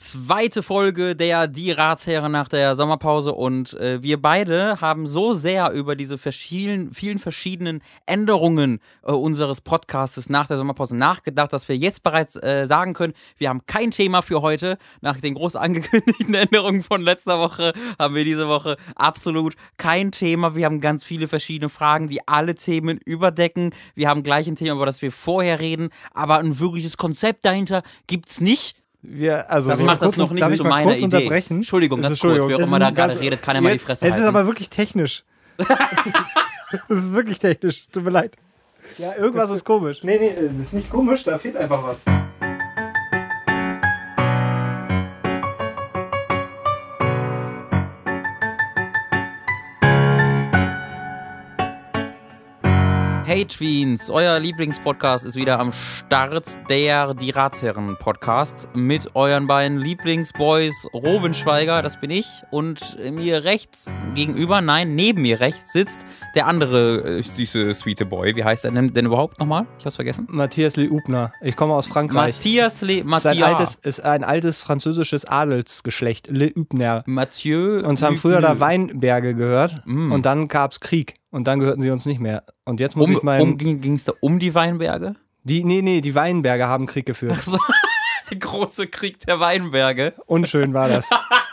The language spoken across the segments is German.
zweite Folge der Die Ratsherren nach der Sommerpause und äh, wir beide haben so sehr über diese verschiedenen, vielen verschiedenen Änderungen äh, unseres Podcastes nach der Sommerpause nachgedacht, dass wir jetzt bereits äh, sagen können, wir haben kein Thema für heute. Nach den groß angekündigten Änderungen von letzter Woche haben wir diese Woche absolut kein Thema. Wir haben ganz viele verschiedene Fragen, die alle Themen überdecken. Wir haben gleich ein Thema, über das wir vorher reden, aber ein wirkliches Konzept dahinter gibt's nicht. Wir, also Das so macht das noch nicht zu meiner kurz Idee. Unterbrechen? Entschuldigung, ganz Entschuldigung, kurz, wer auch immer da gerade ganz- redet, kann ja mal die Fresse Es halten. ist aber wirklich technisch. Es ist wirklich technisch, es tut mir leid. Ja, irgendwas ist komisch. Nee, nee, das ist nicht komisch, da fehlt einfach was. Hey Tweens, euer Lieblingspodcast ist wieder am Start, der Die Ratsherren Podcast mit euren beiden Lieblingsboys Robin Schweiger, das bin ich, und mir rechts gegenüber, nein, neben mir rechts sitzt der andere äh, süße, sweete Boy. Wie heißt er denn, denn überhaupt nochmal? Ich hab's vergessen. Matthias Leubner. Ich komme aus Frankreich. Matthias Le ist ein, Matthias. altes, ist ein altes französisches Adelsgeschlecht, Leubner. Mathieu. Uns haben früher da. Weinberge gehört Mm. und dann gab's Krieg und dann gehörten sie uns nicht mehr. Und jetzt muss Um, ich mal. um, ging es da um die Weinberge? die, nee, nee, die Weinberge haben Krieg geführt. So, der große Krieg der Weinberge. Unschön war das.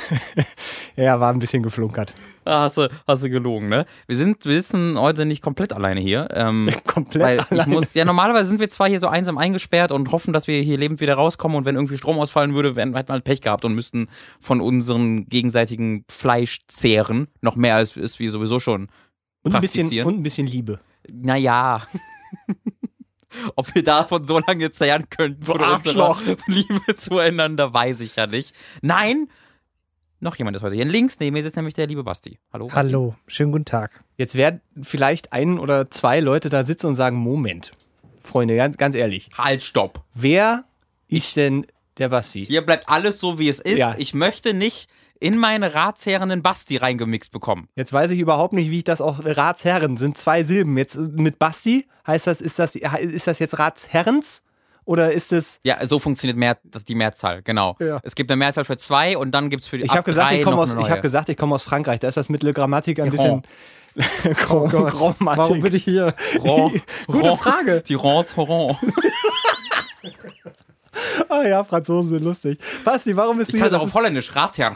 ja, war ein bisschen geflunkert. Ah, hast, du, hast du gelogen, ne? Wir sind, wir sitzen heute nicht komplett alleine hier. Ähm, Komplett weil ich alleine. muss, ja, normalerweise sind wir zwar hier so einsam eingesperrt und hoffen, dass wir hier lebend wieder rauskommen und wenn irgendwie Strom ausfallen würde, wären, hätten wir halt Pech gehabt und müssten von unseren gegenseitigen Fleisch zehren. Noch mehr als ist wir sowieso schon und, ein bisschen, und ein bisschen Liebe. Naja. Ob wir davon so lange zehren könnten von unserer. Liebe zueinander, weiß ich ja nicht. Nein, noch jemand ist heute hier. Links neben mir sitzt nämlich der liebe Basti. Hallo. Basti. Hallo, schönen guten Tag. Jetzt werden vielleicht ein oder zwei Leute da sitzen und sagen: Moment, Freunde, ganz, ganz ehrlich, Halt, stopp. wer ist denn der Basti? Hier bleibt alles so, wie es ist. Ja. Ich möchte nicht in meine Ratsherren einen Basti reingemixt bekommen. Jetzt weiß ich überhaupt nicht, wie ich das auch. Ratsherren sind zwei Silben. Jetzt mit Basti heißt das, ist das, ist das jetzt Ratsherrens oder ist es. Ja, so funktioniert mehr, die Mehrzahl, genau. Ja. Es gibt eine Mehrzahl für zwei und dann gibt es für die Ich ab habe gesagt, drei ich aus, ich habe neue. gesagt, ich komme aus Frankreich. Da ist das mit Le Grammatik ein bisschen. Grand- Grammatik. Warum bin ich hier? Ron- Gute Ron- Frage. Die Rons Horon. Ah ja, Franzosen sind lustig. Basti, warum bist Ich du kann hier? es auch auf Holländisch. Ratsherren.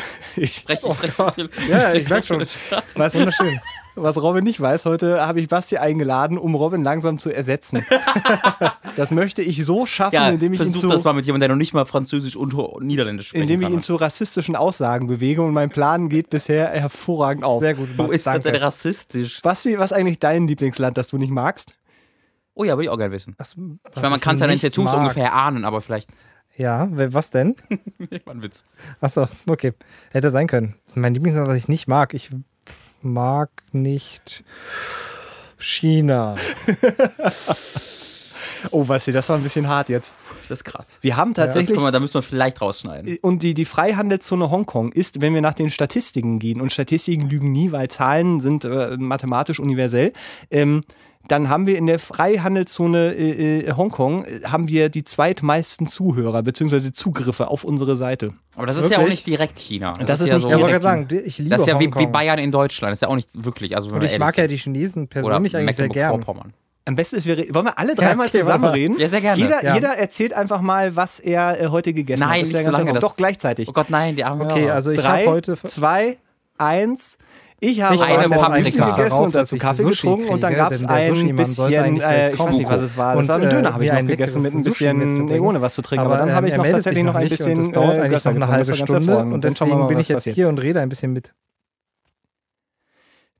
Ich Spreche ich spreche so viel. Ja, spreche ich so merk schon. Was, Wunderschön. was Robin nicht weiß, heute habe ich Basti eingeladen, um Robin langsam zu ersetzen. das möchte ich so schaffen, Ja, indem ich ihn zu, das mal mit jemandem, der noch nicht mal Französisch und Niederländisch sprechen indem ich kann. ihn zu rassistischen Aussagen bewege und mein Plan geht bisher hervorragend auf. Sehr gut. Wo Max, ist das danke. denn rassistisch? Basti, was ist eigentlich dein Lieblingsland, das du nicht magst? Oh ja, würde ich auch gerne wissen. Was, Ich meine, man kann es ja in den Tattoos ungefähr ahnen, aber vielleicht. Ja, was denn? War ein Witz. Achso, okay. Hätte sein können. Das ist mein Lieblingsland, was ich nicht mag. Ich mag nicht China. Oh, Basti, das war ein bisschen hart jetzt. Das ist krass. Wir haben Das, tatsächlich. guck mal, da müssen wir vielleicht rausschneiden. Und die, die Freihandelszone Hongkong ist, wenn wir nach den Statistiken gehen, und Statistiken lügen nie, weil Zahlen sind äh, mathematisch universell, ähm, dann haben wir in der Freihandelszone äh, äh, Hongkong äh, haben wir die zweitmeisten Zuhörer bzw. Zugriffe auf unsere Seite. Aber das ist ja auch Wirklich? nicht direkt China. Das ist ja nicht so. Ja, ich sagen, ich liebe Das ist ja wie, wie Bayern in Deutschland. Das ist ja auch nicht wirklich. Also, wenn Und ich mag ja die Chinesen Oder persönlich eigentlich sehr gern. Mecklenburg-Vorpommern. Am besten ist, wir, wollen wir alle dreimal okay, zusammen warte mal. reden? Ja, sehr gerne. Jeder, Ja. jeder erzählt einfach mal, was er äh, heute gegessen Nein, hat. Das nicht so lange, das- Doch, gleichzeitig. Oh Gott, nein, die armen Okay, Hörer. also ich Drei, habe heute zwei, eins. Ich habe eine Paprika. gegessen Darauf, und dazu Kaffee getrunken und dann kriege, gab es ein bisschen, äh, ich weiß nicht, was es war. Das Und, war ein äh, Döner, habe ich noch gegessen mit ein bisschen, nee, ohne was zu trinken. Aber, Aber dann habe ähm, ich noch tatsächlich noch ein bisschen und es dauert äh, eigentlich noch eine halbe Das Stunde und deswegen bin ich jetzt hier und rede ein bisschen mit.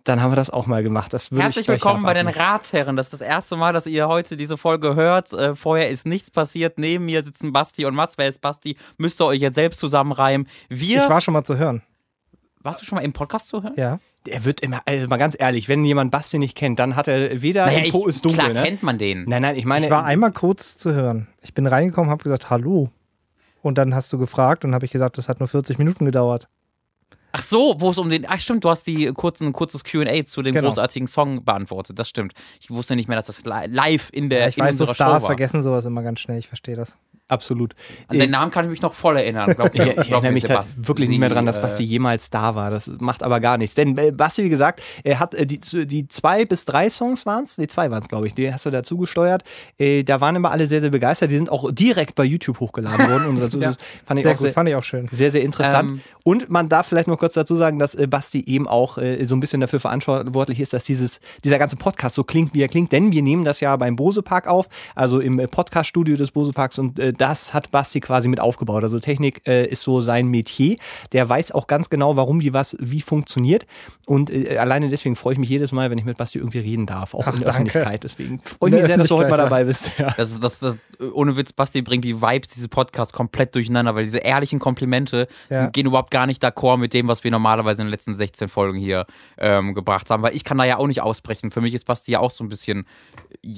Dann haben wir das auch mal gemacht. Das würde Herzlich willkommen bei den. Ratsherren. Das ist das erste Mal, dass ihr heute diese Folge hört. Äh, vorher ist nichts passiert. Neben mir sitzen Basti und Mats. Wer ist Basti? Müsst ihr euch jetzt selbst zusammenreimen. Wir. Ich war schon mal zu hören. warst du schon mal im Podcast zu hören? Ja. Er wird immer, also mal ganz ehrlich, wenn jemand Basti nicht kennt, dann hat er weder Naja, ein ich, Po ist dunkel. klar ne? kennt man den. Nein, nein, ich meine, Ich war einmal kurz zu hören. Ich bin reingekommen, habe gesagt, hallo. Und dann hast du gefragt und habe ich gesagt, das hat nur 40 Minuten gedauert. Ach so, wo es um den. Ach stimmt, du hast die kurzen, kurzes QA zu dem Genau. großartigen Song beantwortet. Das stimmt. Ich wusste nicht mehr, dass das li- live in der Ja, ich in weiß, so Stars Show war. vergessen sowas immer ganz schnell. Ich verstehe das. Absolut. An den Namen kann ich mich noch voll erinnern. Glaub, Ich, ich erinnere mich da Sebastian. wirklich nicht mehr dran, dass Basti äh, jemals da war. Das macht aber gar nichts. Denn äh, Basti, wie gesagt, er hat äh, die, die zwei bis drei Songs waren es, nee, zwei waren es, glaube ich, die hast du dazu gesteuert. Äh, da waren immer alle sehr, sehr begeistert. Die sind auch direkt bei YouTube hochgeladen worden. Und dazu Ja. fand ich Sehr auch gut, sehr, fand ich auch schön. sehr, sehr interessant. Ähm, und man darf vielleicht noch kurz dazu sagen, dass äh, Basti eben auch äh, so ein bisschen dafür verantwortlich ist, dass dieses, dieser ganze Podcast so klingt, wie er klingt. Denn wir nehmen das ja beim Bose Park auf, also im äh, Podcast-Studio des Bose Parks. Und äh, das hat Basti quasi mit aufgebaut. Also Technik äh, ist so sein Metier. Der weiß auch ganz genau, warum wie was wie funktioniert. Und äh, alleine deswegen freue ich mich jedes Mal, wenn ich mit Basti irgendwie reden darf, auch Ach, in der danke. Öffentlichkeit. Deswegen freue ich mich der sehr, dass du heute mal dabei bist. Ja. Das ist, das, das, ohne Witz, Basti bringt die Vibes dieses Podcasts komplett durcheinander, weil diese ehrlichen Komplimente Ja. sind, gehen überhaupt gar nicht d'accord mit dem, was wir normalerweise in den letzten 16 Folgen hier ähm, gebracht haben, weil ich kann da ja auch nicht ausbrechen. Für mich ist Basti ja auch so ein bisschen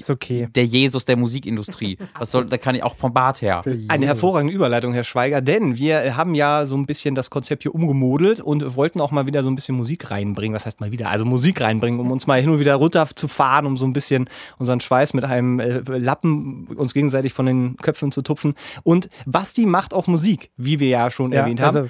okay. der Jesus der Musikindustrie. Was soll, da kann ich auch vom Bart her. Eine hervorragende Überleitung, Herr Schweiger, denn wir haben ja so ein bisschen das Konzept hier umgemodelt und wollten auch mal wieder so ein bisschen Musik reinbringen. Was heißt mal wieder? Also Musik reinbringen, um uns mal hin und wieder runter zu fahren, um so ein bisschen unseren Schweiß mit einem äh, Lappen uns gegenseitig von den Köpfen zu tupfen. Und Basti macht auch Musik, wie wir ja schon Ja, erwähnt haben. also,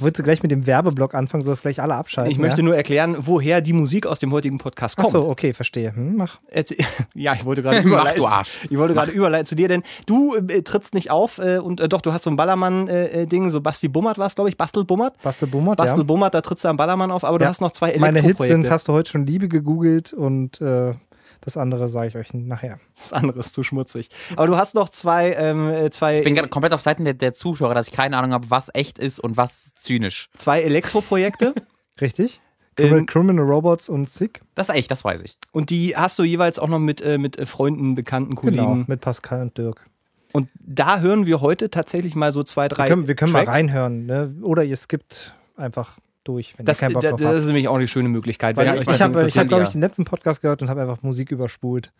würdest du gleich mit dem Werbeblock anfangen, sodass gleich alle abschalten? ich möchte ja? nur erklären, woher die Musik aus dem heutigen Podcast Ach kommt. so, okay, verstehe. Hm, mach. Erzähl- Ja, ich wollte gerade Mach, überleiten. du Arsch. Ich wollte gerade überleiten zu dir, denn du äh, trittst nicht auf äh, und äh, doch, du hast so ein Ballermann-Ding, so Basti Bummert war es, glaube ich, Bastel Bummert. Bastel Bummert, Bastel ja. Bummert, da trittst du am Ballermann auf, aber du Ja. hast noch zwei Meine Hits sind, hast du heute schon Liebe gegoogelt und äh, das andere sage ich euch nachher. Das andere ist zu schmutzig. Aber du hast noch zwei, ähm, äh, zwei, Ich bin gerade komplett auf Seiten der, der Zuschauer, dass ich keine Ahnung habe, was echt ist und was zynisch. zwei Elektroprojekte Richtig? Ähm, Criminal, Criminal Robots und Sick? Das ist echt, das weiß ich. und die hast du jeweils auch noch mit, äh, mit äh, Freunden, Bekannten, Genau, Kollegen. mit Pascal und Dirk. Und da hören wir heute tatsächlich mal so zwei, drei Wir können, wir können mal reinhören, ne? oder ihr skippt einfach durch, wenn Das, ihr keinen Bock das, drauf das habt. ist nämlich auch eine schöne Möglichkeit. Weil wenn ich euch das ich habe, hab, glaube ich, den letzten Podcast gehört und habe einfach Musik überspult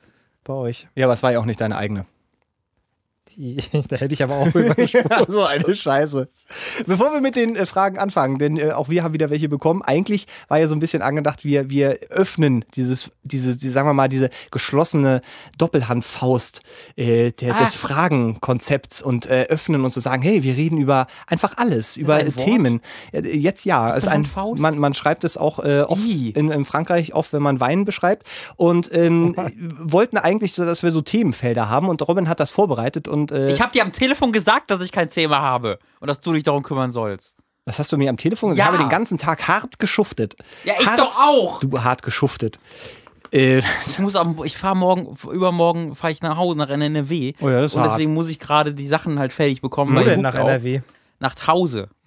bei euch. ja, aber es war ja auch nicht deine eigene. Die, da hätte ich aber auch überspult. so eine Scheiße. Bevor wir mit den äh, Fragen anfangen, denn äh, auch wir haben wieder welche bekommen. Eigentlich war ja so ein bisschen angedacht, wir, wir öffnen dieses, dieses, die, sagen wir mal, diese geschlossene Doppelhandfaust äh, der, Ah. des Fragenkonzepts und äh, öffnen und zu sagen, hey, wir reden über einfach alles, über ein Wort? Themen. Äh, Jetzt ja, ist ein, man, man schreibt es auch äh, oft in, in Frankreich, oft wenn man Wein beschreibt. Und ähm, wollten eigentlich, so, dass wir so Themenfelder haben und Robin hat das vorbereitet und äh, Ich habe dir am Telefon gesagt, dass ich kein Thema habe und dass du dich darum kümmern sollst. Das hast du mir am Telefon gesagt. Ja. Ich habe den ganzen Tag hart geschuftet. Ja, ich hart, doch auch. Du hart geschuftet. Äh, Ich muss am, ich fahre morgen, übermorgen fahre ich nach Hause nach NRW. Oh ja, das ist Und hart. deswegen muss ich gerade die Sachen halt fertig bekommen. Wo denn nach auch- NRW? Nach Hause.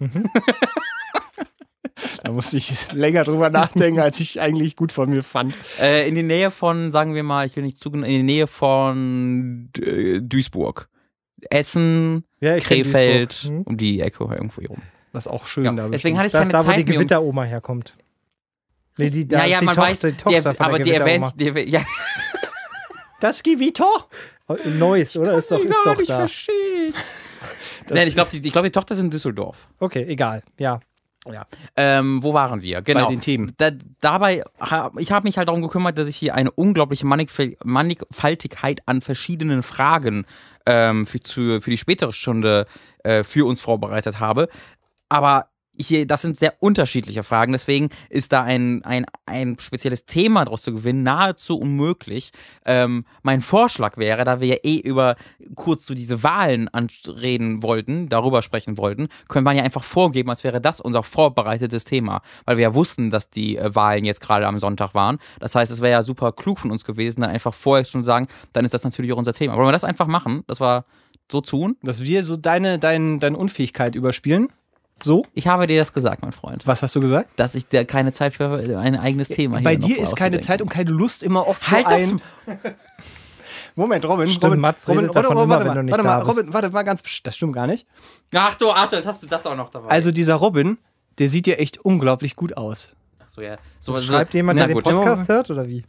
da musste ich länger drüber nachdenken, als ich eigentlich gut von mir fand. Äh, in die Nähe von, sagen wir mal, ich will nicht zugeben, in die Nähe von äh, Duisburg. Essen, Ja, Krefeld. Hm? um die Ecke irgendwo hier rum. Das ist auch schön Ja, da. deswegen hatte ich Das keine ist da, wo die Zeit Gewitteroma herkommt. Nee, die, da naja, ist die man Tochter, weiß, die die, Tochter von aber die erwähnt, die, ja, das Gewitter? Oh, Neuss, oder? Ist doch, ist doch da. verstehen. Nein, ich glaube, die, ich glaub, die Tochter ist in Düsseldorf. Okay, egal. Ja. Ja. Ähm, wo waren wir? Genau. Bei den Themen. Da, dabei, ich habe mich halt darum gekümmert, dass ich hier eine unglaubliche Mannigfal Mannigfaltigkeit an verschiedenen Fragen ähm, für, zu, für die spätere Stunde äh, für uns vorbereitet habe. Aber hier, das sind sehr unterschiedliche Fragen, deswegen ist da ein, ein, ein spezielles Thema daraus zu gewinnen nahezu unmöglich. Ähm, mein Vorschlag wäre, da wir ja eh über kurz so diese Wahlen anreden wollten, darüber sprechen wollten, können wir ja einfach vorgeben, als wäre das unser vorbereitetes Thema, weil wir ja wussten, dass die äh, Wahlen jetzt gerade am Sonntag waren. Das heißt, es wäre ja super klug von uns gewesen, dann einfach vorher schon sagen, dann ist das natürlich auch unser Thema. Wollen wir das einfach machen? Das war so tun? Dass wir so deine, dein, deine Unfähigkeit überspielen. So? Ich habe dir das gesagt, mein Freund. Was hast du gesagt? dass ich da keine Zeit für ein eigenes Thema Bei hier noch dir ist keine. Zeit und keine Lust immer oft Halt so das- ein... Moment, Robin. Stimmt, Robin, Mats Robin, redet Robin, davon Robin, immer, warte wenn mal, du nicht warte da mal, bist. Robin, warte mal ganz, das stimmt gar nicht. Ach du Arsch, jetzt hast du das auch noch dabei. Also dieser Robin, der sieht ja echt unglaublich gut aus. Ach so, ja. So, so, Schreibt jemand, na der den. Podcast hört, oder wie?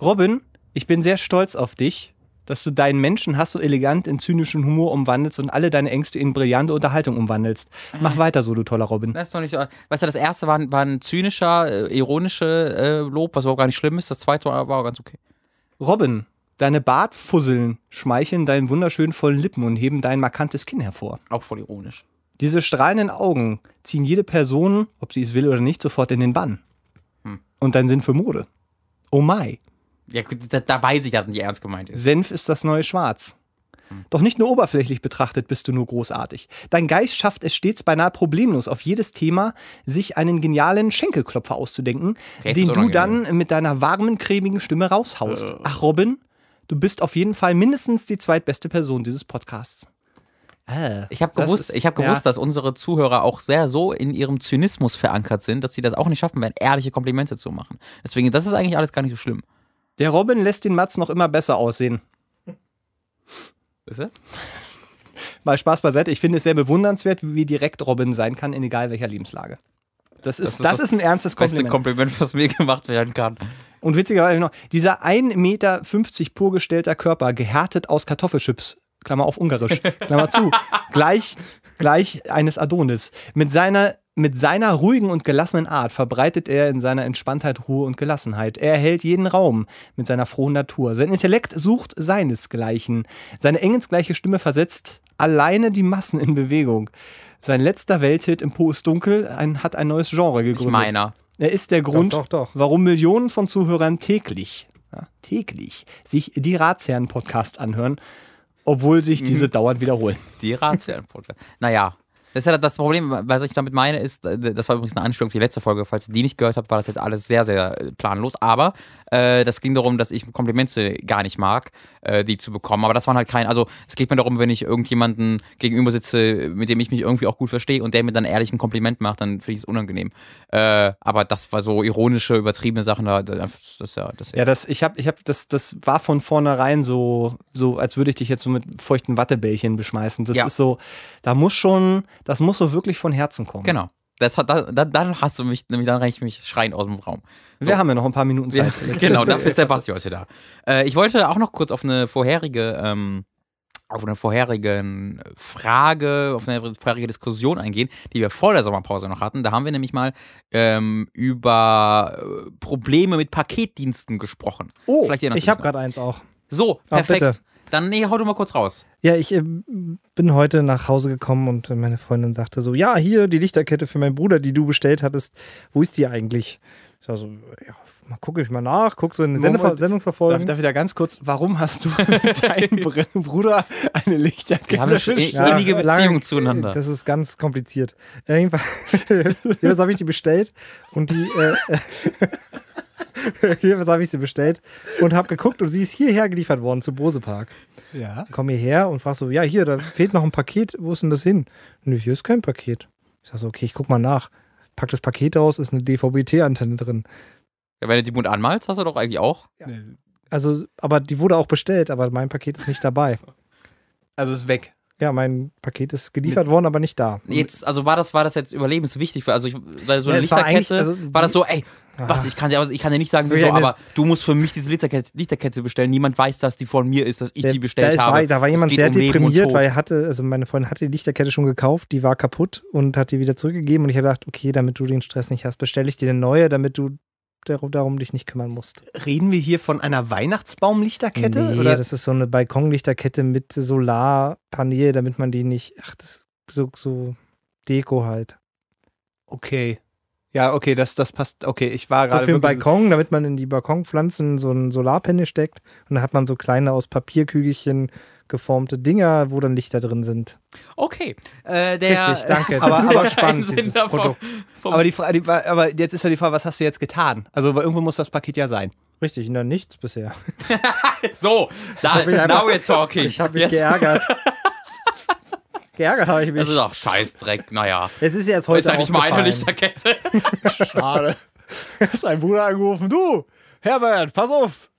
Robin, ich bin sehr stolz auf dich, dass du deinen Menschenhass so elegant in zynischen Humor umwandelst und alle deine Ängste in brillante Unterhaltung umwandelst. Mach weiter so, du toller Robin. Das ist doch nicht. Weißt du, das erste war, war ein zynischer, äh, ironischer äh, Lob, was überhaupt gar nicht schlimm ist. Das zweite war, war auch ganz okay. Robin, Deine Bartfusseln schmeicheln deinen wunderschön vollen Lippen und heben dein markantes Kinn hervor. Auch voll ironisch. Diese strahlenden Augen ziehen jede Person, ob sie es will oder nicht, sofort in den Bann. Hm. Und dein Sinn für Mode. Oh my. Ja, gut, da, da weiß ich, dass das nicht ernst gemeint ist. Senf ist das neue Schwarz. Doch nicht nur oberflächlich betrachtet bist du nur großartig. Dein Geist schafft es stets beinahe problemlos, auf jedes Thema sich einen genialen Schenkelklopfer auszudenken, Okay, den du dann mit deiner warmen, cremigen Stimme raushaust. Äh. Ach, Robin, du bist auf jeden Fall mindestens die zweitbeste Person dieses Podcasts. Äh, Ich habe gewusst, ist- ich hab gewusst ja. dass unsere Zuhörer auch sehr so in ihrem Zynismus verankert sind, dass sie das auch nicht schaffen werden, ehrliche Komplimente zu machen. Deswegen, das ist eigentlich alles gar nicht so schlimm. Der Robin lässt den Mats noch immer besser aussehen. Weißt du? Mal Spaß beiseite. Ich finde es sehr bewundernswert, wie direkt Robin sein kann, in egal welcher Lebenslage. Das ist, ist das das ist ein ernstes Beste Kompliment. Kompliment, was mir gemacht werden kann. Und witzigerweise noch, dieser 1,50 Meter pur gestellter Körper, gehärtet aus Kartoffelchips, Klammer auf Ungarisch, Klammer zu, gleich, gleich eines Adonis. Mit seiner, mit seiner ruhigen und gelassenen Art verbreitet er in seiner Entspanntheit Ruhe und Gelassenheit. Er erhält jeden Raum mit seiner frohen Natur. Sein Intellekt sucht seinesgleichen. Seine engelsgleiche Stimme versetzt alleine die Massen in Bewegung. Sein letzter Welthit im Po ist dunkel ein, hat ein neues Genre gegründet. Ich meiner. Er ist der Grund, doch, doch. warum Millionen von Zuhörern täglich, ja, täglich sich die Ratsherren-Podcast anhören, obwohl sich diese dauernd wiederholen. Die Ratsherren-Podcast. Naja. Das ist ja das Problem, was ich damit meine, ist, äh, das war übrigens eine Anspielung für die letzte Folge, falls ihr die nicht gehört habt, war das jetzt alles sehr, sehr äh, planlos. Aber äh, das ging darum, dass ich Komplimente gar nicht mag, äh, die zu bekommen. Aber das waren halt kein, also es geht mir darum, wenn ich irgendjemanden gegenüber sitze, mit dem ich mich irgendwie auch gut verstehe und der mir dann ehrlich ein Kompliment macht, dann finde ich es unangenehm. Äh, aber das war so ironische, übertriebene Sachen, da, da- das ja, das Ja, das, ich habe, ich hab, das, das war von vornherein so, so, als würde ich dich jetzt so mit feuchten Wattebällchen beschmeißen. Das Ja. ist so, da muss schon, das muss so wirklich von Herzen kommen. Genau. Das hat, da, da, dann hast du mich, nämlich dann reiche ich mich schreiend aus dem Raum. So. Wir haben ja noch ein paar Minuten Ja, Zeit. genau, dafür ist der Basti heute da. Äh, ich wollte auch noch kurz auf eine vorherige, ähm, auf eine vorherige Frage, auf eine vorherige Diskussion eingehen, die wir vor der Sommerpause noch hatten. Da haben wir nämlich mal ähm, über äh, Probleme mit Paketdiensten gesprochen. Oh, ich habe gerade eins auch. So, perfekt. Dann nee, hau du mal kurz raus. Ja, ich äh, bin heute nach Hause gekommen und meine Freundin sagte so, ja, hier die Lichterkette für meinen Bruder, die du bestellt hattest, wo ist die eigentlich? Ich sag so, ja, mal gucke ich mal nach, guck so in den Sendever Moment. Darf, Sendungsverfolgung. darf ich da ganz kurz, warum hast du mit deinem Br- Bruder eine Lichterkette Wir haben eine bestellt? Ja, innige Beziehung zueinander. Das ist ganz kompliziert. Jedenfalls jedenfalls habe ich die bestellt und die äh, jedenfalls habe ich sie bestellt und habe geguckt und sie ist hierher geliefert worden zu Bose Park. Ja. Komm hierher und frag so, ja, hier, da fehlt noch ein Paket, wo ist denn das hin? Nö, hier ist kein Paket. Ich sag so, okay, ich guck mal nach. Pack das Paket aus, ist eine DVB-T-Antenne drin. Ja, wenn du die Mund anmalst, hast du doch eigentlich auch. Also, aber die wurde auch bestellt, aber mein Paket ist nicht dabei. Also ist weg. Ja, mein Paket ist geliefert worden, aber nicht da. Jetzt, also war das, war das jetzt überlebenswichtig für, also ich, weil so eine Ja, es war Lichterkette, also war das so, ey, Basti, ich kann dir, ich kann dir nicht sagen, will wieso, aber du musst für mich diese Lichterkette, Lichterkette bestellen. Niemand weiß, dass die von mir ist, dass ich Der- die bestellt da ist, habe. War, da war Es jemand sehr um deprimiert, weil er hatte, also meine Freundin hatte die Lichterkette schon gekauft, die war kaputt und hat die wieder zurückgegeben und ich habe gedacht, okay, damit du den Stress nicht hast, bestelle ich dir eine neue, damit du darum, darum dich nicht kümmern musst. Reden wir hier von einer Weihnachtsbaumlichterkette? Nee, oder? das ist so eine Balkonlichterkette mit Solarpanel, damit man die nicht, ach, das so, so Deko halt. Okay. Ja, okay, das, das passt. Okay, ich war So gerade. für den Balkon, damit man in die Balkonpflanzen so ein Solarpanel steckt und dann hat man so kleine aus Papierkügelchen geformte Dinger, wo dann Lichter drin sind. Okay, äh, der, Richtig, danke. Aber- das ist super aber spannend, dieses davon. Produkt. Aber, die, die, aber jetzt ist ja die Frage, was hast du jetzt getan? Also, weil irgendwo muss das Paket ja sein. Richtig, na nichts bisher. so, da, now we're talking. Ich habe mich Jetzt- geärgert. Geärgert habe ich mich. Das ist auch Scheißdreck, naja. es ist ja erst heute ist ja nicht meine. Lichterkette. Schade. ist ein Bruder angerufen. Du, Herbert, pass auf.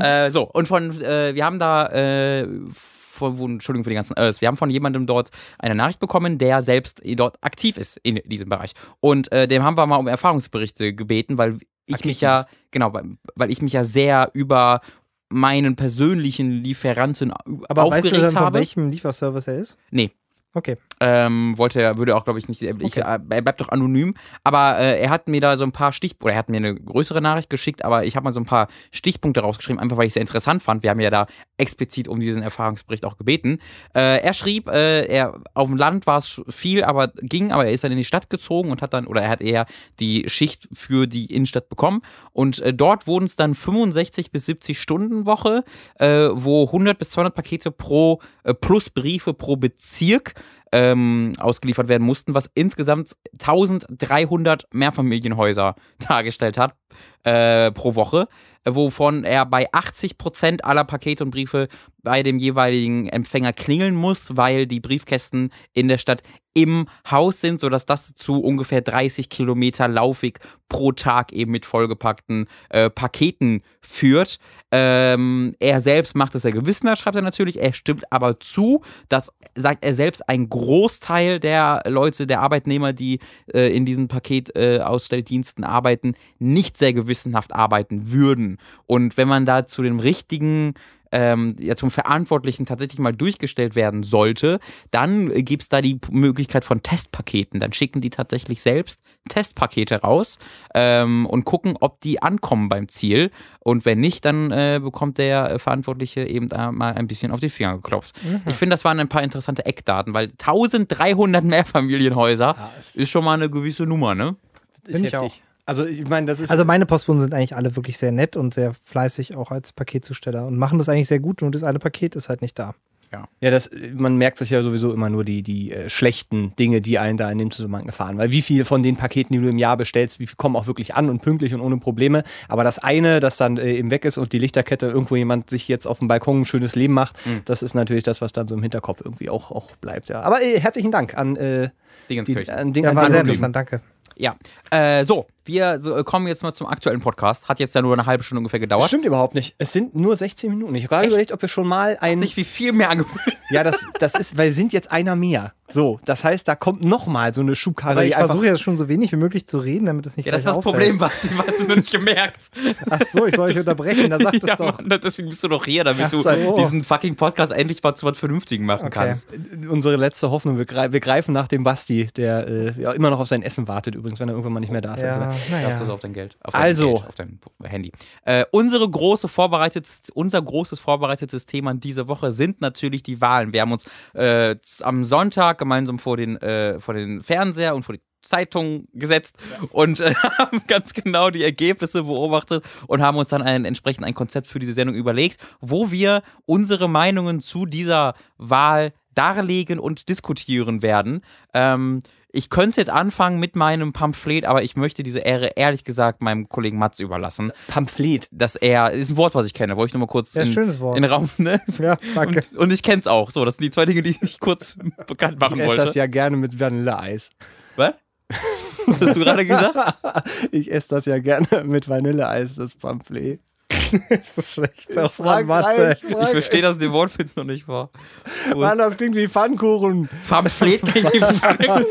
Äh, so, und von, äh, wir haben da, äh, von, wo, Entschuldigung für die ganzen Ös, wir haben von jemandem dort eine Nachricht bekommen, der selbst dort aktiv ist in diesem Bereich. Und äh, dem haben wir mal um Erfahrungsberichte gebeten, weil ich mich ja, genau, weil, weil ich mich ja sehr über meinen persönlichen Lieferanten Aber weißt du aufgeregt dann, von habe. welchem Lieferservice er ist? Nee. Okay. Ähm, wollte er, würde auch, glaube ich, nicht, ich, Okay. er bleibt doch anonym, aber äh, er hat mir da so ein paar Stich, oder er hat mir eine größere Nachricht geschickt, aber ich habe mal so ein paar Stichpunkte rausgeschrieben, einfach weil ich es sehr interessant fand. Wir haben ja da explizit um diesen Erfahrungsbericht auch gebeten. Äh, er schrieb, äh, er auf dem Land war es viel, aber ging, aber er ist dann in die Stadt gezogen und hat dann, oder er hat eher die Schicht für die Innenstadt bekommen und äh, dort wurden es dann 65 bis 70 Stunden Woche, äh, wo 100 bis 200 Pakete pro, äh, plus Briefe pro Bezirk ähm, ausgeliefert werden mussten, was insgesamt 1300 Mehrfamilienhäuser dargestellt hat äh, pro Woche, äh, wovon er bei 80 Prozent aller Pakete und Briefe bei dem jeweiligen Empfänger klingeln muss, weil die Briefkästen in der Stadt im Haus sind, sodass das zu ungefähr 30 Kilometer Laufweg pro Tag eben mit vollgepackten äh, Paketen führt. Ähm, er selbst macht es sehr gewissenhaft, schreibt er natürlich. Er stimmt aber zu, dass, sagt er selbst, ein Großteil der Leute, der Arbeitnehmer, die äh, in diesen Paketausstelldiensten arbeiten, nicht sehr gewissenhaft arbeiten würden. Und wenn man da zu dem richtigen ähm, ja, zum Verantwortlichen tatsächlich mal durchgestellt werden sollte, dann gibt es da die Möglichkeit von Testpaketen. Dann schicken die tatsächlich selbst Testpakete raus ähm, und gucken, ob die ankommen beim Ziel. Und wenn nicht, dann äh, bekommt der Verantwortliche eben da mal ein bisschen auf die Finger geklopft. Ich finde, das waren ein paar interessante Eckdaten, weil 1300 Mehrfamilienhäuser ist schon mal eine gewisse Nummer, ne? ist heftig. Also ich meine, das ist Also meine Postboten sind eigentlich alle wirklich sehr nett und sehr fleißig auch als Paketzusteller und machen das eigentlich sehr gut, nur das eine Paket ist halt nicht da. Ja, das, man merkt sich ja sowieso immer nur die, die äh, schlechten Dinge, die einen da in dem Zusammenhang erfahren. Weil wie viel von den Paketen, die du im Jahr bestellst, wie viel kommen auch wirklich an und pünktlich und ohne Probleme. Aber das eine, das dann äh, eben weg ist und die Lichterkette irgendwo jemand sich jetzt auf dem Balkon ein schönes Leben macht, das ist natürlich das, was dann so im Hinterkopf irgendwie auch, auch bleibt. Ja. Aber äh, herzlichen Dank an, äh, die, Dingenskirchen. an, den, Ja, an war sehr interessant, danke. Ja, äh, so, wir so, äh, kommen jetzt mal zum aktuellen Podcast. Hat jetzt ja nur eine halbe Stunde ungefähr Das gedauert. stimmt überhaupt nicht. Es sind nur 16 Minuten. Ich habe gerade überlegt, ob wir schon mal ein. Sich wie viel mehr angefühlt. Ja, das, das ist, weil wir sind jetzt einer mehr. So, das heißt, da kommt noch mal so eine Schubkarre. Aber ich versuche jetzt schon so wenig wie möglich zu reden, damit es nicht Ja, das ist das auffällt. Problem, Basti, hast du noch nicht gemerkt. Ach so, ich soll euch unterbrechen, da sagt es ja, doch. Mann, deswegen bist du doch hier, damit Ach du so. diesen fucking Podcast endlich mal zu was Vernünftigen machen Okay. kannst. unsere letzte Hoffnung. Wir, grei- wir greifen nach dem Basti, der äh, ja, immer noch auf sein Essen wartet, übrigens, wenn er irgendwann mal nicht mehr da ist. Ja, Also, Hast du so naja. auf dein Geld. Auf dein Also. Geld, auf dein Handy. Äh, unsere große vorbereitetes, unser großes vorbereitetes Thema in dieser Woche sind natürlich die Wahlen. Wir haben uns äh, am Sonntag gemeinsam vor den, äh, vor den Fernseher und vor die Zeitung gesetzt und äh, haben ganz genau die Ergebnisse beobachtet und haben uns dann ein, entsprechend ein Konzept für diese Sendung überlegt, wo wir unsere Meinungen zu dieser Wahl darlegen und diskutieren werden. Ähm, ich könnte jetzt anfangen mit meinem Pamphlet, aber ich möchte diese Ehre ehrlich gesagt meinem Kollegen Mats überlassen. Pamphlet. Dass er, ist ein Wort, was ich kenne, wollte ich nur mal kurz Ja, in, schönes Wort. in den Raum, ne? Ja, danke. Und, und ich kenne es auch. So, das sind die zwei Dinge, die ich kurz bekannt Ich machen esse wollte. das ja gerne mit Vanilleeis. Was? Was hast du gerade gesagt? Ich esse das ja gerne mit Vanilleeis, das Pamphlet. ist das schlecht. Oh, Frag Mann, Matze. rein, Ich frag- verstehe das den Wortwitz noch nicht. Wo Mann, das klingt wie Pfannkuchen. Pamphlet gegen die Pfanne.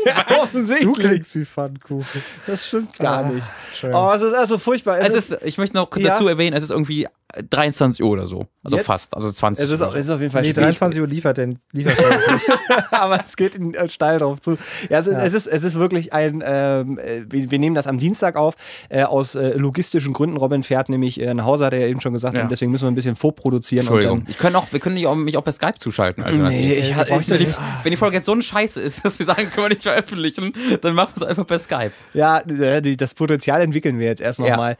Du klingst wie Pfannkuchen. Das stimmt gar Ah, nicht. Schön. Oh, es ist also furchtbar. Es ist, ich möchte noch Ja. dazu erwähnen, es ist irgendwie 23 Uhr oder so. Also Jetzt? fast, also 20 es ist, Uhr. auch, es ist auf jeden Fall nee, spät. 23 Uhr liefert der Lieferservice nicht. aber es geht in, äh, steil drauf zu. Ja, es, ist, Ja. es, ist, es ist wirklich ein, ähm, äh, wir, wir nehmen das am Dienstag auf, äh, aus äh, logistischen Gründen. Robin fährt nämlich äh, nach Hause, hat er eben schon gesagt, Ja. und deswegen müssen wir ein bisschen vorproduzieren. Entschuldigung. Und Ich können auch, wir können nicht auch, mich auch per Skype zuschalten. Also Nee, ich, ich, das wenn, die, wenn die Folge jetzt so eine Scheiße ist, dass wir sagen, können wir nicht veröffentlichen, dann machen wir es einfach per Skype. Ja, das Potenzial entwickeln wir jetzt erst Ja.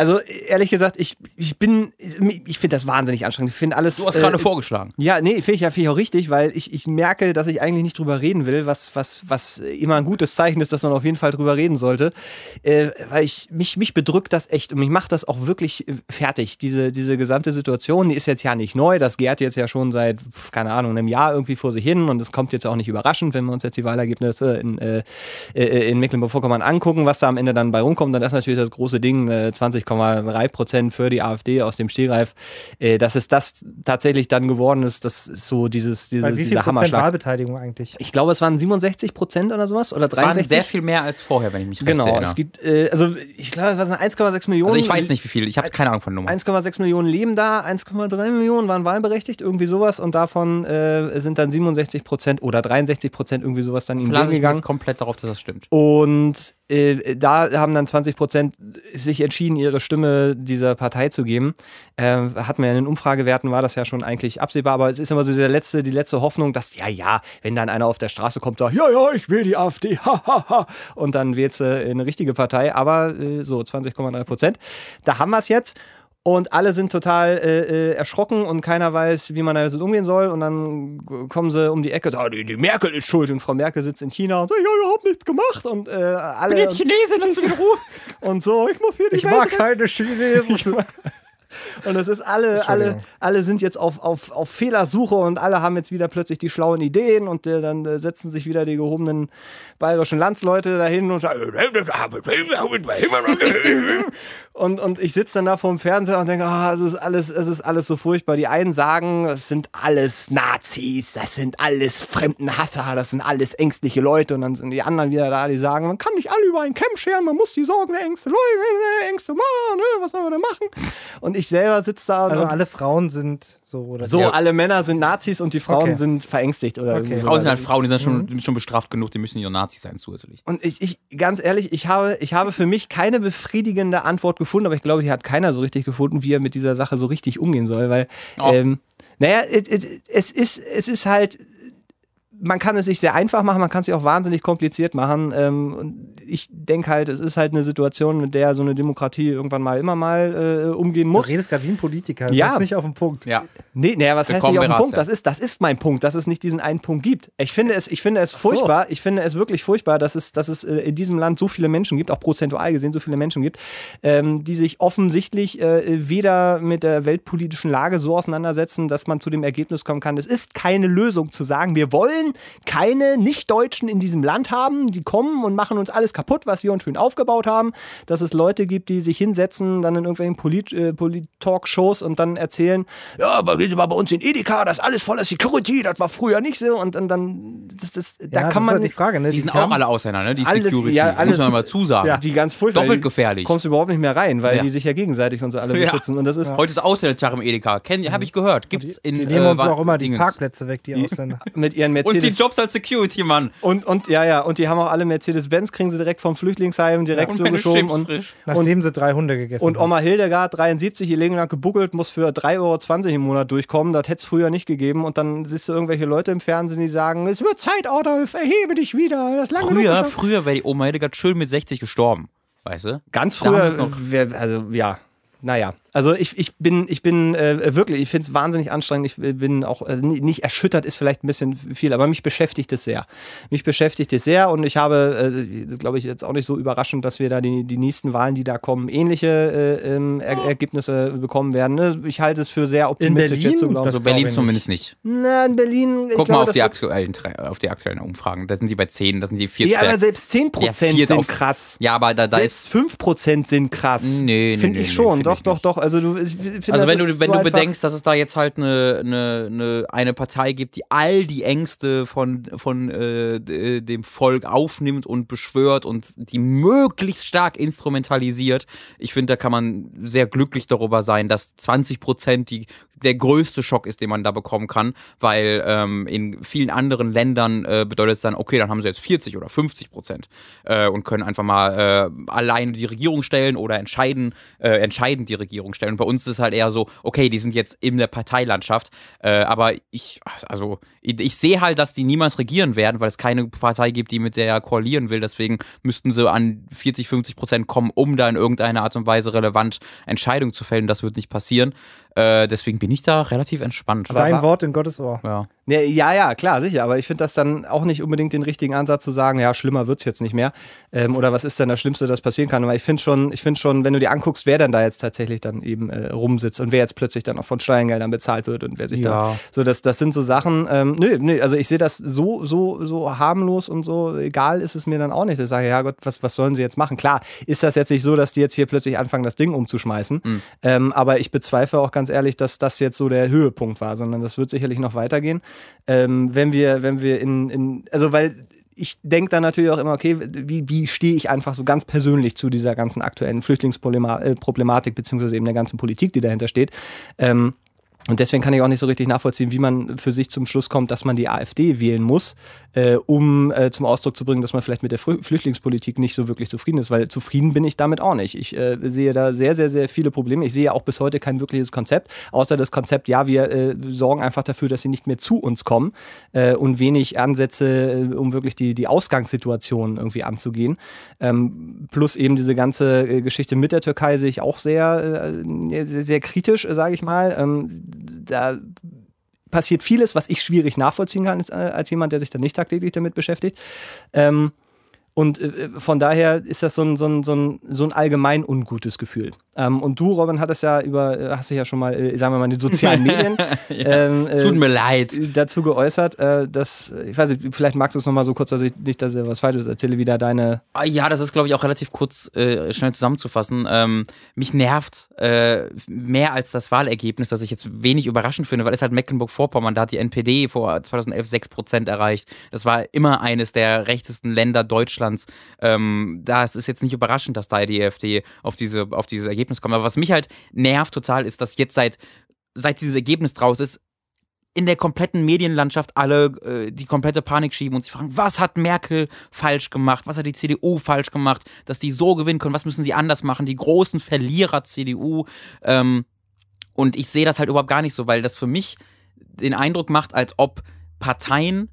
Also ehrlich gesagt, ich, ich bin, ich finde das wahnsinnig anstrengend. Ich finde alles. Du hast gerade äh, vorgeschlagen. Ja, nee, finde ich ja find ich auch richtig, weil ich, ich merke, dass ich eigentlich nicht drüber reden will, was, was, was immer ein gutes Zeichen ist, dass man auf jeden Fall drüber reden sollte. Äh, weil ich, mich, mich bedrückt das echt und mich macht das auch wirklich äh, fertig. Diese, diese gesamte Situation, die ist jetzt ja nicht neu. Das gärt jetzt ja schon seit, keine Ahnung, einem Jahr irgendwie vor sich hin und es kommt jetzt auch nicht überraschend, wenn wir uns jetzt die Wahlergebnisse in, äh, äh in Mecklenburg-Vorpommern angucken, was da am Ende dann bei rumkommt. Dann ist natürlich das große Ding, äh, 20 2,3 Prozent für die AfD aus dem Stegreif, äh, dass es das tatsächlich dann geworden ist, das ist so dieses, dieses Weil wie viel dieser Prozent Wahlbeteiligung eigentlich? Ich glaube, es waren 67 Prozent oder sowas oder 63. Es waren sehr viel mehr als vorher, wenn ich mich recht genau, erinnere. Genau, es gibt, äh, also ich glaube, es waren 1,6 Millionen. Also ich weiß nicht, wie viel, ich habe keine Ahnung von Nummern. 1,6 Millionen leben da, 1,3 Millionen waren wahlberechtigt, irgendwie sowas und davon äh, sind dann 67 Prozent oder 63 Prozent irgendwie sowas dann ihm gegangen. komplett darauf, dass das stimmt. Und äh, da haben dann 20 Prozent sich entschieden, ihre Stimme dieser Partei zu geben. Äh, hatten wir ja in den Umfragewerten, war das ja schon eigentlich absehbar, aber es ist immer so der letzte, die letzte Hoffnung, dass, ja, ja, wenn dann einer auf der Straße kommt, sagt, ja, ja, ich will die AfD, ha, ha, ha, und dann wählst du eine richtige Partei, aber äh, so 20,3 Prozent. Da haben wir es jetzt. Und alle sind total äh, äh, erschrocken und keiner weiß, wie man damit umgehen soll. Und dann kommen sie um die Ecke, ah, die, die Merkel ist schuld. Und Frau Merkel sitzt in China und sagt, ich habe überhaupt nichts gemacht. Und äh, alle Chinesin, lass mich in Ruhe. und so, ich muss hier die Ich Welt mag keine Chinesen. Und es ist alle, alle, alle sind jetzt auf, auf, auf Fehlersuche und alle haben jetzt wieder plötzlich die schlauen Ideen und äh, dann äh, setzen sich wieder die gehobenen bayerischen Landsleute dahin und sagen, und, und ich sitze dann da vor dem Fernseher und denke, ah, es ist alles, es ist alles so furchtbar. Die einen sagen, es sind alles Nazis, das sind alles Fremdenhasser, das sind alles ängstliche Leute. Und dann sind die anderen wieder da, die sagen, man kann nicht alle über einen Kamm scheren, man muss die Sorgen der Ängste äh, Ängste machen, ne, was soll man denn machen? Und ich selber sitze da und, Also alle Frauen sind so oder so, Ja. alle Männer sind Nazis und die Frauen Okay. sind verängstigt oder Okay. so. Frauen sind halt Frauen, die sind schon, Mhm. schon bestraft genug, die müssen ja Nazis sein zusätzlich. Und ich, ich, ganz ehrlich, ich habe, ich habe für mich keine befriedigende Antwort gefunden, aber ich glaube, die hat keiner so richtig gefunden, wie er mit dieser Sache so richtig umgehen soll, weil, Oh. ähm, naja, es ist, es ist halt, man kann es sich sehr einfach machen, man kann es sich auch wahnsinnig kompliziert machen. Ähm, und ich denke halt, es ist halt eine Situation, mit der so eine Demokratie irgendwann mal immer mal äh, umgehen Du muss. redest gerade wie ein Politiker. Du Ja. bist nicht auf den Punkt. Ja. Nee, naja, was heißt nicht auf den Punkt? Das ist, das ist mein Punkt, dass es nicht diesen einen Punkt gibt. Ich finde es, ich finde es furchtbar, ich finde es wirklich furchtbar, dass es, dass es äh, in diesem Land so viele Menschen gibt, auch prozentual gesehen so viele Menschen gibt, ähm, die sich offensichtlich äh, weder mit der weltpolitischen Lage so auseinandersetzen, dass man zu dem Ergebnis kommen kann. Es ist keine Lösung zu sagen, wir wollen keine Nicht-Deutschen in diesem Land haben, die kommen und machen uns alles kaputt, was wir uns schön aufgebaut haben. Dass es Leute gibt, die sich hinsetzen, dann in irgendwelchen Polit- äh, Polit-Talk-Shows und dann erzählen, ja, aber gehen Sie mal bei uns in Edeka, das ist alles voller Security, das war früher nicht so. Und, dann- dann, das, das, da Ja, kann das ist man halt die Frage, ne? Die sind kamen- auch alle Ausländer, ne? Die alles, Security. ja, alles, muss man mal zusagen. Ja, die ganz furchtbar. Doppelt Die gefährlich. Kommst du überhaupt nicht mehr rein, weil Ja. die sich ja gegenseitig und so alle Ja. beschützen. Und das ist Heute ist Ausländertag im Edeka. Kenn, Habe ich gehört. Gibt's in Die nehmen uns äh, auch immer die Dingens. Parkplätze weg, die Ausländer. mit ihren Und Die Jobs als Security, Mann. Und, und ja, ja, und die haben auch alle Mercedes-Benz, kriegen sie direkt vom Flüchtlingsheim direkt Und so meine geschoben. Chips Und, frisch. Nachdem sie drei Hunde gegessen und haben. Oma Hildegard, 73, ihr Leben lang gebuckelt, muss für 3,20 Euro im Monat durchkommen. Das hätte es früher nicht gegeben. Und dann siehst du irgendwelche Leute im Fernsehen, die sagen, es wird Zeit, Adolf, erhebe dich wieder. Das lange Früher, geschafft." früher wäre die Oma Hildegard schön mit 60 gestorben. Weißt du? Ganz früher, wär, also ja, naja. Also ich, ich bin, ich bin äh, wirklich, ich finde es wahnsinnig anstrengend. Ich bin auch, ni- nicht erschüttert ist vielleicht ein bisschen viel, aber mich beschäftigt es sehr. Mich beschäftigt es sehr und ich habe, äh, glaube ich, jetzt auch nicht so überraschend, dass wir da die, die nächsten Wahlen, die da kommen, ähnliche äh, ähm, er Ergebnisse bekommen werden. Ne? Ich halte es für sehr optimistisch Berlin? jetzt zu glauben. Das Also glaub Berlin ich zumindest nicht. Na, in Berlin, ich Guck glaube, mal auf die, aktuellen, auf die aktuellen Umfragen. Da sind die bei 10, da sind die 4 Ja, aber selbst 10% Ja, vier ist sind auf- krass. Ja, aber da, da ist. Selbst 5% sind krass. Nee, nee, Finde nee, ich nee, schon. find doch, ich doch, nicht. doch. Also, du, ich finde, Also wenn du, wenn so du bedenkst, dass es da jetzt halt eine, eine, eine, eine Partei gibt, die all die Ängste von, von äh, d- dem Volk aufnimmt und beschwört und die möglichst stark instrumentalisiert. Ich finde, da kann man sehr glücklich darüber sein, dass 20 Prozent die der größte Schock ist, den man da bekommen kann, weil ähm, in vielen anderen Ländern äh, bedeutet es dann, okay, dann haben sie jetzt 40 oder 50 Prozent äh, und können einfach mal äh, alleine die Regierung stellen oder entscheiden, äh, entscheidend die Regierung stellen. Und bei uns ist es halt eher so, okay, die sind jetzt in der Parteilandschaft, äh, aber ich, also ich, ich sehe halt, dass die niemals regieren werden, weil es keine Partei gibt, die mit der er koalieren will. Deswegen müssten sie an 40, 50 Prozent kommen, um da in irgendeiner Art und Weise relevant Entscheidungen zu fällen. Das wird nicht passieren. Äh, deswegen bin ich da relativ entspannt. Dein Wort in Gottes Ohr. ja. Ja, ja, ja, klar, sicher. Aber ich finde das dann auch nicht unbedingt den richtigen Ansatz zu sagen, ja, schlimmer wird es jetzt nicht mehr. Ähm, oder was ist denn das Schlimmste, das passieren kann? Weil ich finde schon, ich finde schon, wenn du dir anguckst, wer denn da jetzt tatsächlich dann eben äh, rumsitzt und wer jetzt plötzlich dann auch von Steuergeldern bezahlt wird und wer sich Ja. da. So, das, das sind so Sachen, ähm, nö, nö, also ich sehe das so, so, so harmlos und so, egal ist es mir dann auch nicht. Ich sage, ja Gott, was, was sollen sie jetzt machen? Klar, ist das jetzt nicht so, dass die jetzt hier plötzlich anfangen, das Ding umzuschmeißen. Mhm. Ähm, aber ich bezweifle auch ganz ehrlich, dass das jetzt so der Höhepunkt war, sondern das wird sicherlich noch weitergehen. Ähm, wenn wir, wenn wir in, in also weil ich denke dann natürlich auch immer, okay, wie, wie stehe ich einfach so ganz persönlich zu dieser ganzen aktuellen Flüchtlingsproblematik, beziehungsweise eben der ganzen Politik, die dahinter steht. Ähm, und deswegen kann ich auch nicht so richtig nachvollziehen, wie man für sich zum Schluss kommt, dass man die AfD wählen muss, äh, um äh, zum Ausdruck zu bringen, dass man vielleicht mit der Flü- Flüchtlingspolitik nicht so wirklich zufrieden ist, weil zufrieden bin ich damit auch nicht. Ich äh, sehe da sehr, sehr, sehr viele Probleme. Ich sehe auch bis heute kein wirkliches Konzept, außer das Konzept, ja, wir äh, sorgen einfach dafür, dass sie nicht mehr zu uns kommen äh, und wenig Ansätze, äh, um wirklich die, die Ausgangssituation irgendwie anzugehen. Ähm, plus eben diese ganze Geschichte mit der Türkei sehe ich auch sehr, sehr, sehr kritisch, sage ich mal. Ähm, da passiert vieles, was ich schwierig nachvollziehen kann als, äh, als jemand, der sich da nicht tagtäglich damit beschäftigt. Ähm, und äh, von daher ist das so ein, so ein, so ein, so ein allgemein ungutes Gefühl. Ähm, und du, Robin, hattest ja über, äh, hast dich ja schon mal, äh, sagen wir mal, in den sozialen Medien ähm, Es tut mir leid. dazu geäußert, dass, ich weiß nicht, vielleicht magst du es nochmal so kurz, dass ich nicht, dass ich was Falsches erzähle, wie da deine. Ah, Ja, das ist, glaube ich, auch relativ kurz, äh, schnell zusammenzufassen. Ähm, mich nervt äh, mehr als das Wahlergebnis, das ich jetzt wenig überraschend finde, weil es halt Mecklenburg-Vorpommern, da hat die NPD vor 2011 6 Prozent erreicht. Das war immer eines der rechtesten Länder Deutschlands. Ähm, das ist jetzt nicht überraschend, dass da die AfD auf, diese, auf dieses Ergebnis kommt. Aber was mich halt nervt total, ist, dass jetzt seit, seit dieses Ergebnis draus ist, in der kompletten Medienlandschaft alle äh, die komplette Panik schieben und sich fragen, was hat Merkel falsch gemacht, was hat die CDU falsch gemacht, dass die so gewinnen können, was müssen sie anders machen, die großen Verlierer CDU. Ähm, und ich sehe das halt überhaupt gar nicht so, weil das für mich den Eindruck macht, als ob Parteien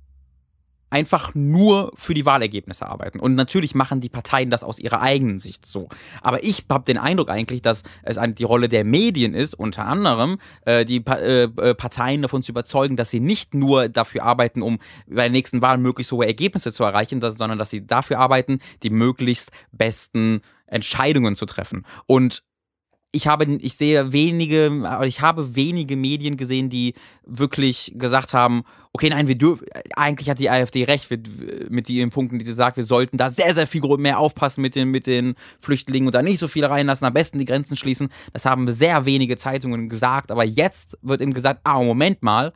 einfach nur für die Wahlergebnisse arbeiten. Und natürlich machen die Parteien das aus ihrer eigenen Sicht so. Aber ich habe den Eindruck eigentlich, dass es die Rolle der Medien ist, unter anderem äh, die pa äh, äh, Parteien davon zu überzeugen, dass sie nicht nur dafür arbeiten, um bei der nächsten Wahl möglichst hohe Ergebnisse zu erreichen, dass, sondern dass sie dafür arbeiten, die möglichst besten Entscheidungen zu treffen. Und ich habe, ich sehe wenige, ich habe wenige Medien gesehen, die wirklich gesagt haben, okay, nein, wir dürfen, eigentlich hat die AfD recht mit, mit den Punkten, die sie sagt, wir sollten da sehr, sehr viel mehr aufpassen mit den, mit den Flüchtlingen und da nicht so viele reinlassen, am besten die Grenzen schließen. Das haben sehr wenige Zeitungen gesagt, aber jetzt wird eben gesagt, ah, Moment mal,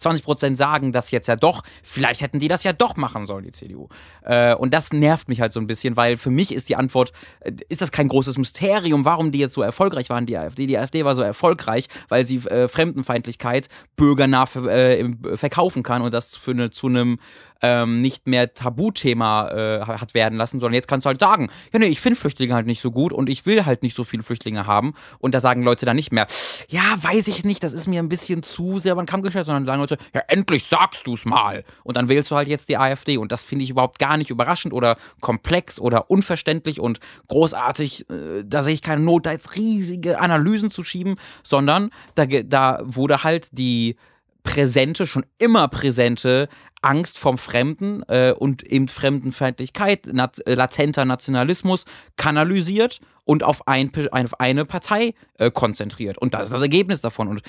20% sagen das jetzt ja doch, vielleicht hätten die das ja doch machen sollen, die CDU. Äh, und das nervt mich halt so ein bisschen, weil für mich ist die Antwort, äh, ist das kein großes Mysterium, warum die jetzt so erfolgreich waren, die AfD. Die AfD war so erfolgreich, weil sie äh, Fremdenfeindlichkeit bürgernah äh, verkaufen kann und das für eine, zu einem ähm, nicht mehr Tabuthema äh, hat werden lassen, sondern jetzt kannst du halt sagen, ja nee, ich finde Flüchtlinge halt nicht so gut und ich will halt nicht so viele Flüchtlinge haben und da sagen Leute dann nicht mehr, ja, weiß ich nicht, das ist mir ein bisschen zu sehr beim Kamm gestellt, sondern sagen Leute, ja, endlich sagst du's mal. Und dann wählst du halt jetzt die AfD und das finde ich überhaupt gar nicht überraschend oder komplex oder unverständlich und großartig, äh, da sehe ich keine Not, da jetzt riesige Analysen zu schieben, sondern da, da wurde halt die präsente, schon immer präsente Angst vom Fremden äh, und eben Fremdenfeindlichkeit, nat äh, latenter Nationalismus kanalisiert und auf, ein, auf eine Partei äh, konzentriert. Und das ist das Ergebnis davon. Und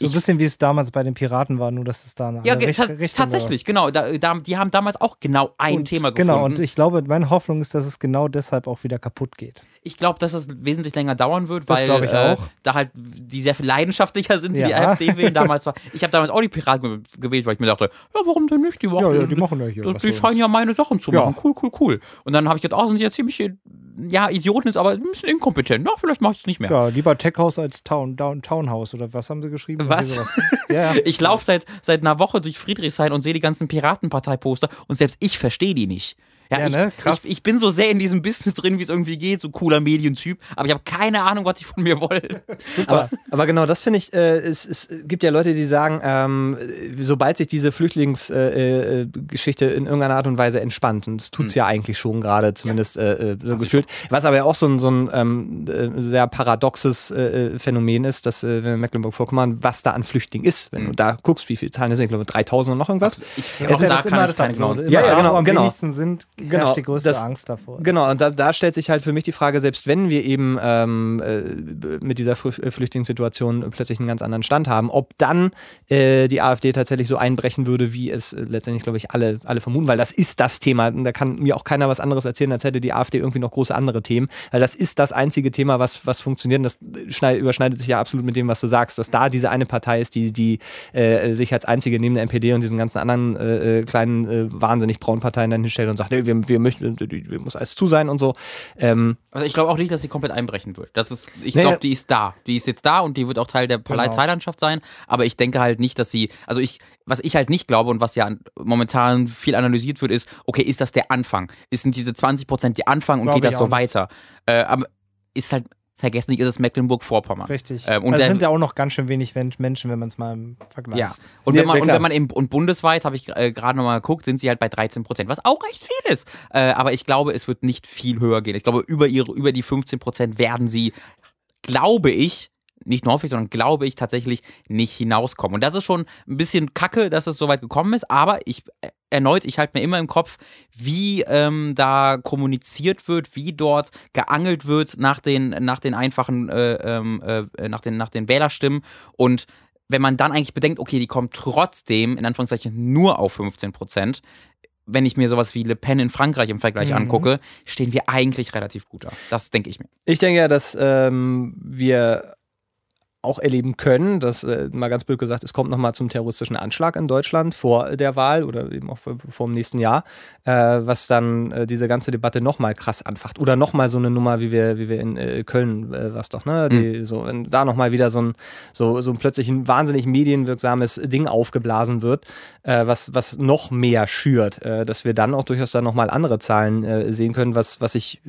So ein bisschen wie es damals bei den Piraten war, nur dass es da eine ja, andere Richtung war. tatsächlich, genau. Da, da, die haben damals auch genau ein Und- Thema gefunden. Genau, und ich glaube, meine Hoffnung ist, dass es genau deshalb auch wieder kaputt geht. Ich glaube, dass es wesentlich länger dauern wird, Das weil äh, da halt die sehr viel leidenschaftlicher sind, die die Ja. AfD wählen. Damals war, ich habe damals auch die Piraten ge- gewählt, weil ich mir dachte, ja, warum denn nicht? Die, Ja, ja, die machen ja hier Die für scheinen ja meine Sachen zu machen. Cool, cool, cool. Und dann habe ich gedacht, oh, sind sie ja ziemlich, ja, Idioten ist, aber ein bisschen inkompetent. Na, vielleicht mache ich es nicht mehr. Ja, lieber Techhouse als Town, Down, Townhouse oder was haben sie geschrieben? Was? Ja, ja. Ich laufe seit, seit einer Woche durch Friedrichshain und sehe die ganzen Piratenpartei-Poster und selbst ich verstehe die nicht. Ja, Ja, ich, ne? Krass. Ich, ich bin so sehr in diesem Business drin, wie es irgendwie geht, so cooler Medientyp, aber ich habe keine Ahnung, was die von mir wollen. Aber, aber genau, das finde ich, äh, es, es gibt ja Leute, die sagen, ähm, sobald sich diese Flüchtlingsgeschichte äh, äh, in irgendeiner Art und Weise entspannt, und das tut es ja eigentlich schon gerade, zumindest äh, äh, so gefühlt, was aber ja auch so ein, so ein ähm, äh, sehr paradoxes Phänomen ist, dass äh, wenn wir in Mecklenburg-Vorpommern, was da an Flüchtlingen ist, wenn du da guckst, wie viele Zahlen das sind, ich glaube 3000 und noch irgendwas. Ich, Das auch ist da ja kann immer ich das genauen- Immer Ja, ja, genau, wo am genau. wenigsten sind, herrscht Genau, die größte das- Angst davor. Genau, und da, da stellt sich halt für mich die Frage, selbst wenn wir eben ähm, äh, mit dieser äh, Flüchtlingssituation plötzlich einen ganz anderen Stand haben, ob dann äh, die AfD tatsächlich so einbrechen würde, wie es äh, letztendlich, glaube ich, alle, alle vermuten, weil das ist das Thema. Da kann mir auch keiner was anderes erzählen, als hätte die AfD irgendwie noch große andere Themen. Weil das ist das einzige Thema, was, was funktioniert. Und das schneid, überschneidet sich ja absolut mit dem, was du sagst, dass da diese eine Partei ist, die, die äh, sich als einzige neben der NPD und diesen ganzen anderen kleinen, wahnsinnig braunen Parteien dann hinstellt und sagt, nee, wir, wir möchten, wir muss alles zu sein und so. Ähm, Also ich glaube auch nicht, dass sie komplett einbrechen wird. Das ist, ich Nee, glaube, die ist da. Die ist jetzt da und die wird auch Teil der Genau. Parteilandschaft sein. Aber ich denke halt nicht, dass sie, also ich, was ich halt nicht glaube und was ja momentan viel analysiert wird, ist, okay, ist das der Anfang? Ist sind diese 20 Prozent die Anfang und Glaube geht das so weiter? Äh, aber ist halt, vergessen nicht, ist es Mecklenburg-Vorpommern. Richtig. Ähm, und also der- sind ja auch noch ganz schön wenig Wen- Menschen, wenn man es mal im Vergleich. Ja. Und Ja, wenn man, und wenn man im, und bundesweit, habe ich äh, gerade nochmal geguckt, sind sie halt bei 13 Prozent, was auch recht viel ist. Äh, aber ich glaube, es wird nicht viel höher gehen. Ich glaube, über, ihre, über die 15 Prozent werden sie, glaube ich, nicht nur hoffe ich, sondern glaube ich tatsächlich nicht hinauskommen. Und das ist schon ein bisschen kacke, dass es so weit gekommen ist, aber ich äh, erneut, ich halte mir immer im Kopf, wie ähm, da kommuniziert wird, wie dort geangelt wird nach den, nach den einfachen, äh, ähm, äh, nach, den, nach den Wählerstimmen und wenn man dann eigentlich bedenkt, okay, die kommen trotzdem, in Anführungszeichen, nur auf 15 Prozent, wenn ich mir sowas wie Le Pen in Frankreich im Vergleich Mhm. angucke, stehen wir eigentlich relativ gut da. Das denke ich mir. Ich denke ja, dass ähm, wir auch erleben können, dass, äh, mal ganz blöd gesagt, es kommt nochmal zum terroristischen Anschlag in Deutschland vor der Wahl oder eben auch vor, vor dem nächsten Jahr, äh, was dann äh, diese ganze Debatte nochmal krass anfacht. Oder nochmal so eine Nummer, wie wir, wie wir in äh, Köln, äh, was doch, ne? Die, so, wenn da nochmal wieder so ein, so, so ein plötzlich ein wahnsinnig medienwirksames Ding aufgeblasen wird, äh, was, was noch mehr schürt, äh, dass wir dann auch durchaus dann nochmal andere Zahlen sehen können, was, was ich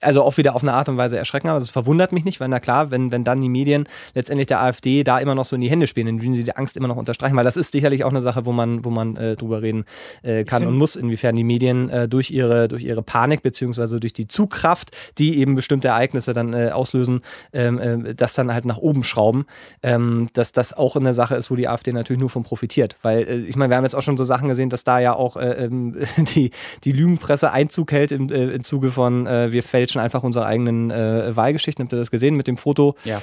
also auch wieder auf eine Art und Weise erschrecken, aber das verwundert mich nicht, weil na klar, wenn, wenn dann die Medien letztendlich der AfD da immer noch so in die Hände spielen, indem sie die Angst immer noch unterstreichen, weil das ist sicherlich auch eine Sache, wo man, wo man äh, drüber reden äh, kann und muss, inwiefern die Medien äh, durch ihre, durch ihre Panik beziehungsweise durch die Zugkraft, die eben bestimmte Ereignisse dann äh, auslösen, ähm, äh, das dann halt nach oben schrauben, ähm, dass das auch eine Sache ist, wo die AfD natürlich nur von profitiert, weil äh, ich meine, wir haben jetzt auch schon so Sachen gesehen, dass da ja auch äh, ähm, die, die Lügenpresse Einzug hält im, im Zuge von wir fälschen einfach unsere eigenen äh, Wahlgeschichten. Habt ihr das gesehen mit dem Foto? Ja.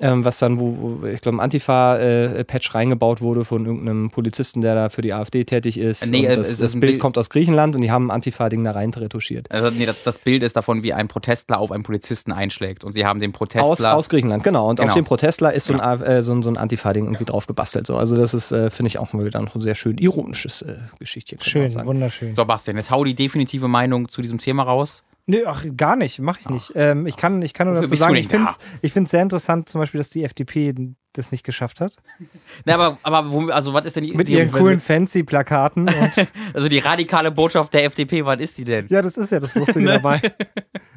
ähm, was dann, wo, wo ich glaube, ein Antifa-Patch reingebaut wurde von irgendeinem Polizisten, der da für die AfD tätig ist. Nee, und äh, das, ist das ein Bild Bild- kommt aus Griechenland und die haben ein Antifa-Ding da rein retuschiert. Also, nee, das, das Bild ist davon, wie ein Protestler auf einen Polizisten einschlägt. Und sie haben den Aus, Protestler. aus Griechenland, genau. Und Genau. auf dem Protestler ist so ein, A- äh, so ein, so ein Antifa-Ding irgendwie drauf gebastelt. So. Also das ist, äh, finde ich, auch mal wieder noch ein sehr schön ironisches äh, Geschichtchen. Schön, wunderschön. so, Bastian, jetzt hau die definitive Meinung zu diesem Thema raus. Nö, ach, gar nicht, mache ich nicht. Ähm, ich, kann, ich kann nur dazu sagen, ich finde es sehr interessant, zum Beispiel, dass die FDP das nicht geschafft hat. Na, aber, aber also, was ist denn die, Mit die, ihren coolen Fancy-Plakaten. Also, die radikale Botschaft der FDP, was ist die denn? ja, das ist ja das Lustige dabei.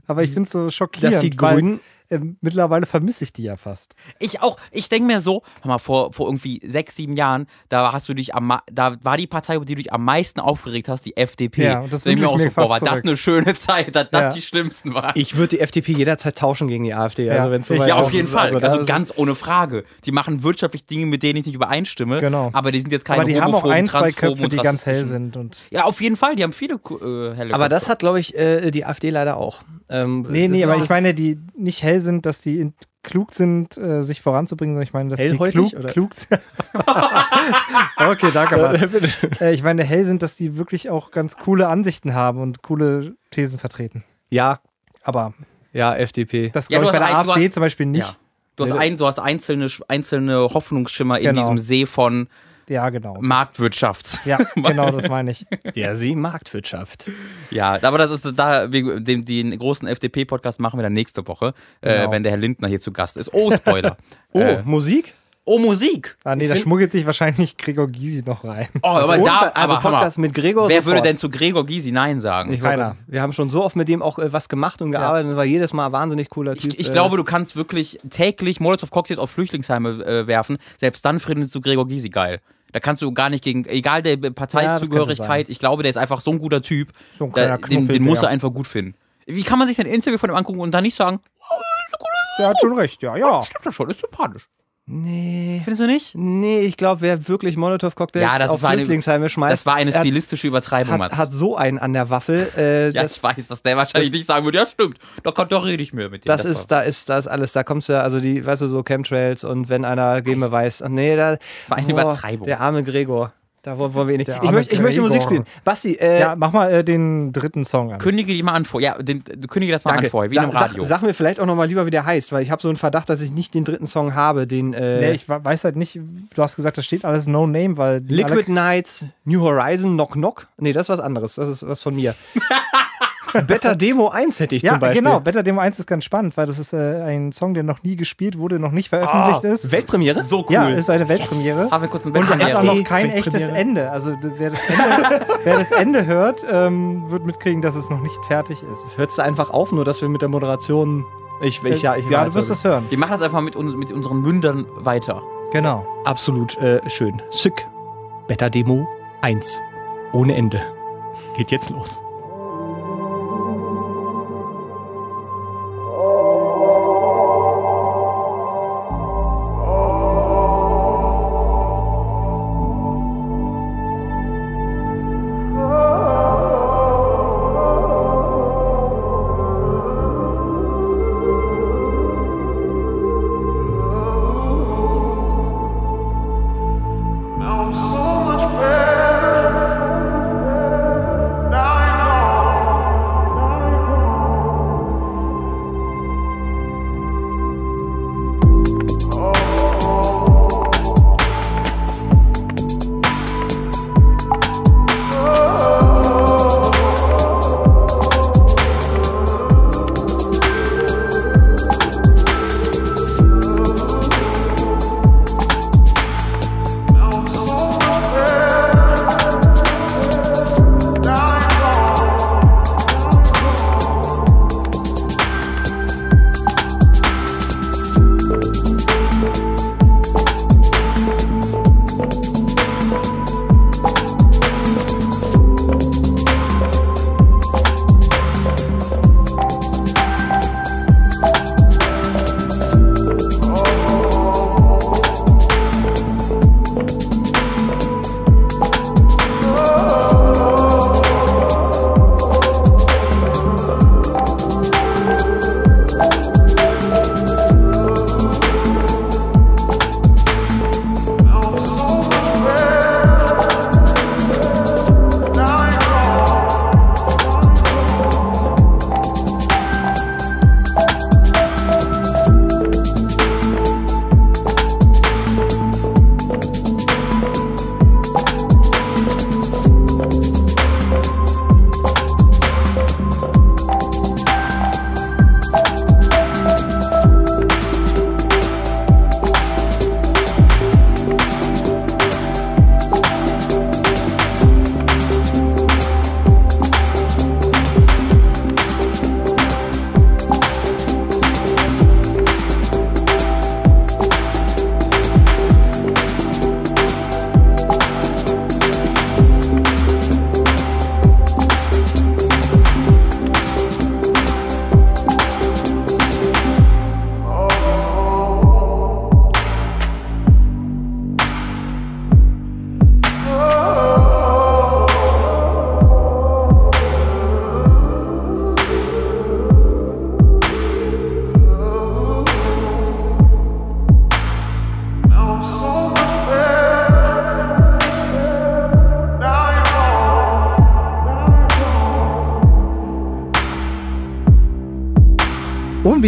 Aber ich finde es so schockierend. Dass die weil, Grünen ähm, mittlerweile vermisse ich die ja fast. Ich auch. Ich denke mir so, hör mal, vor, vor irgendwie sechs, sieben Jahren, da hast du dich am, da war die Partei, über die du dich am meisten aufgeregt hast, die FDP. Ja, und das Da ich mir mir auch so, boah, war das eine schöne Zeit, dass das Ja. die schlimmsten waren. Ich würde die FDP jederzeit tauschen gegen die AfD. Ja. Also, wenn's so ja, auf ist. jeden Fall. Also, ist- ganz ohne Frage. Die machen wirtschaftlich Dinge, mit denen ich nicht übereinstimme. Genau. Aber die sind jetzt keine Aber die haben auch ein, zwei Köpfe, und die ganz hell sind. Und Ja, auf jeden Fall. Die haben viele äh, helle aber das Köpfe. hat, glaube ich, äh, die AfD leider auch. Ähm, nee, nee, aber ich meine, die nicht hell sind, dass die in, klug sind, äh, sich voranzubringen, sondern ich meine, dass die klug, oder? klug sind. okay, danke, Mann. äh, ich meine, hell sind, dass die wirklich auch ganz coole Ansichten haben und coole Thesen vertreten. ja, Aber ja, FDP. das Ja, glaube ich du bei der ein- AfD hast- zum Beispiel nicht. Ja. Du hast, ein, du hast einzelne, einzelne Hoffnungsschimmer in Genau. diesem See von Ja, genau. Das- Marktwirtschaft. Ja, genau, das meine ich. Der See Marktwirtschaft. Ja, aber das ist da, wir, den, den großen FDP-Podcast machen wir dann nächste Woche, äh, Genau. wenn der Herr Lindner hier zu Gast ist. Oh, Spoiler. Oh, Äh, Musik? Oh, Musik. Ah, nee, da schmuggelt sich wahrscheinlich Gregor Gysi noch rein. Oh, aber da, also aber Hammer. Podcast mit Gregor Wer sofort. würde denn zu Gregor Gysi Nein sagen? Ich Keiner. Wir haben schon so oft mit dem auch äh, was gemacht und gearbeitet. Das war jedes Mal ein wahnsinnig cooler Typ. Ich, ich Äh, glaube, du kannst wirklich täglich Molotow-Cocktails auf Flüchtlingsheime äh, werfen. Selbst dann findest du Gregor Gysi geil. Da kannst du gar nicht gegen, egal der Parteizugehörigkeit, sein. ich glaube, der ist einfach so ein guter Typ. So ein Da, kleiner den, den muss er einfach gut finden. Wie kann man sich denn ein Interview von ihm angucken und dann nicht sagen, Der hat schon recht, ja, ja. stimmt das schon, ist sympathisch. Nee. Findest du nicht? Nee, ich glaube, wer wirklich Molotow-Cocktails Ja, das auf Flüchtlingsheime schmeißt, Das war eine hat- stilistische Übertreibung, hat, Mats. hat so einen an der Waffel. Äh, ja, das, ich weiß, dass der wahrscheinlich nicht sagen würde, ja stimmt, da, kann- da rede ich mehr mit dem. das, ist, da ist, da ist alles. Da kommst du ja, also die, weißt du, so Chemtrails und wenn einer gehen wir weiß. ach Nee, da. war eine Übertreibung. Der arme Gregor. Da wollen wir nicht. Ich möchte, ich möchte Musik spielen. Basti, äh, Ja, mach mal äh, den dritten Song an. Kündige die mal an vor. Ja, den, du kündige das mal danke. an vorher, wie Sa- im Radio. Sag, sag mir vielleicht auch nochmal lieber, wie der heißt, weil ich habe so einen Verdacht, dass ich nicht den dritten Song habe, den äh, Nee, ich we- weiß halt nicht, du hast gesagt, da steht alles No Name, weil Liquid Nights, New Horizon, Knock Knock. Nee, das ist was anderes. Das ist was von mir. Better Demo 1 hätte ich Ja, zum Beispiel. genau. Better Demo 1 ist ganz spannend, weil das ist äh, ein Song, der noch nie gespielt wurde, noch nicht veröffentlicht ist. Weltpremiere? so cool. Ja, ist eine Weltpremiere. Haben wir kurz einen Und hat auch noch kein echtes Ende. Also wer das Ende, wer das Ende hört, ähm, wird mitkriegen, dass es noch nicht fertig ist. Hörst du einfach auf, nur dass wir mit der Moderation. Ich, ich, ja, ich ja, weiß, du wirst es hören. Wir machen das einfach mit, uns, mit unseren Mündern weiter. Genau. Absolut äh, schön. Sück. Better Demo 1. Ohne Ende. Geht jetzt los.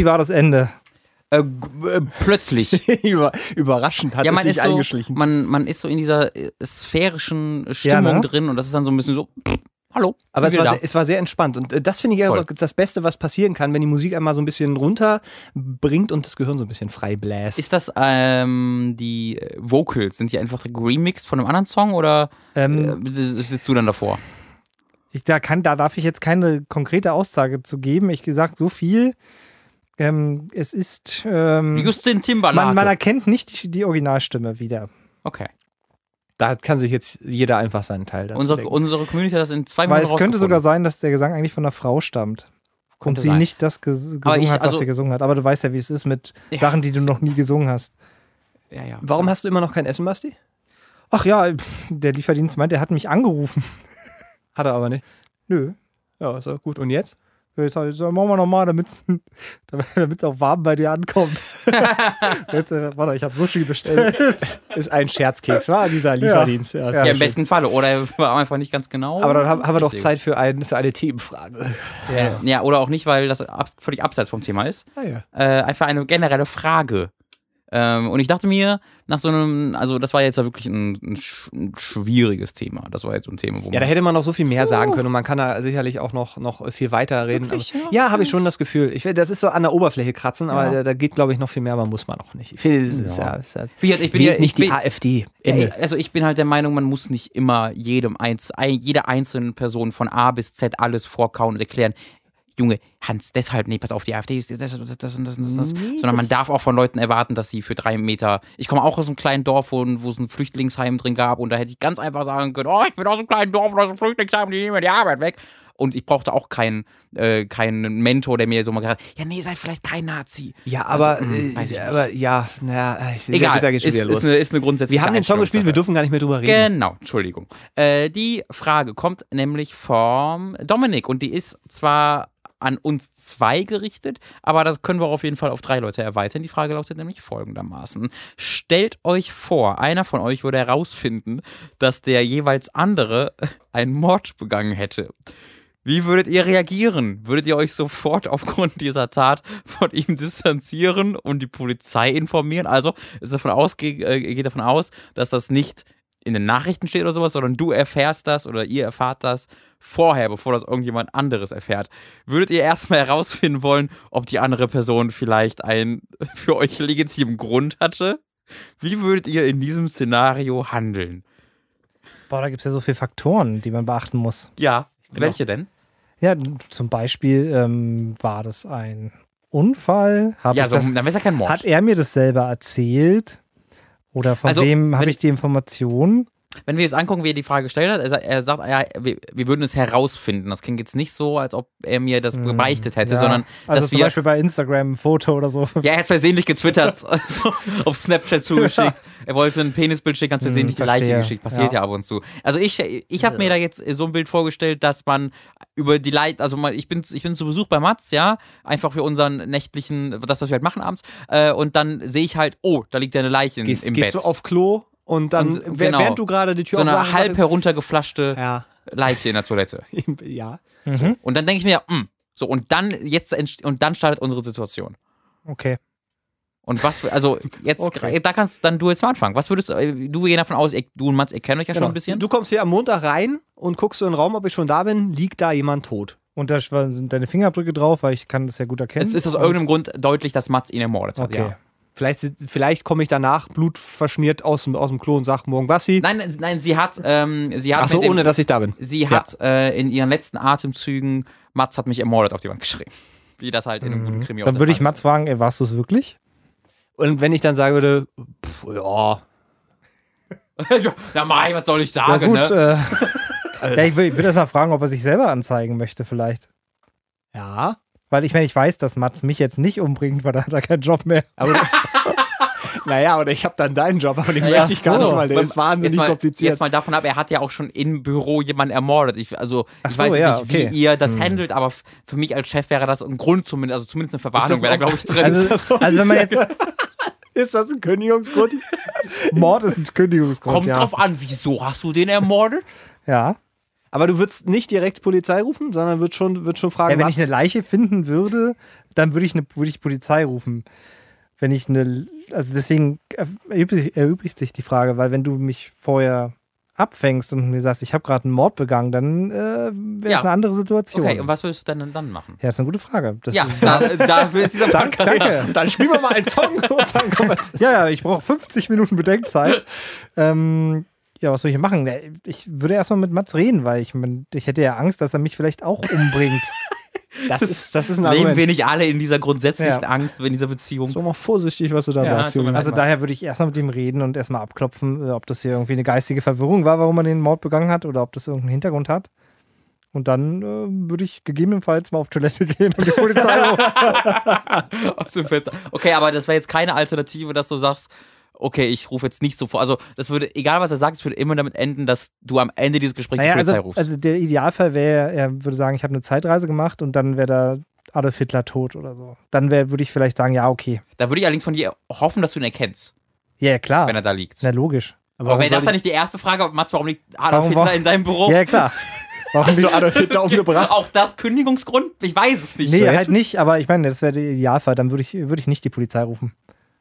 Wie war das Ende? Äh, äh, plötzlich. Über, überraschend hat ja, es man sich ist, so, eingeschlichen. man, man ist so in dieser äh, sphärischen Stimmung ne? drin und das ist dann so ein bisschen so. hallo. Aber es war, sehr, es war sehr entspannt. Und äh, das finde ich ja das Beste, was passieren kann, wenn die Musik einmal so ein bisschen runterbringt und das Gehirn so ein bisschen frei bläst. Ist das ähm, die äh, Vocals, sind die einfach remixed von einem anderen Song oder Ähm, äh, sitzt du dann davor? Ich, da, kann, da darf ich jetzt keine konkrete Aussage zu geben. Ich gesagt, so viel. Ähm, es ist. Ähm, Justin Timberlake. man, man erkennt nicht die, die Originalstimme wieder. okay. da kann sich jetzt jeder einfach seinen Teil dazu Unsere, denken. unsere Community hat das in zwei Weil Minuten es könnte sogar sein, dass der Gesang eigentlich von einer Frau stammt. Und Könnte sie sein. nicht das ges gesungen ich- hat, was also- sie gesungen hat. Aber du weißt ja, wie es ist mit Ja. Sachen, die du noch nie gesungen hast. Ja, ja. Warum hast du immer noch kein Essen, Basti? Ach ja, der Lieferdienst meint, er hat mich angerufen. Hat er aber nicht. Nö. Ja, ist auch gut. Und jetzt? Jetzt sag ich, so, machen wir nochmal, damit es auch warm bei dir ankommt. Jetzt, äh, warte, ich habe Sushi bestellt. Ist ein Scherzkeks, war dieser Lieferdienst. Ja, Ja, Ja, im besten Falle. Oder er war einfach nicht ganz genau. Aber dann haben, haben wir doch. Zeit für, ein, für eine Themenfrage. Ja. ja, oder auch nicht, weil das ab, völlig abseits vom Thema ist. Ah, ja. Äh, einfach eine generelle Frage. Ähm, und ich dachte mir, nach so einem, also das war jetzt ja wirklich ein, ein, sch ein schwieriges Thema. Das war jetzt ein Thema, wo ja, da man. hätte man noch so viel mehr sagen können und man kann da sicherlich auch noch, noch viel weiter reden. Wirklich, aber, ja? ja, habe ich schon das Gefühl. Ich, will- das ist so an der Oberfläche kratzen, aber Ja. da, da geht, glaube ich, noch viel mehr, aber muss man auch nicht. Es ist Ja. ist ja, Ich bin, ich bin, nicht ich die bin, AfD. Ende. also ich bin halt der Meinung, man muss nicht immer jedem eins, ein, jeder einzelnen Person von A bis Z alles vorkauen und erklären. Junge, Hans, deshalb, nee, pass auf, die AfD ist das, das, das, das, und das, und das, Nee, sondern man darf auch von Leuten erwarten, dass sie für drei Meter. Ich komme auch aus einem kleinen Dorf, wo, wo es ein Flüchtlingsheim drin gab und da hätte ich ganz einfach sagen können, oh, ich bin aus einem kleinen Dorf und aus einem Flüchtlingsheim, die nehmen mir die Arbeit weg. Und ich brauchte auch keinen, äh, keinen Mentor, der mir so mal gesagt hat, ja, nee, sei vielleicht kein Nazi. Ja, aber, Also, mh, weiß äh, aber ja, naja, ich, Egal, da geht's schon ist, wieder los. ist, eine, ist eine grundsätzliche wir haben den Song gespielt, wir dürfen gar nicht mehr drüber reden. Genau, Entschuldigung. Äh, die Frage kommt nämlich vom Dominik und die ist zwar an uns zwei gerichtet, aber das können wir auf jeden Fall auf drei Leute erweitern. Die Frage lautet nämlich folgendermaßen. Stellt euch vor, einer von euch würde herausfinden, dass der jeweils andere einen Mord begangen hätte. Wie würdet ihr reagieren? Würdet ihr euch sofort aufgrund dieser Tat von ihm distanzieren und die Polizei informieren? Also ist davon ausge äh, geht davon aus, dass das nicht in den Nachrichten steht oder sowas, sondern du erfährst das oder ihr erfahrt das vorher, bevor das irgendjemand anderes erfährt. Würdet ihr erstmal herausfinden wollen, ob die andere Person vielleicht einen für euch legitimen Grund hatte? Wie würdet ihr in diesem Szenario handeln? Boah, da gibt es ja so viele Faktoren, die man beachten muss. Ja, welche denn? Ja, zum Beispiel ähm, war das ein Unfall? Hab Ja, so, das, dann wäre es ja kein Mord. hat er mir das selber erzählt? Oder von Also, wem habe ich die Information? Wenn wir jetzt angucken, wie er die Frage gestellt hat, er, sa- er sagt, ja, wir, wir würden es herausfinden. Das klingt jetzt nicht so, als ob er mir das gebeichtet hätte, Ja, sondern also dass zum wir. Beispiel bei Instagram ein Foto oder so. Ja, er hat versehentlich getwittert, also auf Snapchat zugeschickt. Er wollte ein Penisbild schicken, hat versehentlich die Leiche geschickt. Passiert ja. Ja. ab und zu. Also ich, ich habe mir da jetzt so ein Bild vorgestellt, dass man über die Leiche, also ich bin, ich bin zu Besuch bei Mats, ja, einfach für unseren nächtlichen, das, was wir halt machen abends, äh, und dann sehe ich halt, oh, da liegt ja eine Leiche Gehst, im gehst Bett. du auf Klo und dann, Und, genau. während du gerade die Tür so eine aufmachst, halb heruntergeflaschte Ja. Leiche in der Toilette. ja. Mhm. Und dann denke ich mir, mm, so, und dann, jetzt, und dann startet unsere Situation. Okay. Und was, also jetzt, Okay. da kannst dann du jetzt mal anfangen. Was würdest du, äh, du gehen davon aus, du und Mats, ihr kennt euch ja schon ein bisschen. Genau. Du kommst hier am Montag rein und guckst so in den Raum, ob ich schon da bin, liegt da jemand tot. Und da sind deine Fingerabdrücke drauf, weil ich kann das ja gut erkennen. es ist aus irgendeinem Grund deutlich, dass Mats ihn ermordet hat, Okay. ja. Vielleicht, vielleicht komme ich danach blutverschmiert aus dem, aus dem Klo und sag morgen Basti. Nein, nein, sie hat, ähm, sie hat, Ach so, dem, ohne dass ich da bin. sie hat äh, in ihren letzten Atemzügen, Mats hat mich ermordet auf die Wand geschrieben. Wie das halt in einem guten Krimi Dann würde ich Mats fragen, ey, warst du es wirklich? Und wenn ich dann sagen würde, pff, ja, ja, Mai, was soll ich Ja sagen, gut, ne? äh, ja, ich würde würd erst mal fragen, ob er sich selber anzeigen möchte vielleicht. ja, Weil ich meine, ich weiß, dass Mats mich jetzt nicht umbringt, weil da hat er keinen Job mehr. aber naja, oder ich habe dann deinen Job, aber den Ja, möchte ich gar so. nicht, weil der ist wahnsinnig jetzt mal, kompliziert. Jetzt mal davon ab, er hat ja auch schon im Büro jemanden ermordet. Ich, also, ich so, weiß ja, nicht, okay. wie ihr das handelt, aber für mich als Chef wäre das ein Grund zumindest, also zumindest eine Verwarnung Ist das wäre da, glaube ich, drin. Also, also wenn man jetzt ist das ein Kündigungsgrund? Mord ist ein Kündigungsgrund, Kommt ja. drauf an, wieso hast du den ermordet? Ja. Aber du würdest nicht direkt Polizei rufen, sondern würdest schon, würdest schon fragen, ja wenn was? ich eine Leiche finden würde, dann würde ich, eine, würde ich Polizei rufen. Wenn ich eine, also deswegen erübrigt, erübrigt sich die Frage, weil wenn du mich vorher abfängst und mir sagst, ich habe gerade einen Mord begangen, dann äh, wäre es Ja. eine andere Situation. Okay, und was würdest du denn dann machen? ja, ist eine gute Frage. Das Ja, da, dafür ist dieser Podcast da. Danke. Dann spielen wir mal einen Song und dann kommen wir. Ja, ja, ich brauche 50 Minuten Bedenkzeit. ähm, ja, was soll ich machen? Ja, Ich würde erstmal mit Mats reden, weil ich, ich hätte ja Angst, dass er mich vielleicht auch umbringt. Das ist, das ist ein Leben Argument. wir nicht alle in dieser grundsätzlichen Ja. Angst in dieser Beziehung? So mal vorsichtig, was du da Ja, sagst. Also daher würde ich erstmal mit ihm reden und erstmal abklopfen, äh, ob das hier irgendwie eine geistige Verwirrung war, warum er den Mord begangen hat oder ob das irgendeinen Hintergrund hat. Und dann äh, würde ich gegebenenfalls mal auf Toilette gehen und die Polizei. Aus dem Fenster. Okay, aber das wäre jetzt keine Alternative, dass du sagst, okay, ich rufe jetzt nicht sofort. Also, das würde, egal was er sagt, es würde immer damit enden, dass du am Ende dieses Gesprächs Naja, die Polizei also, rufst. also der Idealfall wäre, er würde sagen, ich habe eine Zeitreise gemacht und dann wäre da Adolf Hitler tot oder so. Dann wär- würde ich vielleicht sagen, ja, okay. da würde ich allerdings von dir hoffen, dass du ihn erkennst, Ja, klar. wenn er da liegt. Na, logisch. aber wäre das dann nicht die erste Frage, Mats, warum liegt Adolf Warum Hitler war- in deinem Büro? Ja, klar. Warum Hast du? Adolf Hitler ist- umgebracht? Auch das Kündigungsgrund? Ich weiß es nicht. Nee, So, halt nicht, aber ich meine, das wäre der Idealfall. Dann würde ich, würde ich nicht die Polizei rufen.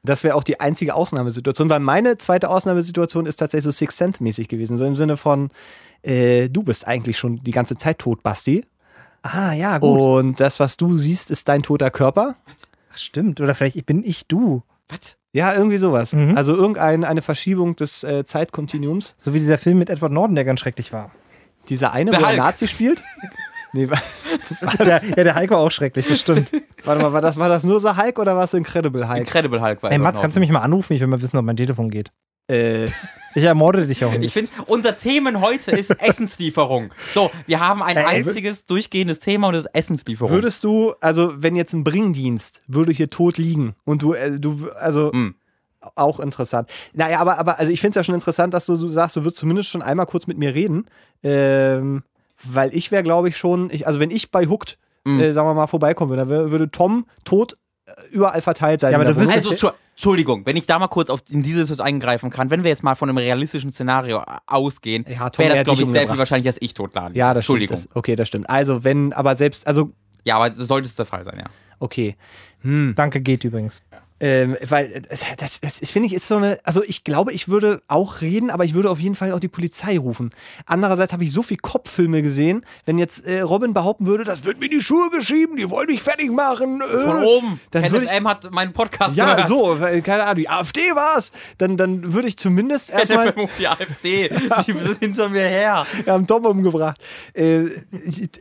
Das wäre auch die einzige Ausnahmesituation, weil meine zweite Ausnahmesituation ist tatsächlich so Six Cent mäßig gewesen. So im Sinne von, äh, du bist eigentlich schon die ganze Zeit tot, Basti. Ah, ja, Und das, was du siehst, ist dein toter Körper. Ach, stimmt. Oder vielleicht bin ich du. Was? Ja, irgendwie sowas. Mhm. Also irgendeine eine Verschiebung des äh, Zeitkontinuums. So wie dieser Film mit Edward Norton, der ganz schrecklich war. Dieser eine, Der wo er Hulk. Nazi spielt. Nee, wa- Der, ja, der Heiko war auch schrecklich, das stimmt. warte mal, war das, war das nur so Hulk oder war es so Incredible Hulk? Incredible Hulk war Ey, Mats, kannst du mich mal anrufen? Ich will mal wissen, ob mein Telefon geht. Äh, Ich ermorde dich auch nicht. Ich finde, unser Themen heute ist Essenslieferung. So, wir haben ein ey, einziges durchgehendes Thema und das ist Essenslieferung. würdest du, also wenn jetzt ein Bringdienst würde hier tot liegen und du, äh, du, also Hm. auch interessant. Naja, aber, aber also ich finde es ja schon interessant, dass du, du sagst, du würdest zumindest schon einmal kurz mit mir reden. Ähm, weil ich wäre, glaube ich, schon, ich, also wenn ich bei Hooked, Mhm. äh, sagen wir mal, vorbeikommen würde, dann wär, würde Tom tot äh, überall verteilt sein. Ja, aber du wirst-. Also, Entschu- Entschuldigung, wenn ich da mal kurz auf, in diese Situation eingreifen kann, wenn wir jetzt mal von einem realistischen Szenario ausgehen, Ja, wäre das, glaube ich, sehr viel wahrscheinlich, dass ich totladen. ja, das Entschuldigung. stimmt. Das, okay, das stimmt. Also wenn, aber selbst, also Ja, aber so sollte es der Fall sein, ja. okay. Hm. Danke geht übrigens. Ähm, weil äh, das, das ist, finde ich, ist so eine, also ich glaube, ich würde auch reden, aber ich würde auf jeden Fall auch die Polizei rufen. Andererseits habe ich so viel Kopffilme gesehen, wenn jetzt äh, Robin behaupten würde, das wird mir in die Schuhe geschrieben, die wollen mich fertig machen. Äh, Von oben. Dann NFM hat meinen Podcast ja, gehört. so, keine Ahnung, die AfD war's. Dann, dann würde ich zumindest erstmal die AfD. Sie sind hinter mir her. Wir haben Tom umgebracht. Äh,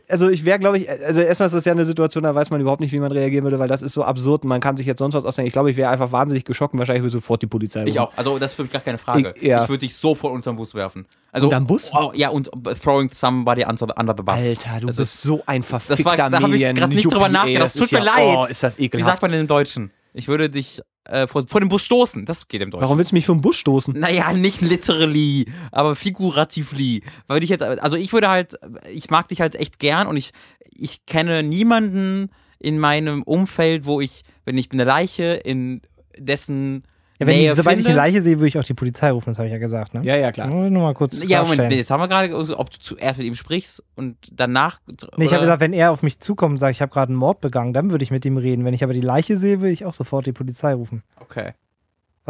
also ich wäre, glaube ich, also erstmal ist das ja eine Situation, da weiß man überhaupt nicht, wie man reagieren würde, weil das ist so absurd und man kann sich jetzt sonst was ausdenken. Ich glaube, ich wäre einfach wahnsinnig geschockt und wahrscheinlich würde sofort die Polizei Ich rufen. auch. Also, das ist für mich gar keine Frage. Ich- ja. Ich würde dich sofort unterm Bus werfen. Also, Unterm Bus? Oh, ja, und throwing somebody under, under the bus. Alter, du das bist ist, so ein das verfickter war, da habe ich gerade nicht drüber nachgedacht. das Das tut mir ja, leid. Oh, ist das Wie ekelhaft. sagt man denn im Deutschen? Ich würde dich äh, vor, vor den Bus stoßen. Das geht im Deutschen. Warum willst du mich vom Bus stoßen? Naja, nicht literally, aber figuratively. Weil ich jetzt, also ich würde halt, ich mag dich halt echt gern und ich, ich kenne niemanden in meinem Umfeld, wo ich, wenn ich eine Leiche in dessen Ja, wenn Nähe ich, sobald ich finde, eine Leiche sehe, würde ich auch die Polizei rufen, das habe ich ja gesagt. Ne? Ja, ja, klar. Nur noch mal kurz Ja, Moment, jetzt haben wir gerade, ob du zuerst mit ihm sprichst und danach. Nee, ich habe gesagt, wenn er auf mich zukommt und sagt, ich habe gerade einen Mord begangen, dann würde ich mit ihm reden. Wenn ich aber die Leiche sehe, würde ich auch sofort die Polizei rufen. Okay.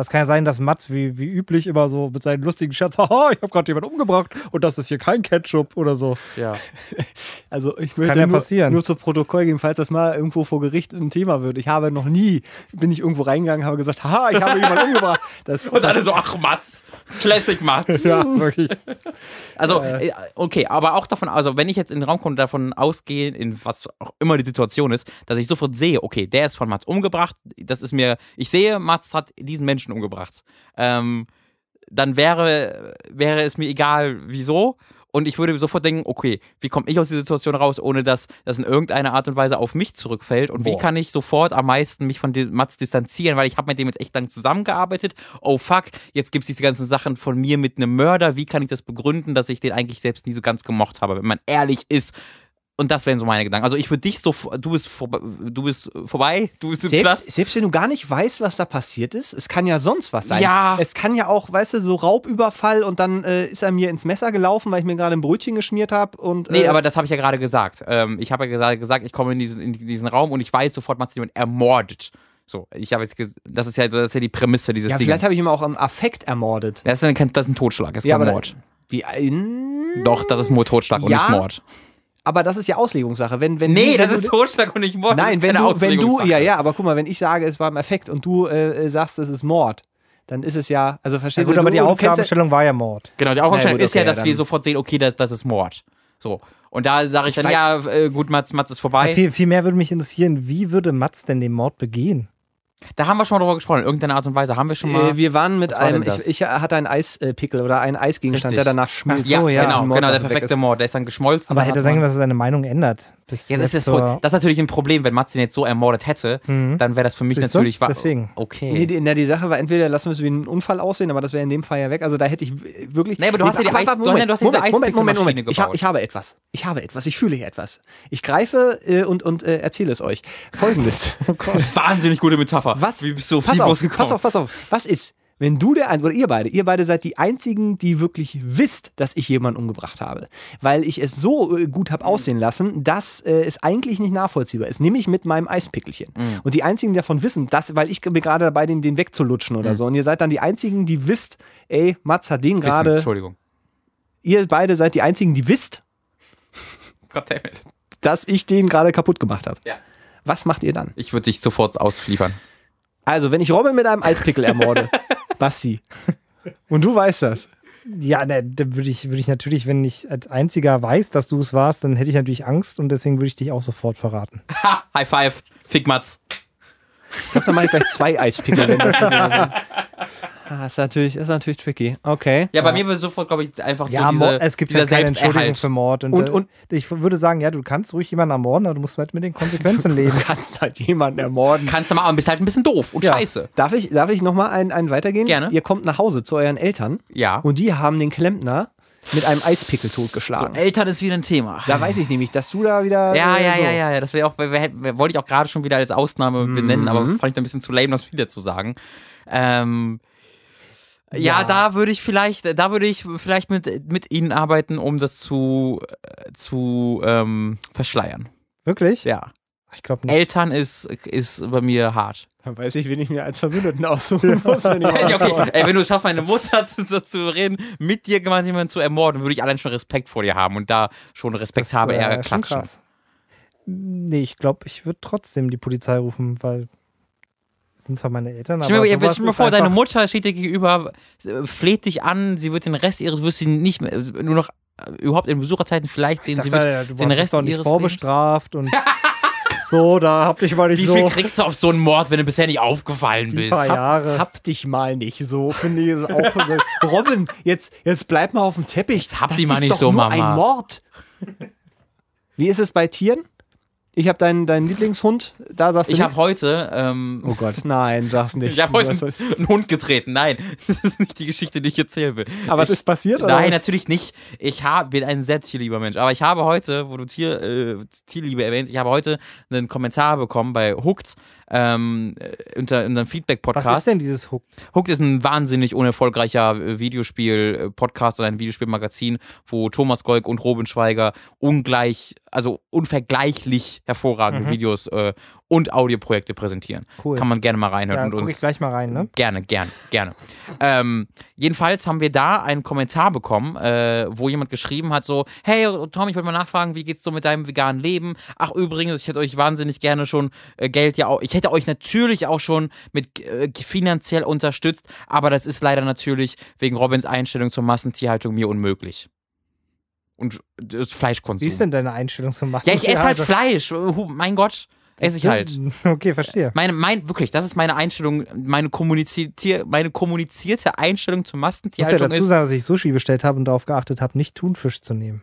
Was kann ja sein, dass Mats wie, wie üblich immer so mit seinen lustigen Scherz, haha, ich habe gerade jemanden umgebracht und das ist hier kein Ketchup oder so. Ja. Also ich kann möchte ja nur, passieren. nur zu Protokoll geben, falls das mal irgendwo vor Gericht ein Thema wird. Ich habe noch nie, bin ich irgendwo reingegangen, habe gesagt, haha, ich habe jemanden umgebracht. Das, Und alle so, ach Mats, Classic Mats. Ja, wirklich. Also, äh, okay, aber auch davon, also wenn ich jetzt in den Raum komme, davon ausgehe, in was auch immer die Situation ist, dass ich sofort sehe, okay, der ist von Mats umgebracht, das ist mir, ich sehe, Mats hat diesen Menschen umgebracht. Ähm, dann wäre, wäre es mir egal, wieso. Und ich würde sofort denken, okay, wie komme ich aus dieser Situation raus, ohne dass das in irgendeiner Art und Weise auf mich zurückfällt? Und wie Boah. kann ich sofort am meisten mich von dem Mats distanzieren? Weil ich habe mit dem jetzt echt lang zusammengearbeitet. Oh fuck, jetzt gibt es diese ganzen Sachen von mir mit einem Mörder. Wie kann ich das begründen, dass ich den eigentlich selbst nie so ganz gemocht habe, wenn man ehrlich ist? Und das wären so meine Gedanken. Also ich würde dich so, du bist, vorbe- du bist vorbei, du bist im Selbst, Platz. selbst wenn du gar nicht weißt, was da passiert ist, es kann ja sonst was sein. Ja. Es kann ja auch, weißt du, so Raubüberfall und dann äh, ist er mir ins Messer gelaufen, weil ich mir gerade ein Brötchen geschmiert habe. und Nee, äh, aber das habe ich ja gerade gesagt. Ähm, ich habe ja gesagt, gesagt, ich komme in diesen, in diesen Raum und ich weiß sofort, Mats jemand ermordet. So, ich habe jetzt, das ist ja, das ist ja die Prämisse dieses ja, Dings. vielleicht habe ich ihn auch am Affekt ermordet. das ist, ein, das ist ein Totschlag, das ist Ja, kein Mord. Wie ein. Doch, das ist nur Totschlag und Ja, nicht Mord. Aber das ist ja Auslegungssache. Wenn, wenn Nee, du, das wenn ist Totschlag und nicht Mord. das Nein, ist wenn du, wenn du, ja, ja, aber guck mal, wenn ich sage, es war im Effekt und du äh, äh, sagst, es ist Mord, dann ist es ja, also Ja, verstehst gut, du, aber die ja, Aufgabenstellung war ja Mord. Genau, die Aufgabenstellung gut, ist ja, okay, dass ja, wir dann- sofort sehen, okay, das, das ist Mord. So. Und da sage ich, dann, weiß- ja, äh, gut, Mats, Mats ist vorbei. Viel, viel mehr würde mich interessieren, wie würde Mats denn den Mord begehen? Da haben wir schon mal drüber gesprochen. In irgendeiner Art und Weise haben wir schon mal. äh, wir waren mit war einem, ich, das? ich hatte einen Eispickel oder einen Eisgegenstand, Richtig. der danach schmilzt. So, ja. genau, Mord genau, der perfekte. Mord. Der ist dann geschmolzen. Aber hätte sein können, dass er seine Meinung ändert. Bis ja, das, ist zur- das ist natürlich ein Problem, wenn Mats ihn jetzt so ermordet hätte, Mhm. dann wäre das für mich Siehst du? natürlich wa- Deswegen. Okay. Nee, die, na, die Sache war, entweder lassen wir es wie ein Unfall aussehen, aber das wäre in dem Fall ja weg. Also da hätte ich wirklich. Nee, aber du hast ja die Eis- du hast ja- du hast Moment, Moment, Moment, Moment. Ich, ha, ich habe etwas. Ich habe etwas. Ich fühle hier etwas. Ich greife äh, und, und äh, erzähle es euch. Folgendes. Wahnsinnig gute Metapher. Was? Wie bist du auf pass die auf, gekommen? pass auf, pass auf. Was ist, wenn du der ein oder ihr beide, ihr beide seid die einzigen, die wirklich wisst, dass ich jemanden umgebracht habe, weil ich es so äh, gut habe aussehen lassen, dass äh, es eigentlich nicht nachvollziehbar ist, nämlich mit meinem Eispickelchen. Mhm. Und die einzigen, die davon wissen, dass, weil ich bin gerade dabei, den, den wegzulutschen Mhm. oder so, und ihr seid dann die einzigen, die wisst, ey, Mats hat den gerade, Entschuldigung. ihr beide seid die einzigen, die wisst, dass ich den gerade kaputt gemacht habe. Ja. Was macht ihr dann? Ich würde dich sofort ausliefern. Also, wenn ich Robin mit einem Eispickel ermorde, Basti, und du weißt das, Ja, ne, da würde ich, würde ich natürlich, wenn ich als einziger weiß, dass du es warst, dann hätte ich natürlich Angst und deswegen würde ich dich auch sofort verraten. Ha, High Five. Fick Mats. Ich glaube, dann mache ich gleich zwei Eispickel, wenn das nicht mehr so. Ah, ist natürlich, ist natürlich tricky. Okay. Ja, bei mir würde sofort, glaube ich, einfach Ja, so diese, es gibt ja keine Entschuldigung für Mord. Und, Und- äh, und- ich würde sagen, ja, du kannst ruhig jemanden ermorden, aber du musst halt mit den Konsequenzen leben. Du kannst halt jemanden ermorden. Kannst du mal, aber bist halt ein bisschen doof und Ja. scheiße. Darf ich, darf ich nochmal einen, einen weitergehen? Gerne. Ihr kommt nach Hause zu euren Eltern Ja. und die haben den Klempner mit einem Eispickel totgeschlagen. Eltern ist wieder ein Thema. da weiß ich nämlich, dass du da wieder. Ja, äh, ja, so. ja, ja, ja. Das wäre auch, wär, wär, wollte ich auch gerade schon wieder als Ausnahme benennen, aber fand ich da ein bisschen zu lame, das wieder zu sagen. Ähm, ja, Ja. da würde ich vielleicht, da würde ich vielleicht mit, mit ihnen arbeiten, um das zu, äh, zu ähm, verschleiern. Wirklich? Ja. Ich glaube nicht. Eltern ist, ist bei mir hart. Dann weiß ich, wen ich mir als Verbündeten aussuchen muss. Wenn mal okay. Ey, wenn du es schaffst, meine Mutter zu, zu, reden, mit dir gemeinsam jemanden zu ermorden, würde ich allein schon Respekt vor dir haben und da schon Respekt Das, habe, äh, eher schon klatschen. krass. Nee, ich glaube, ich würde trotzdem die Polizei rufen, weil sind zwar meine Eltern, aber stell mir ist vor, deine Mutter steht dir gegenüber, äh, fleht dich an, sie wird den Rest ihres, wirst sie nicht mehr, nur noch äh, überhaupt in Besucherzeiten vielleicht sehen, Ich sie dachte, wird ja, du den Rest doch nicht ihres vorbestraft und so, da hab dich mal nicht Wie so viel kriegst du auf so einen Mord, wenn du bisher nicht aufgefallen die bist? paar Jahre. Hab dich mal nicht so, finde ich auch. Robin, jetzt, jetzt bleib mal auf dem Teppich. Jetzt hab das die mal nicht doch so, nur Mama. ein Mord. Wie ist es bei Tieren? Ich habe deinen, deinen Lieblingshund, da sagst du Ich habe heute, ähm, Oh Gott, nein, sag's nicht. ich habe heute einen, einen Hund getreten. Nein, das ist nicht die Geschichte, die ich erzählen will. Aber es ist passiert, oder? Nein, natürlich nicht. Ich hab, bin ein sehr tierlieber Mensch. Aber ich habe heute, wo du Tier, äh, Tierliebe erwähnst, ich habe heute einen Kommentar bekommen bei Hooked ähm, äh, unter unserem Feedback-Podcast. Was ist denn dieses Hook? Hooked ist ein wahnsinnig unerfolgreicher äh, Videospiel-Podcast oder ein Videospielmagazin, wo Thomas Goik und Robin Schweiger ungleich, also unvergleichlich hervorragende Mhm. Videos äh, und Audioprojekte präsentieren. Cool. Kann man gerne mal Ja, reinhören und guck uns ich gleich mal rein, ne? Gerne, gerne, gerne. ähm, jedenfalls haben wir da einen Kommentar bekommen, äh, wo jemand geschrieben hat: so, hey Tom, ich wollte mal nachfragen, wie geht's so mit deinem veganen Leben? Ach, übrigens, ich hätte euch wahnsinnig gerne schon äh, Geld ja auch, ich hätte euch natürlich auch schon mit äh, finanziell unterstützt, aber das ist leider natürlich wegen Robins Einstellung zur Massentierhaltung mir unmöglich. Und das Fleischkonsum. Wie ist denn deine Einstellung zum Machen? ja, ich esse halt das- Fleisch. Mein Gott, esse ich halt. Okay, verstehe. Meine, mein, wirklich, das ist meine Einstellung, meine, kommunizier, meine kommunizierte Einstellung zur Ich muss ja Massentierhaltung dazu sagen, dass ich Sushi bestellt habe und darauf geachtet habe, nicht Thunfisch zu nehmen.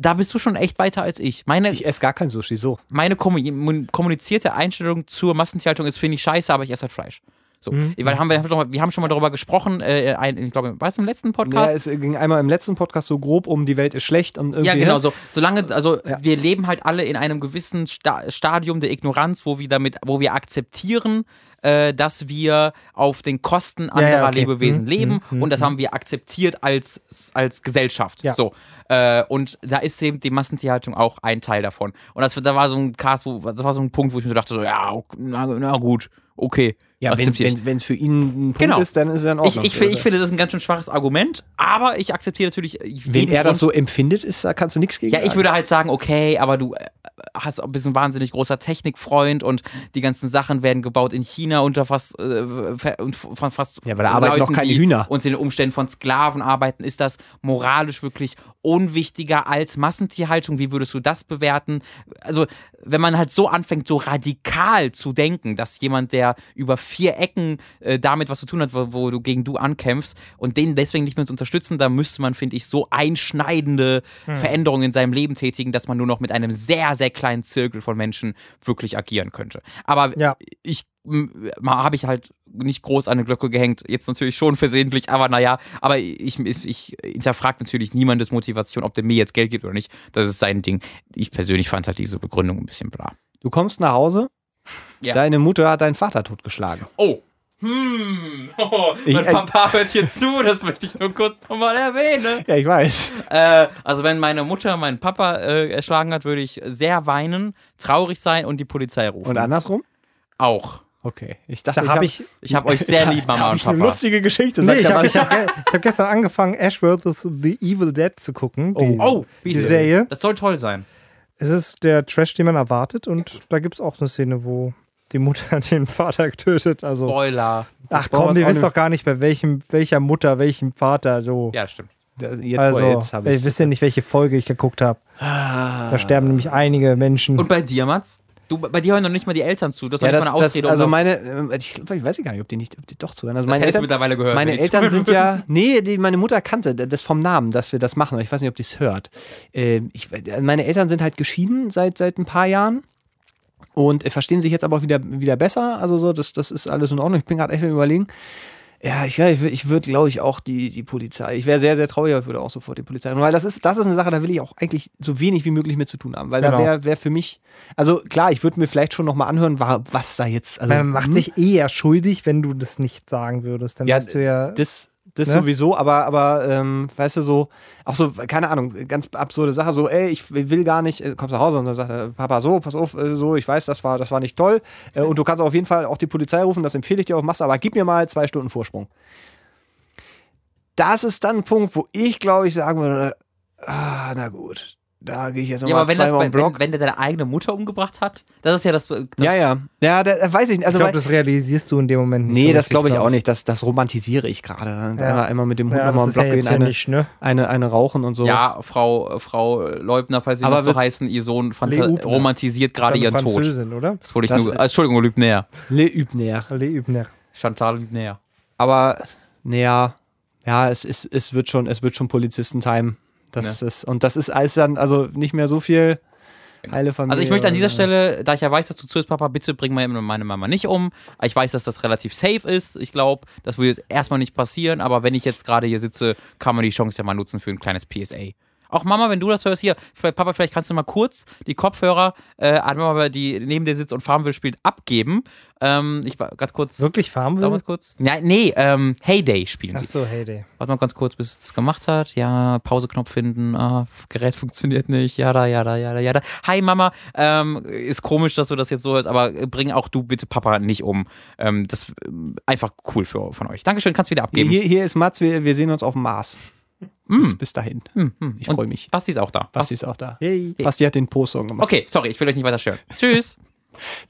Da bist du schon echt weiter als ich. Meine, Ich esse gar kein Sushi, so. meine kommu- kommunizierte Einstellung zur Massentierhaltung ist, finde ich scheiße, aber ich esse halt Fleisch. So, Mhm. weil haben wir, wir haben schon mal darüber gesprochen, äh, ein, ich glaube, war es im letzten Ja, Podcast? es ging einmal im letzten Podcast so grob um, die Welt ist schlecht und irgendwie. Ja, genau, so. Solange, also Ja. wir leben halt alle in einem gewissen Sta Stadium der Ignoranz, wo wir damit, wo wir akzeptieren, äh, dass wir auf den Kosten ja, anderer okay. Lebewesen Hm, leben hm, und das hm. haben wir akzeptiert als, als Gesellschaft. Ja. So. Äh, und da ist eben die Massentierhaltung auch ein Teil davon. Und das, da war so ein Cast, wo, das war so ein Punkt, wo ich mir dachte, so, ja, na, na gut, okay. Ja, wenn ich. es für ihn ein Punkt Genau. ist, dann ist er in Ich, Ordnung. ich, fi- ich finde, das ist ein ganz schön schwaches Argument, aber ich akzeptiere natürlich. wenn er das Grund. so empfindet, ist, da kannst du nichts gegen Ja, ich würde halt sagen, okay, aber du äh, hast auch bist ein wahnsinnig großer Technikfreund und die ganzen Sachen werden gebaut in China unter fast, äh, und von fast Ja, aber da arbeiten Leuten, noch keine Hühner. Uns in den Umständen von Sklaven arbeiten. Ist das moralisch wirklich unwichtiger als Massentierhaltung? Wie würdest du das bewerten? Also, wenn man halt so anfängt, so radikal zu denken, dass jemand, der über vier Ecken äh, damit was zu tun hat, wo, wo du gegen du ankämpfst und den deswegen nicht mehr zu unterstützen, da müsste man, finde ich, so einschneidende Veränderungen in seinem Leben tätigen, dass man nur noch mit einem sehr, sehr kleinen Zirkel von Menschen wirklich agieren könnte. Aber Ja. ich habe ich halt nicht groß an eine Glocke gehängt, jetzt natürlich schon versehentlich, aber naja, aber ich, ich, ich hinterfrage natürlich niemandes Motivation, ob der mir jetzt Geld gibt oder nicht. Das ist sein Ding. Ich persönlich fand halt diese Begründung ein bisschen bla. Du kommst nach Hause, Ja. deine Mutter hat deinen Vater totgeschlagen. Oh. Hm, oh, Ich- mein Papa hört hier zu, das möchte ich nur kurz nochmal erwähnen. Ja, ich weiß. Äh, also wenn meine Mutter meinen Papa äh, erschlagen hat, würde ich sehr weinen, traurig sein und die Polizei rufen. Und andersrum? Auch. Okay. Ich dachte, Da habe ich, Ich habe euch sehr lieb, Mama hab und ich eine Papa. lustige Geschichte. nee, Sag ich ja habe was. ich hab, ich hab gestern angefangen, Ash vs. The Evil Dead zu gucken. Die, Oh, wie die? Serie. Das soll toll sein. Es ist der Trash, den man erwartet und da gibt es auch eine Szene, wo die Mutter den Vater tötet. Also, Spoiler. ach komm, ihr wisst doch gar nicht, bei welchem, welcher Mutter, welchem Vater so. Ja, stimmt. Jetzt, also, jetzt ich's. wisst ja nicht, welche Folge ich geguckt habe. Da sterben nämlich einige Menschen. Und bei dir, Mats? Du, bei dir hören noch nicht mal die Eltern zu. Das ist Ja, das, eine das, Ausrede. also meine, ähm, ich, ich weiß gar nicht, ob die nicht, ob die doch zuhören. Also das meine Eltern, mittlerweile gehört. meine Eltern sind ja, nee, die, meine Mutter kannte das vom Namen, dass wir das machen. aber Ich weiß nicht, ob die es hört. Ähm, ich, meine Eltern sind halt geschieden seit, seit ein paar Jahren und äh, verstehen sich jetzt aber auch wieder, wieder besser. Also so, das, das ist alles in Ordnung. Ich bin gerade echt überlegen. Ja, ich, ich, ich würde, glaube ich, auch die, die Polizei. Ich wäre sehr, sehr traurig, aber ich würde auch sofort die Polizei. Weil das ist, das ist eine Sache, da will ich auch eigentlich so wenig wie möglich mit zu tun haben. Weil da Genau. wäre wär für mich, also klar, ich würde mir vielleicht schon nochmal anhören, wa- was da jetzt. Also, man macht hm? sich eher schuldig, wenn du das nicht sagen würdest. Dann Ja, du ja. Das, das Ne? sowieso, aber, aber ähm, weißt du, so, auch so, keine Ahnung, ganz absurde Sache, so, ey, ich will gar nicht, äh, kommst nach Hause und dann sagt er, Papa, so, pass auf, äh, so, ich weiß, das war, das war nicht toll. Äh, und du kannst auf jeden Fall auch die Polizei rufen, das empfehle ich dir auch, machst aber gib mir mal zwei Stunden Vorsprung. Das ist dann ein Punkt, wo ich, glaube ich, sagen würde, ah, na gut, da gehe ich jetzt Ja, nochmal aber wenn, das zweimal bei, im Block. wenn, wenn der deine eigene Mutter umgebracht hat, das ist ja das. das ja, ja, ja, da, da weiß ich nicht. ich Also, glaube, weil- das realisierst du in dem Moment nicht. nee, so das glaube ich glaub auch nicht, das, das romantisiere ich gerade. Einmal, einmal mit dem Hund Ja, nochmal das ja Block jetzt gehen, eine, nicht, ne? eine, eine rauchen und so. Ja, Frau, Frau Leubner, falls Sie Aber noch so heißen, ihr Sohn Leubner. romantisiert gerade Das ist ihren eine Tod. Französin, oder? Das wollte ich Das- nur. äh, Entschuldigung, Lübner. Le Übner. Le Übner. Chantal Lübner. Aber, naja, ja, es, ist, es wird schon, es wird schon Polizistentime. Das ist, und das ist alles dann, also nicht mehr so viel heile Familie. Also ich möchte an dieser Stelle, da ich ja weiß, dass du zuhörst, Papa, bitte bring meine Mama nicht um. Ich weiß, dass das relativ safe ist. Ich glaube, das würde jetzt erstmal nicht passieren, aber wenn ich jetzt gerade hier sitze, kann man die Chance ja mal nutzen für ein kleines PSA. Auch Mama, wenn du das hörst, hier, vielleicht, Papa, vielleicht kannst du mal kurz die Kopfhörer äh, an Mama, die neben dir sitzt und Farmville spielt, abgeben. Ähm, ich war ganz kurz. Wirklich will? mal kurz. Ja, nee, ähm, Heyday spielen sie. Achso, hey, day. Warte mal ganz kurz, bis es das gemacht hat. Ja, Pauseknopf finden. Ah, Gerät funktioniert nicht. Ja, da, ja, da, ja, da, ja, da. Hi Mama, ähm, ist komisch, dass du das jetzt so hörst, aber bring auch du bitte Papa nicht um. Ähm, das ist ähm, einfach cool für, von euch. Dankeschön, kannst wieder abgeben. Hier, hier ist Mats, wir, wir sehen uns auf dem Mars. Bis, bis dahin. Hm, hm. Ich freue mich. Basti ist auch da. Basti ist auch da. Yay. Basti hat den Post-Song gemacht. Okay, sorry, ich will euch nicht weiter stören. Tschüss.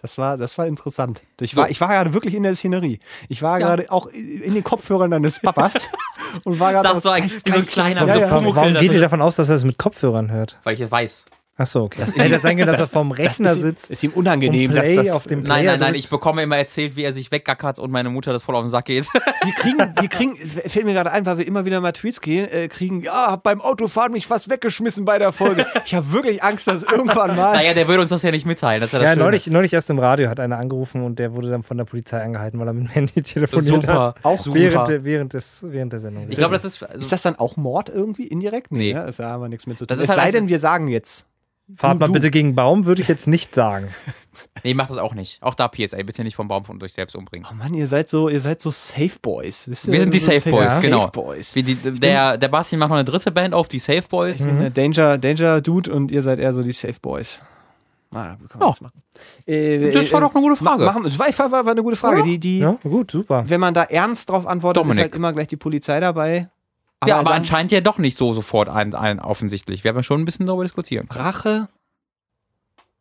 Das war, das war interessant. Ich So. war, ich war gerade wirklich in der Szenerie. Ich war Ja. gerade auch in den Kopfhörern deines Papas und war gerade. Sagst du eigentlich wie so ein kleiner Ja, so ja. Warum das geht ihr davon aus, dass er es mit Kopfhörern hört? Weil ich es weiß. Achso, okay. Das hätte sein können, dass er vorm Rechner ist, sitzt. ist ihm unangenehm, dass das. auf dem Nein, Player nein, nein, drückt. ich bekomme immer erzählt, wie er sich weggackert und meine Mutter das voll auf den Sack geht. Wir kriegen, wir kriegen, fällt mir gerade ein, weil wir immer wieder mal Tweets gehen, äh, kriegen, ja, hab beim Autofahren mich fast weggeschmissen bei der Folge. Ich habe wirklich Angst, dass irgendwann mal. naja, der würde uns das ja nicht mitteilen. Das ist ja das Ja, neulich, neulich erst im Radio hat einer angerufen und der wurde dann von der Polizei angehalten, weil er mit dem Handy telefoniert Super, hat. auch Auch während, super. der- während, des, während der Sendung. Ich glaube, das ist. Also, Ist das dann auch Mord irgendwie indirekt? Nee. Ja, ist ja aber nichts mit zu tun. Das Es ist halt sei denn, wir sagen jetzt. Fahrt mal du- bitte gegen Baum, würde ich jetzt nicht sagen. Nee, mach das auch nicht. Auch da PSA, bitte nicht vom Baum von euch selbst umbringen. Oh Mann, ihr seid so, ihr seid so Safe Boys. Wisst ihr? Wir sind die So Safe Boys, Safe genau. Boys. Wie die, der, der Basti macht noch eine dritte Band auf, die Safe Boys. Ich bin der Danger, Danger Dude und ihr seid eher so die Safe Boys. Ah, wie kann man Ja. das machen? Äh, Das war doch eine gute Frage. Machen, das war, war, war, eine gute Frage. Ja. Die, die, Ja, gut, super. Wenn man da ernst drauf antwortet, Dominik. ist halt immer gleich die Polizei dabei. Ja, aber anscheinend ja doch nicht so sofort ein, ein offensichtlich. Wir haben ja schon ein bisschen darüber diskutiert. Rache.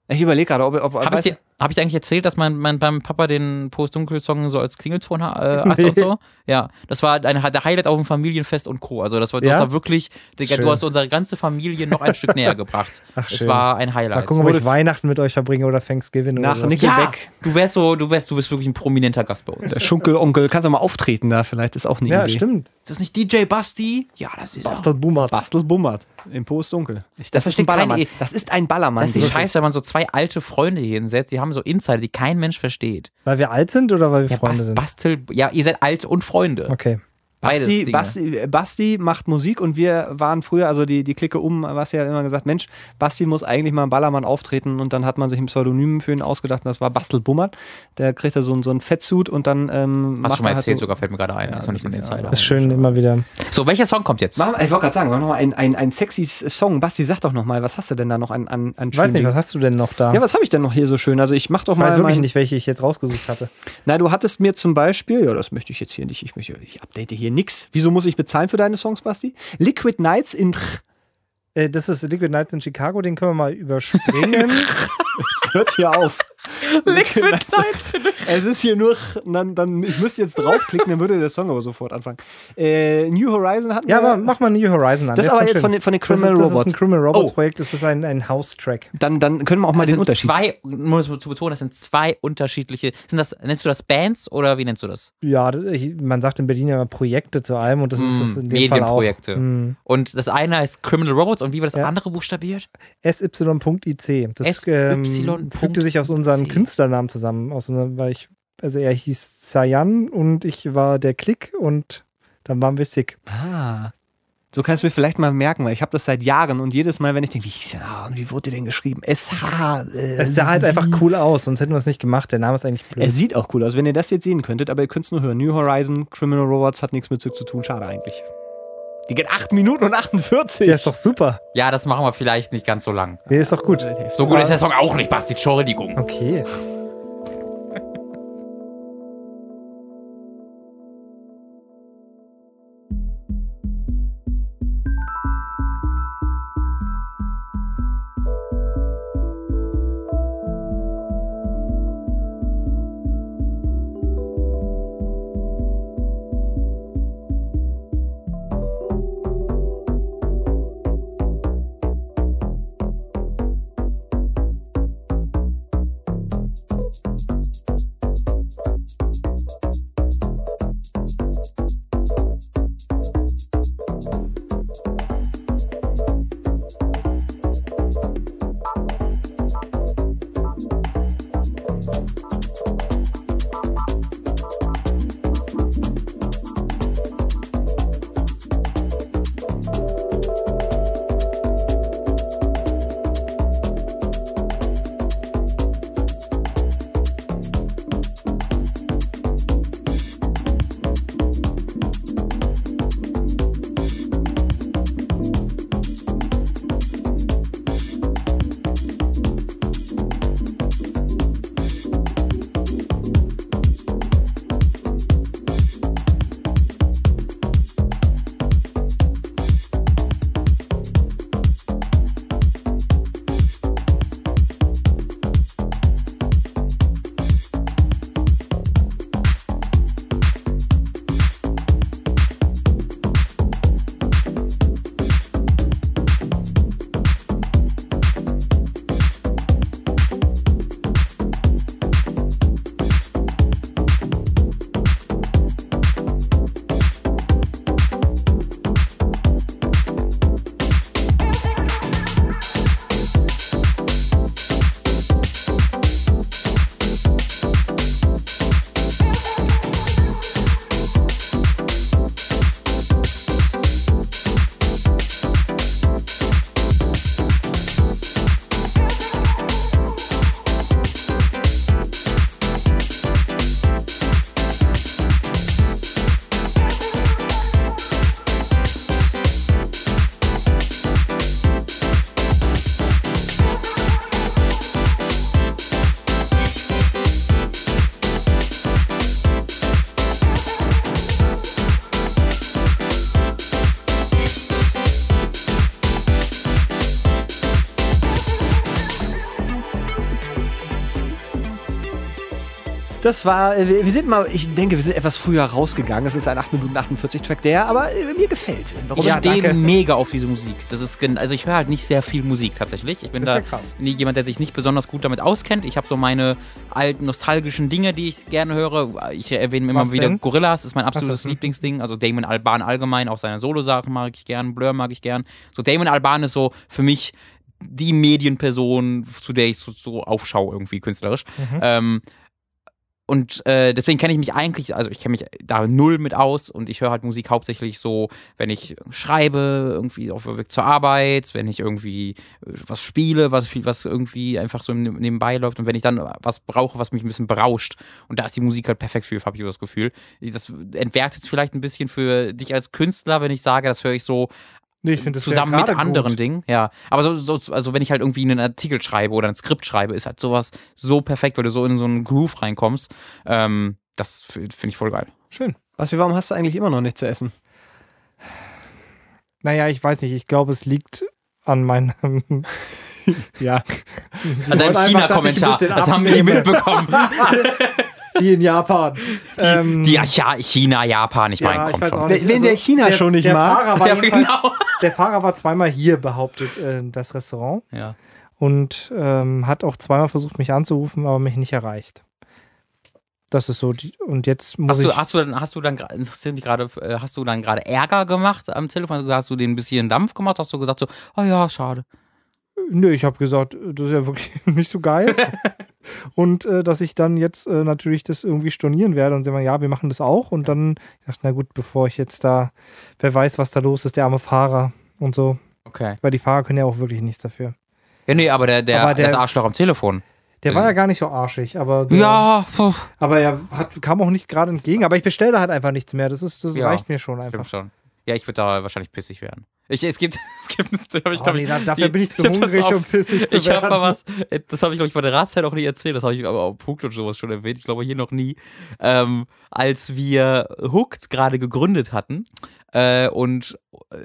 Ich überlege gerade, ob, ob, Habe ich, dir- hab ich dir eigentlich erzählt, dass mein, mein beim Papa den Post-Dunkel-Song so als Klingelton äh, hatte und so? Ja, das war ein, der Highlight auf dem Familienfest und Co. Also das war, das Ja? war wirklich, Digga, Schön. du hast unsere ganze Familie noch ein Stück näher gebracht. Ach, Es schön. war ein Mal Highlight. gucken, ob ich Weihnachten mit euch verbringe oder Thanksgiving Nach oder so. Nick- ja, du wärst so, du wärst, du bist wirklich ein prominenter Gast bei uns. der Schunkelonkel, kannst du mal auftreten da, vielleicht ist auch eine Ja, Idee. stimmt. Ist das nicht DJ Basti? Ja, das ist er. Bastard Boomert. Bastel bummert im Postdunkel. Ich, das, Das ist ein versteht kein Ballermann. E- Das ist ein Ballermann. Das ist die wirklich. Scheiße, wenn man so zwei alte Freunde hier hinsetzt, die haben so Insider, die kein Mensch versteht. Weil wir alt sind oder weil wir Ja, Freunde Bas, sind? Bastel, ja, ihr seid alt und Freunde. Okay. Beides Basti. Basti, Basti macht Musik und wir waren früher, also die, die Clique um, was ja immer gesagt, Mensch, Basti muss eigentlich mal im Ballermann auftreten und dann hat man sich ein Pseudonym für ihn ausgedacht und das war Bastel Bummert. Der kriegt da so, einen- so einen Fettsuit und dann ähm, Hast macht du schon mal halt erzählt, so, sogar fällt mir gerade ein. Ja, das ist noch nicht so ein das ist ja- Insider. Ist schön immer wieder. So, welcher Song kommt jetzt? Machen, ich wollte gerade sagen, machen wir noch mal ein, ein, ein sexy Song. Basti, sag doch noch mal, was hast du denn da noch an, an, an Ich weiß nicht, was hast du denn noch da? Ja, was habe ich denn noch hier so schön? Also ich mach doch ich weiß mal wirklich mein, nicht, welche ich jetzt rausgesucht hatte. Na, du hattest mir zum Beispiel, ja, das möchte ich jetzt hier nicht, ich möchte, ich update hier nix. Wieso muss ich bezahlen für deine Songs, Basti? Liquid Nights in Äh, das ist Liquid Nights in Chicago, den können wir mal überspringen. Hört hier auf. Liquid Nights. Es ist hier nur, dann, dann, ich müsste jetzt draufklicken, dann würde der Song aber sofort anfangen. Äh, New Horizon hatten ja, wir. aber mach mal New Horizon an. das ist Der aber jetzt von den, von den das Criminal ist, das ist Robots. ein Criminal Robots Oh. Projekt, das ist ein, ein House-Track. Dann, dann können wir auch mal Das den sind Unterschied. zwei, nur zu betonen, das sind zwei unterschiedliche. Sind das, nennst du das Bands oder wie nennst du das? Ja, man sagt in Berlin ja immer Projekte zu allem und das ist das in dem Fall auch. Medienprojekte. Mm. Und das eine heißt Criminal Robots und wie war das Ja. andere buchstabiert? SY.IC. Das ähm, fügte sich aus unseren Künstlernamen zusammen. Aus unserem, weil ich, also er hieß Sayan und ich war der Klick und dann waren wir sick. Ah. So kannst du mir vielleicht mal merken, weil ich habe das seit Jahren und jedes Mal, wenn ich denke, wie, hieß der- und wie wurde der denn geschrieben? SH. Äh, Es sah halt einfach cool aus, sonst hätten wir es nicht gemacht. Der Name ist eigentlich blöd. Er sieht auch cool aus, wenn ihr das jetzt sehen könntet, aber ihr könnt es nur hören. New Horizon, Criminal Robots hat nichts mit Zug zu tun. Schade eigentlich. Die geht 8 Minuten und 48. Der ist doch super. Ja, das machen wir vielleicht nicht ganz so lang. Der ist doch gut. So gut ist der Song auch nicht, Basti. Entschuldigung. Okay. Das war, äh, wir sind mal, ich denke, wir sind etwas früher rausgegangen. Es ist ein 8 Minuten 48 Track, der aber äh, mir gefällt. Warum? Ich Ja, stehe danke. mega auf diese Musik. Das ist also ich höre halt nicht sehr viel Musik tatsächlich. Ich bin Das da ja jemand, der sich nicht besonders gut damit auskennt. Ich habe so meine alten nostalgischen Dinge, die ich gerne höre. Ich erwähne immer Was wieder denn? Gorillas, ist mein absolutes. Lieblingsding. Also Damon Alban allgemein, auch seine Solo-Sachen mag ich gern, Blur mag ich gern. So Damon Alban ist so für mich die Medienperson, zu der ich so, so aufschaue irgendwie künstlerisch. Mhm. Ähm, und äh, deswegen kenne ich mich eigentlich, also ich kenne mich da null mit aus und ich höre halt Musik hauptsächlich so, wenn ich schreibe, irgendwie auf dem Weg zur Arbeit, wenn ich irgendwie äh, was spiele, was, was irgendwie einfach so neb- nebenbei läuft und wenn ich dann was brauche, was mich ein bisschen berauscht. Und da ist die Musik halt perfekt für, habe ich das Gefühl. Das entwertet vielleicht ein bisschen für dich als Künstler, wenn ich sage, das höre ich so Nee, ich finde das zusammen mit anderen gut. Dingen. Ja, aber so, so, also wenn ich halt irgendwie einen Artikel schreibe oder ein Skript schreibe, ist halt sowas so perfekt, weil du so in so einen Groove reinkommst. Ähm, das finde ich voll geil. Schön. Basti, warum hast du eigentlich immer noch nichts zu essen? Naja, ich weiß nicht. Ich glaube, es liegt an meinem. Ja. An deinem China-Kommentar, das haben wir mitbekommen. Die in Japan. Ähm, Die ja, China, Japan, ich ja, meine, ich komm weiß schon. nicht. wen der China schon nicht der mag. Fahrer war Ja, genau. Der Fahrer war zweimal hier, behauptet äh, das Restaurant. Ja. Und ähm, hat auch zweimal versucht, mich anzurufen, aber mich nicht erreicht. Das ist so. Die, und jetzt muss Hast du, ich. hast du dann, hast du dann, interessiert mich gerade, äh, hast du dann gerade Ärger gemacht am Telefon? Also Hast du den ein bisschen Dampf gemacht? Hast du gesagt so, oh ja, schade. Nö, ich habe gesagt, das ist ja wirklich nicht so geil. und äh, dass ich dann jetzt äh, natürlich das irgendwie stornieren werde und sagen, ja, wir machen das auch. Und dann ich dachte, na gut, bevor ich jetzt da, wer weiß, was da los ist, der arme Fahrer und so. Okay. Weil die Fahrer können ja auch wirklich nichts dafür. Ja, nee, aber der, der, Aber der- das Arschloch am Telefon. Der war ja gar nicht so arschig, aber der, Ja, aber er hat, kam auch nicht gerade entgegen. Aber ich bestelle da halt einfach nichts mehr. Das ist, das Ja, reicht mir schon stimmt einfach. schon. Ja, ich würde da wahrscheinlich pissig werden. Ich, es gibt, es gibt, das hab ich, Oh, nee, ich, da, dafür die- bin ich zu hungrig, auf. um pissig zu Ich habe werden. mal was, äh, das habe ich glaube ich bei der Ratszeit auch nie erzählt, das habe ich aber auf Punkt und sowas schon erwähnt, ich glaube hier noch nie, ähm, als wir Hooked gerade gegründet hatten äh, und äh,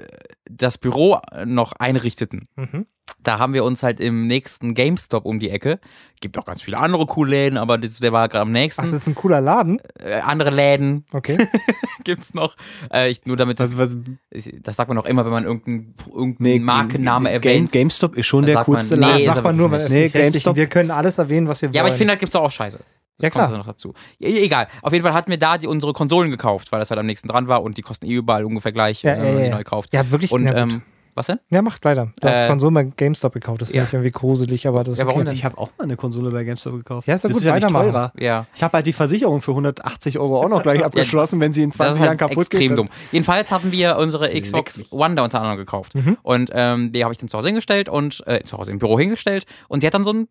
das Büro noch einrichteten. Mhm. Da haben wir uns halt im nächsten GameStop um die Ecke, gibt auch ganz viele andere coole Läden, aber das, der war gerade am Ach, nächsten. das ist ein cooler Laden. äh, andere Läden Okay. gibt's noch. Äh, ich, nur damit das, Was, was, ich- das sagt man auch immer, wenn man irgendeinen irgendeinen nee, Markenname Game, erwähnt. GameStop ist schon Da der sagt man, coolste nee, Laden. ist Das macht man nur, Nee, GameStop- Wir können alles erwähnen, was wir wollen. Ja, aber ich finde, halt gibt's doch auch Scheiße. Ja, klar. kommt noch dazu. Ja, egal. Auf jeden Fall hatten wir da die, unsere Konsolen gekauft, weil das halt am nächsten dran war und die kosten eh überall ungefähr gleich, Ja, äh, ja, wenn man ja, die ja. neu kauft. Ja, wirklich. Und, ähm, was denn? ja, macht weiter. Du hast äh, Konsolen bei GameStop gekauft. Das finde ja. ich irgendwie gruselig, aber das ist Ja, warum okay. denn? Ich habe auch mal eine Konsole bei GameStop gekauft. Ja, ist doch das gut, ist ja nicht weitermachen. teurer. Ja. Ich habe halt die Versicherung für 180 Euro auch noch gleich abgeschlossen, wenn sie in 20 Das ist Jahren halt kaputt extrem geht. dumm. Jedenfalls hatten wir unsere Xbox. One da unter anderem gekauft. Mhm. Und ähm, die habe ich dann zu Hause hingestellt und äh, zu Hause im Büro hingestellt und die hat dann so ein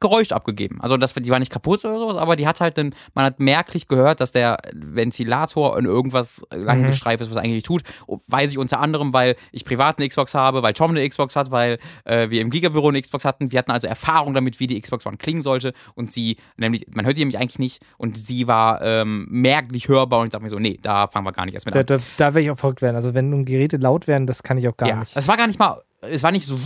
Geräusch abgegeben. Also das, die war nicht kaputt oder sowas, aber die hat halt, dann, man hat merklich gehört, dass der Ventilator in irgendwas lang Mhm. ist, was er eigentlich tut. Weiß ich unter anderem, weil ich privat eine Xbox habe, weil Tom eine Xbox hat, weil äh, wir im Gigabüro eine Xbox hatten. Wir hatten also Erfahrung damit, wie die Xbox One klingen sollte und sie, nämlich, man hört die nämlich eigentlich nicht und sie war ähm, merklich hörbar und ich dachte mir so, nee, da fangen wir gar nicht erst mit Da, an. da, da werde ich auch verrückt werden. Also wenn nun Geräte laut werden, das kann ich auch gar ja, nicht. es war gar nicht mal, es war nicht so,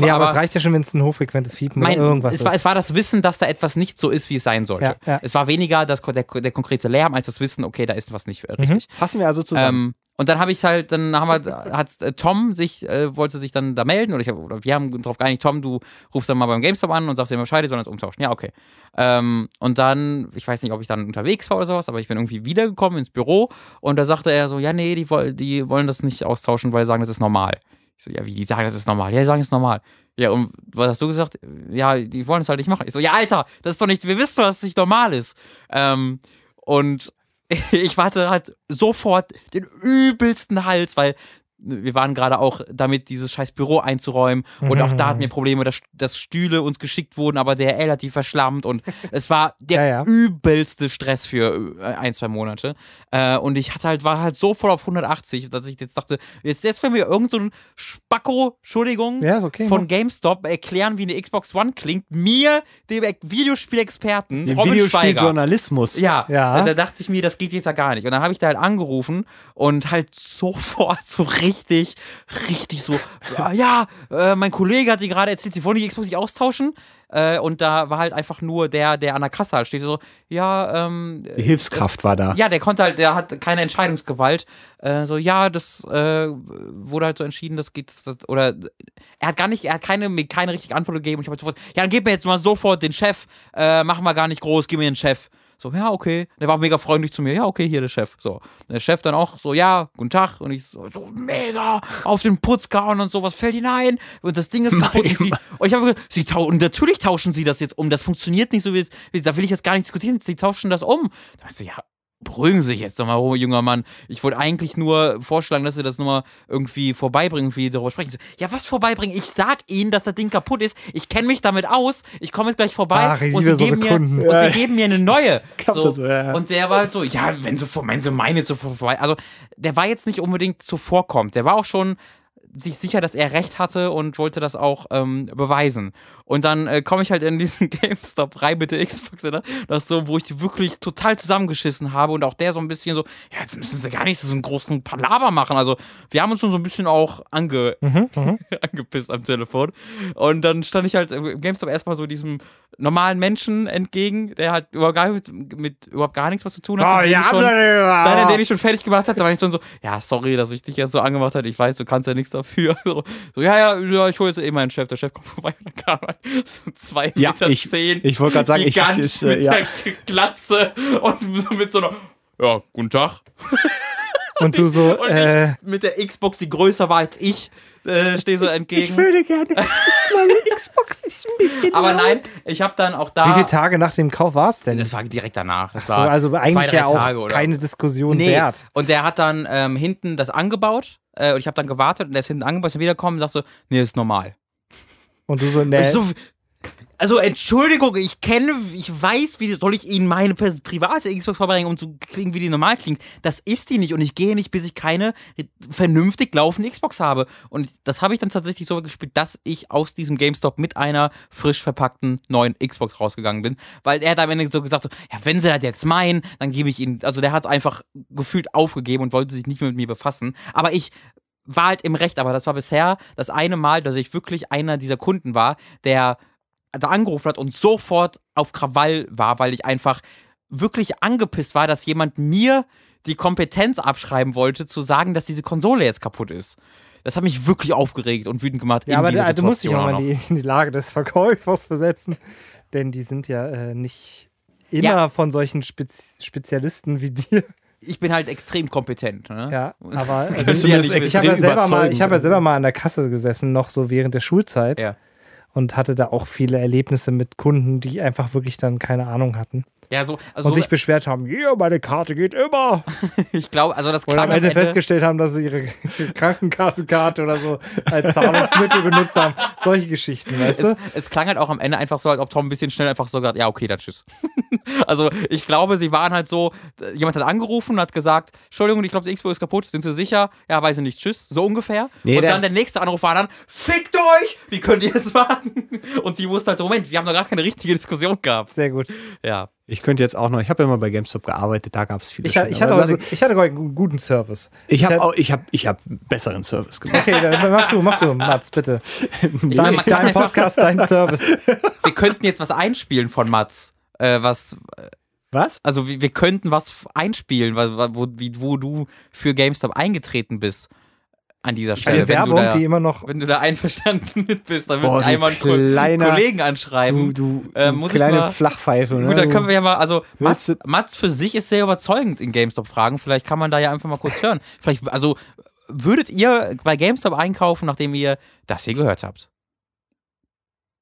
Nee, aber, es reicht ja schon, wenn es ein hochfrequentes Fiepen mein, oder irgendwas es, war, ist. es war das Wissen, dass da etwas nicht so ist, wie es sein sollte. Ja, ja. Es war weniger das, der, der konkrete Lärm, als das Wissen, okay, da ist was nicht äh, Mhm. richtig. Fassen wir also zusammen. Ähm, und dann habe ich halt, dann haben wir, hat äh, Tom sich, äh, wollte sich dann da melden oder, ich hab, oder wir haben darauf geeinigt, Tom, du rufst dann mal beim GameStop an und sagst dir Bescheid, die sollen das umtauschen. Ja, okay. Ähm, und dann, ich weiß nicht, ob ich dann unterwegs war oder sowas, aber ich bin irgendwie wiedergekommen ins Büro und da sagte er so, ja, nee, die, die wollen das nicht austauschen, weil sie sagen, das ist normal. Ich so, ja, wie, die sagen, das ist normal? Ja, die sagen, es ist normal. Ja, und was hast du gesagt? Ja, die wollen es halt nicht machen. Ich so, ja, Alter, das ist doch nicht, wir wissen doch, dass es nicht normal ist. Ähm, und ich hatte halt sofort den übelsten Hals, weil wir waren gerade auch damit, dieses scheiß Büro einzuräumen. Und auch da hatten wir Probleme, dass, dass Stühle uns geschickt wurden, aber der DRL hat die verschlammt. Und es war der Ja, ja. übelste Stress für äh, ein, zwei Monate. Äh, und ich hatte halt, war halt so voll auf 180, dass ich jetzt dachte, jetzt, jetzt wenn wir irgend so ein Spacko, Entschuldigung, Ja, okay, von? GameStop erklären, wie eine Xbox One klingt, mir, dem Videospielexperten, Den Robin. Videospieljournalismus. Ja, Ja. Da dachte ich mir, das geht jetzt ja gar nicht. Und dann habe ich da halt angerufen und halt sofort so richtig, richtig so, ah, ja, äh, mein Kollege hat dir gerade erzählt, sie wollen die Xbox nicht austauschen. Äh, und da war halt einfach nur der, der an der Kasse halt steht, so, ja, ähm, Die Hilfskraft war da. ja, der konnte halt, der hat keine Entscheidungsgewalt. Äh, so, ja, das äh, wurde halt so entschieden, das geht, das, oder er hat gar nicht, er hat keine, mir keine richtige Antwort gegeben. Und ich habe halt sofort, ja, dann gib mir jetzt mal sofort den Chef, äh, machen wir gar nicht groß, gib mir den Chef. So, ja, okay. Der war mega freundlich zu mir. Ja, okay, hier der Chef. So. Der Chef dann auch so, ja, guten Tag. Und ich so, so mega auf den Putz gehauen und so, was fällt hinein? Und das Ding ist kaputt. Und, sie, und ich habe gesagt, sie tau und natürlich tauschen sie das jetzt um. Das funktioniert nicht so, wie es, da will ich jetzt gar nicht diskutieren. Sie tauschen das um. Da ich, ja, beruhigen Sie sich jetzt doch mal, oh, junger Mann. Ich wollte eigentlich nur vorschlagen, dass Sie das nochmal irgendwie vorbeibringen, wie darüber sprechen. So, ja, was vorbeibringen? Ich sag Ihnen, dass das Ding kaputt ist. Ich kenne mich damit aus. Ich komme jetzt gleich vorbei Ach, und, Sie so geben mir, und. Sie geben mir eine neue. So. das ja. Und der war halt so, ja, wenn Sie, vor- wenn Sie meine so vorbei. Also, der war jetzt nicht unbedingt zuvorkommt. Der war auch schon sich sicher, dass er recht hatte und wollte das auch ähm, beweisen. Und dann äh, komme ich halt in diesen GameStop rein mit der Xbox, oder? das so, wo ich die wirklich total zusammengeschissen habe und auch der so ein bisschen so, ja, jetzt müssen sie gar nicht so einen großen Palaver machen. Also wir haben uns schon so ein bisschen auch ange Mhm, mhm. angepisst am Telefon. Und dann stand ich halt im GameStop erstmal so diesem normalen Menschen entgegen, der halt überhaupt gar, mit, mit überhaupt gar nichts was zu tun hat. Oh, den ja, ich schon, den ich schon fertig gemacht hatte, da war ich schon so, ja, sorry, dass ich dich jetzt so angemacht habe. Ich weiß, du kannst ja nichts dafür. So, so ja, ja, ja, ich hole jetzt eh meinen Chef. Der Chef kommt vorbei und dann kam halt so zwei Ja, Meter ich- zehn. ich wollte gerade sagen, ich- ist, äh, mit ja. der Glatze und so mit so einer, ja, guten Tag. Und du so, Und äh, ich mit der Xbox, die größer war als ich, äh, stehe so entgegen. würde gerne. Meine Xbox ist ein bisschen. Aber nein, ich habe dann auch da. wie viele Tage nach dem Kauf war es denn? Das war direkt danach. Das so, war also zwei, eigentlich drei ja auch keine Diskussion Nee. wert. Und der hat dann ähm, hinten das angebaut äh, und ich habe dann gewartet und der ist hinten angebaut, ist dann wiedergekommen und sagt so, nee, ist normal. Und du so, ne, Ich so, also Entschuldigung, ich kenne, ich weiß, wie soll ich Ihnen meine private Xbox vorbeibringen, um zu klingen, wie die normal klingt. Das ist die nicht und ich gehe nicht, bis ich keine vernünftig laufende Xbox habe. Und das habe ich dann tatsächlich so gespielt, dass ich aus diesem GameStop mit einer frisch verpackten neuen Xbox rausgegangen bin, weil er hat am Ende so gesagt so, ja, wenn Sie das jetzt meinen, dann gebe ich Ihnen, also der hat einfach gefühlt aufgegeben und wollte sich nicht mehr mit mir befassen. Aber ich war halt im Recht, aber das war bisher das eine Mal, dass ich wirklich einer dieser Kunden war, der da angerufen hat und sofort auf Krawall war, weil ich einfach wirklich angepisst war, dass jemand mir die Kompetenz abschreiben wollte, zu sagen, dass diese Konsole jetzt kaputt ist. Das hat mich wirklich aufgeregt und wütend gemacht. ja, in aber dieser da, du musst dich auch mal in die, in die Lage des Verkäufers versetzen, denn die sind ja äh, nicht immer Ja. von solchen Spez Spezialisten wie dir. Ich bin halt extrem kompetent. Ne? Ja, aber also, ich, ich habe ja extrem selber mal, überzeugend. ich habe ja selber mal an der Kasse gesessen, noch so während der Schulzeit Ja. Und hatte da auch viele Erlebnisse mit Kunden, die einfach wirklich dann keine Ahnung hatten Ja, so, also und sich beschwert haben, ja, meine Karte geht immer. ich glaube, also das klang am Ende Ende- festgestellt haben, dass sie ihre Krankenkassenkarte oder so als Zahlungsmittel benutzt haben. Solche Geschichten, weißt es, du? es klang halt auch am Ende einfach so, als ob Tom ein bisschen schnell einfach so gesagt, ja, okay, dann tschüss. also ich glaube, sie waren halt so, jemand hat angerufen und hat gesagt, Entschuldigung, ich glaube, die Xbox ist kaputt, sind Sie sicher? Ja, weiß ich nicht, tschüss, so ungefähr. Nee, und dann der nächste Anruf war dann, fickt euch, wie könnt ihr es machen? Und sie wusste halt so, Moment, wir haben doch gar keine richtige Diskussion gehabt. Sehr gut. Ja. Ich könnte jetzt auch noch, ich habe ja mal bei GameStop gearbeitet, da gab es viele. Ich, ich, hatte aber heute, ich hatte heute einen guten Service. ich habe auch, ich habe, ich habe besseren Service gemacht. Okay, dann mach du, mach du, Mats, bitte. Dein, dein Podcast, dein Service. Wir könnten jetzt was einspielen von Mats. Äh, was, Was? also wir, wir könnten was einspielen, wo, wie, wo du für GameStop eingetreten bist. An dieser Stelle. Eine wenn Werbung, du da, die immer noch. Wenn du da einverstanden mit bist, dann du einmal einen Ko kleiner- Kollegen Du, anschreiben. du, Äh, du muss ich kleine mal- Flachpfeife. Ne? Gut, dann können wir ja mal, also Mats, Mats für sich ist sehr überzeugend in GameStop fragen. Vielleicht kann man da ja einfach mal kurz hören. Vielleicht, also würdet ihr bei GameStop einkaufen, nachdem ihr das hier gehört habt?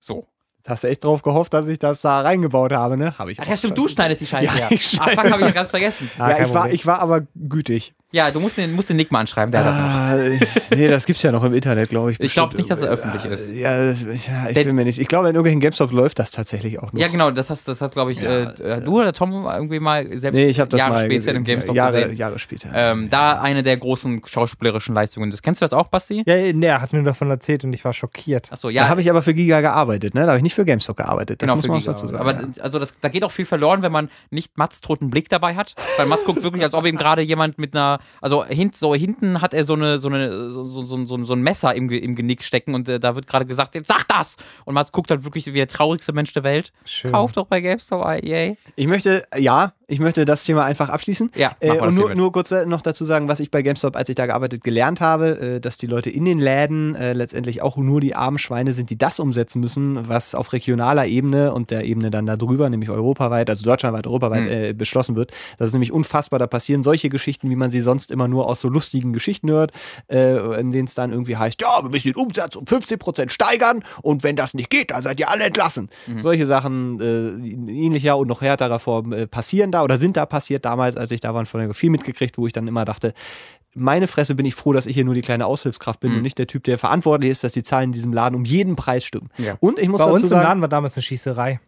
So. Hast du echt drauf gehofft, dass ich das da reingebaut habe, ne? Habe ich Ach ja, stimmt, du schon. schneidest die Scheiße Ja, ja. ich Ach, fuck, habe ich ja ganz vergessen. Ah, ja, ich war, ich war aber gütig. Ja, du musst den, musst den Nick mal anschreiben, der hat das noch. Ah, nee, das gibt's ja noch im Internet, glaube ich. Ich glaub bestimmt. nicht, dass es öffentlich ist. Ja, ich, ja, ich Der- bin mir nicht. Ich glaube, in irgendwelchen GameStop läuft das tatsächlich auch noch. Ja, genau, das hast, das hat, glaube ich, Ja, äh, äh, äh, du oder Tom irgendwie mal selbst Nee, ich habe das Jahre mal später gesehen. im GameStop Jahre, gesehen. Jahre später. Ähm, da eine der großen schauspielerischen Leistungen. Das kennst du das auch, Basti? Ja, nee, er hat mir davon erzählt und ich war schockiert. Achso, da ja. habe ich aber für Giga gearbeitet, ne? Da habe ich nicht für GameStop gearbeitet. Das genau, muss für man Giga. dazu sagen. Aber ja. also das, da geht auch viel verloren, wenn man nicht Mats toten Blick dabei hat. Weil Mats guckt wirklich, als ob ihm gerade jemand mit einer also hint, so hinten hat er so eine, so eine, so, so, so, so, ein Messer im, im Genick stecken und äh, da wird gerade gesagt, jetzt sag das! Und Mats guckt halt wirklich wie der traurigste Mensch der Welt. Schön. Kauf doch bei GameStop, yay. Ich möchte, ja, ich möchte das Thema einfach abschließen. Ja, Äh, und nur, nur kurz noch dazu sagen, was ich bei GameStop, als ich da gearbeitet, gelernt habe, äh, dass die Leute in den Läden äh, letztendlich auch nur die armen Schweine sind, die das umsetzen müssen, was auf regionaler Ebene und der Ebene dann darüber, nämlich europaweit, also deutschlandweit, europaweit Mhm. beschlossen wird. Das ist nämlich unfassbar. Da passieren solche Geschichten, wie man sie sonst immer nur aus so lustigen Geschichten hört, äh, in denen es dann irgendwie heißt, ja, wir müssen den Umsatz um 15% steigern und wenn das nicht geht, dann seid ihr alle entlassen. Solche Sachen äh, in ähnlicher und noch härterer Form passieren da oder sind da passiert damals, als ich da war, von der viel mitgekriegt, wo ich dann immer dachte, meine Fresse bin ich froh, dass ich hier nur die kleine Aushilfskraft bin Mhm. und nicht der Typ, der verantwortlich ist, dass die Zahlen in diesem Laden um jeden Preis stimmen. Ja. Und ich muss Bei dazu uns im sagen, Laden war damals eine Schießerei.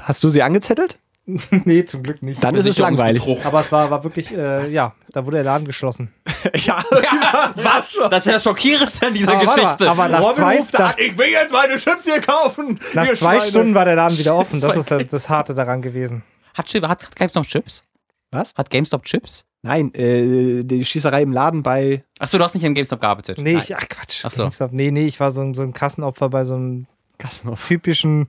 hast du sie angezettelt? nee, zum Glück nicht. Dann ist es langweilig. Aber es war, war wirklich, äh, ja, da wurde der Laden geschlossen. ja. Ja, was? Das ist ja das Schockierendste an dieser Aber mal, Geschichte. aber nach zwei, nach, ich will jetzt meine Chips hier kaufen. nach zwei Schweine. Stunden war der Laden wieder offen. Das ist das, das Harte daran gewesen. Hat, hat, hat GameStop Chips? Was? Hat GameStop Chips? Nein, äh, die Schießerei im Laden bei. Achso, du hast nicht in GameStop gearbeitet. Nee, Nein. ich, ach Quatsch. Ach so. GameStop. Nee, nee, ich war so ein, so ein Kassenopfer bei so einem Gassenhof. typischen,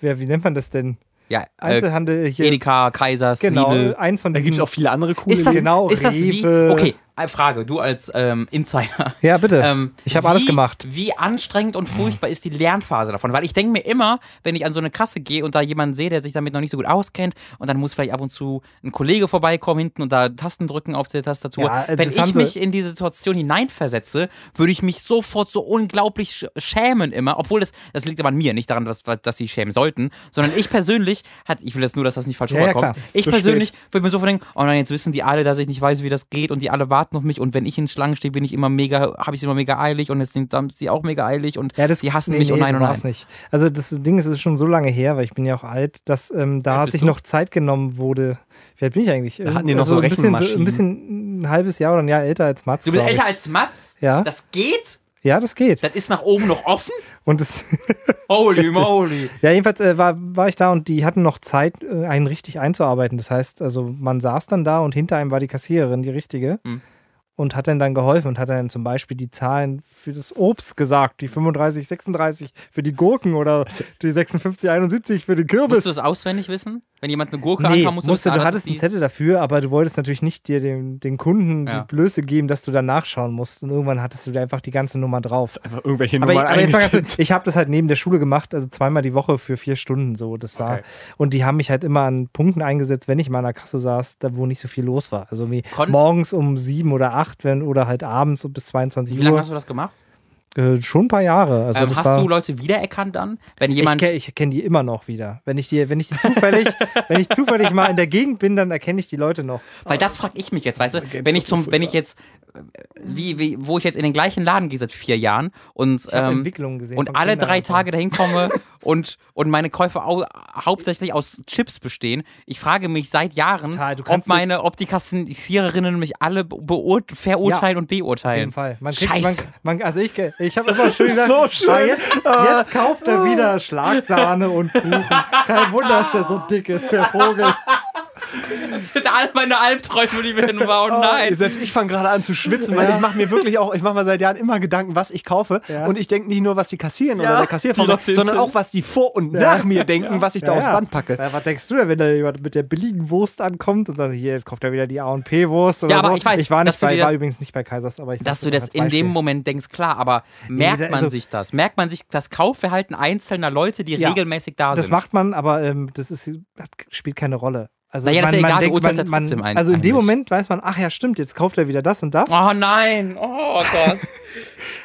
wer, wie nennt man das denn? ja, äh, Einzelhandel hier. Edeka, Kaisers, genau, Lidl. eins von Da diesen. gibt es auch viele andere coole Ist das. Genau, ist das wie, Rewe. okay, eine Frage, du als ähm, Insider. Ja, bitte. Ähm, ich habe alles gemacht. Wie anstrengend und furchtbar ist die Lernphase davon? Weil ich denke mir immer, wenn ich an so eine Kasse gehe und da jemanden sehe, der sich damit noch nicht so gut auskennt und dann muss vielleicht ab und zu ein Kollege vorbeikommen hinten und da Tasten drücken auf der Tastatur. Ja, äh, wenn ich mich in diese Situation hineinversetze, würde ich mich sofort so unglaublich sch schämen immer. Obwohl das, das liegt aber an mir, nicht daran, dass, dass sie schämen sollten, sondern ich persönlich, hat, ich will jetzt nur, dass das nicht falsch Ja, ja, rüberkommt. Ist ich persönlich würde mir sofort denken, oh nein, jetzt wissen die alle, dass ich nicht weiß, wie das geht und die alle warten auf mich und wenn ich in Schlangen stehe, bin ich immer mega, habe ich immer mega eilig und jetzt sind dann sie auch mega eilig und Ja, das, die hassen nee, mich und nee, nein so und nein. nicht. Also das Ding ist, es ist schon so lange her, weil ich bin ja auch alt, dass ähm, da bist sich noch Zeit genommen wurde. Wie alt bin ich eigentlich? Da hatten die noch so ein bisschen, Rechenmaschinen. ein bisschen ein halbes Jahr oder ein Jahr älter als Mats. Du bist älter ich. als Mats? Ja. Das geht? Ja, das geht. Das ist nach oben noch offen? Und das, Holy moly. ja, jedenfalls äh, war, war ich da und die hatten noch Zeit, äh, einen richtig einzuarbeiten. Das heißt, also man saß dann da und hinter einem war die Kassiererin, die richtige. Hm. Und hat dann dann geholfen und hat dann zum Beispiel die Zahlen für das Obst gesagt, die 35, 36 für die Gurken oder die 56, 71 für den Kürbis. Musst du es auswendig wissen? Wenn jemand eine Gurke Nee, ankam, musst musste, du hattest einen die- Zettel dafür, aber du wolltest natürlich nicht dir den, den Kunden Ja. die Blöße geben, dass du da nachschauen musst. Und irgendwann hattest du da einfach die ganze Nummer drauf. Einfach irgendwelche Aber, ich, Nummern aber kurz, ich habe das halt neben der Schule gemacht, also zweimal die Woche für vier Stunden so. Das war Okay. und die haben mich halt immer an Punkten eingesetzt, wenn ich mal an der Kasse saß, da wo nicht so viel los war. Also wie Kon- morgens um sieben oder acht, wenn oder halt abends so bis 22 Wie lange Uhr. hast du das gemacht? Äh, schon ein paar Jahre. Also ähm, hast du Leute wiedererkannt dann? Wenn ich jemand. kenne ich kenn die immer noch wieder. Wenn ich die, wenn ich die zufällig, wenn ich zufällig mal in der Gegend bin, dann erkenne ich die Leute noch. Weil das frag ich mich jetzt, weißt du, wenn ich zum, wenn ich jetzt, äh, wie, wie, wo ich jetzt in den gleichen Laden gehe seit vier Jahren und, Ich ähm, Entwicklungen gesehen. und alle Kindern drei. Tage dahin komme und, und meine Käufe au hauptsächlich aus Chips bestehen. Ich frage mich seit Jahren, Total, ob meine, ob die Kassiererinnen mich alle verurteilen und Auf jeden beurteilen. Fall. Man kriegt, man, Scheiße. man, also ich, ich habe immer schön gesagt, so schön. ah, Jetzt, jetzt kauft er wieder Schlagsahne und Kuchen. Kein Wunder, dass er so dick ist, der Vogel. Das sind all meine Albträume, die wir nur Oh nein. Selbst ich fange gerade an zu schwitzen, weil Ja. ich mache mir wirklich auch, ich mache mir seit Jahren immer Gedanken, was ich kaufe. Ja. Und ich denke nicht nur, was die kassieren Ja, oder der Kassierer, Leute sondern auch, was die vor und nach mir denken, was ich da aufs Band packe. Ja, was denkst du denn, wenn da jemand mit der billigen Wurst ankommt und dann hier, jetzt kauft er wieder die A&P-Wurst oder Ja, aber so. ich weiß, ich war, nicht bei, dir war das- übrigens nicht bei Kaisers, aber ich Dass du das in dem Moment denkst, klar, aber merkt da- man also- sich das? Merkt man sich das Kaufverhalten einzelner Leute, die Ja, regelmäßig da Das sind? macht man, aber ähm, das ist, spielt keine Rolle. Also, Naja, das ist man, ja egal, man denkt, man, ja man, trotzdem ein- Also in dem. Moment weiß man, ach ja, stimmt, jetzt kauft er wieder das und das. Oh nein, oh Gott.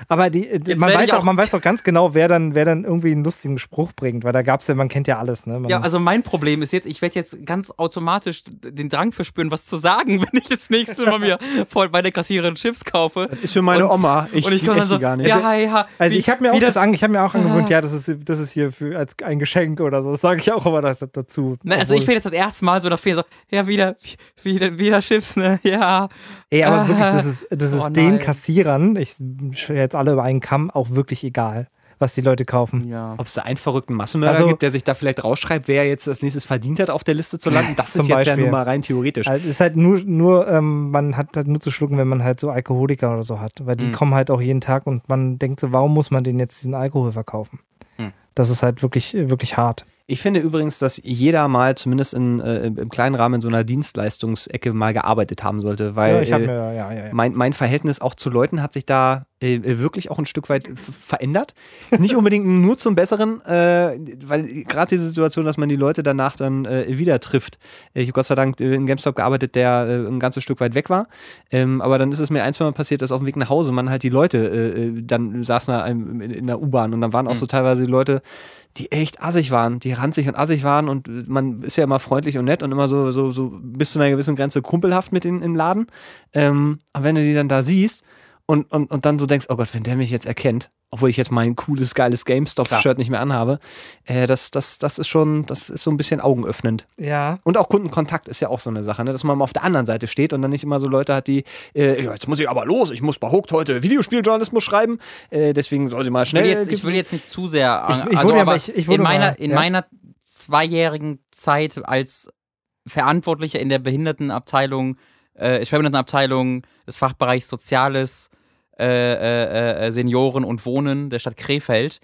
Aber die, äh, man, weiß auch, auch- man weiß auch ganz genau, wer dann, wer dann irgendwie einen lustigen Spruch bringt, weil da gab es ja, man kennt ja alles, ne? Man, Ja, also mein Problem ist jetzt, ich werde jetzt ganz automatisch den Drang verspüren, was zu sagen, wenn ich das nächste Mal mir vor, bei der Kassiererin Chips kaufe. Ist für meine Und- Oma. Ich, und ich esse so, gar nicht. ja, hi, ha, also wie- ich habe mir, auch das das- an- ich mir auch angewöhnt, ja, das ist, das ist hier für, als ein Geschenk oder so. Das sage ich auch immer das, dazu. Ne, also ich werde jetzt das erste Mal so dafür so, ja, wieder, wieder, wieder Chips, ne, ja. Ey, aber Ah. wirklich, das ist, das ist Oh den nein. Kassierern, ich jetzt alle über einen Kamm, auch wirklich egal. was die Leute kaufen. Ja. Ob es da einen verrückten Massenmörder Also- gibt, der sich da vielleicht rausschreibt, wer jetzt als nächstes verdient hat, auf der Liste zu landen, das Zum ist jetzt ja Beispiel. nun mal rein theoretisch. Also ist halt nur, nur ähm, man hat halt nur zu schlucken, wenn man halt so Alkoholiker oder so hat. Weil die Mhm. kommen halt auch jeden Tag und man denkt so, warum muss man denen jetzt diesen Alkohol verkaufen? Mhm. Das ist halt wirklich, wirklich hart. Ich finde übrigens, dass jeder mal zumindest in, äh, im kleinen Rahmen in so einer Dienstleistungsecke mal gearbeitet haben sollte, weil ja, äh, mir, ja, ja, mein, mein Verhältnis auch zu Leuten hat sich da äh, wirklich auch ein Stück weit verändert. Nicht unbedingt nur zum Besseren, äh, weil gerade diese Situation, dass man die Leute danach dann äh, wieder trifft. Ich habe Gott sei Dank äh, in GameStop gearbeitet, der äh, ein ganzes Stück weit weg war. Ähm, aber dann ist es mir ein, zwei Mal passiert, dass auf dem Weg nach Hause man halt die Leute, äh, äh, dann saßen in, in der U-Bahn und dann waren auch so teilweise die Leute, die echt assig waren, die ranzig und assig waren und man ist ja immer freundlich und nett und immer so, so, so bis zu einer gewissen Grenze kumpelhaft mit in, im Laden. Ähm, aber wenn du die dann da siehst und, und, und dann so denkst, oh Gott, wenn der mich jetzt erkennt, obwohl ich jetzt mein cooles, geiles GameStop-Shirt nicht mehr anhabe, äh, das, das, das ist schon, das ist so ein bisschen augenöffnend. ja. Und auch Kundenkontakt ist ja auch so eine Sache, ne? dass man mal auf der anderen Seite steht und dann nicht immer so Leute hat, die, äh, ja, jetzt muss ich aber los, ich muss bei Hooked heute Videospieljournalismus schreiben, äh, deswegen soll sie mal Ich schnell. will, jetzt, ich will jetzt nicht zu sehr. Ich- ich also, aber ich- ich in meiner, mal, in ja. meiner zweijährigen Zeit als Verantwortlicher in der Behindertenabteilung, äh, Schwerbehindertenabteilung des Fachbereichs Soziales, äh, äh, äh, Senioren und Wohnen der Stadt Krefeld,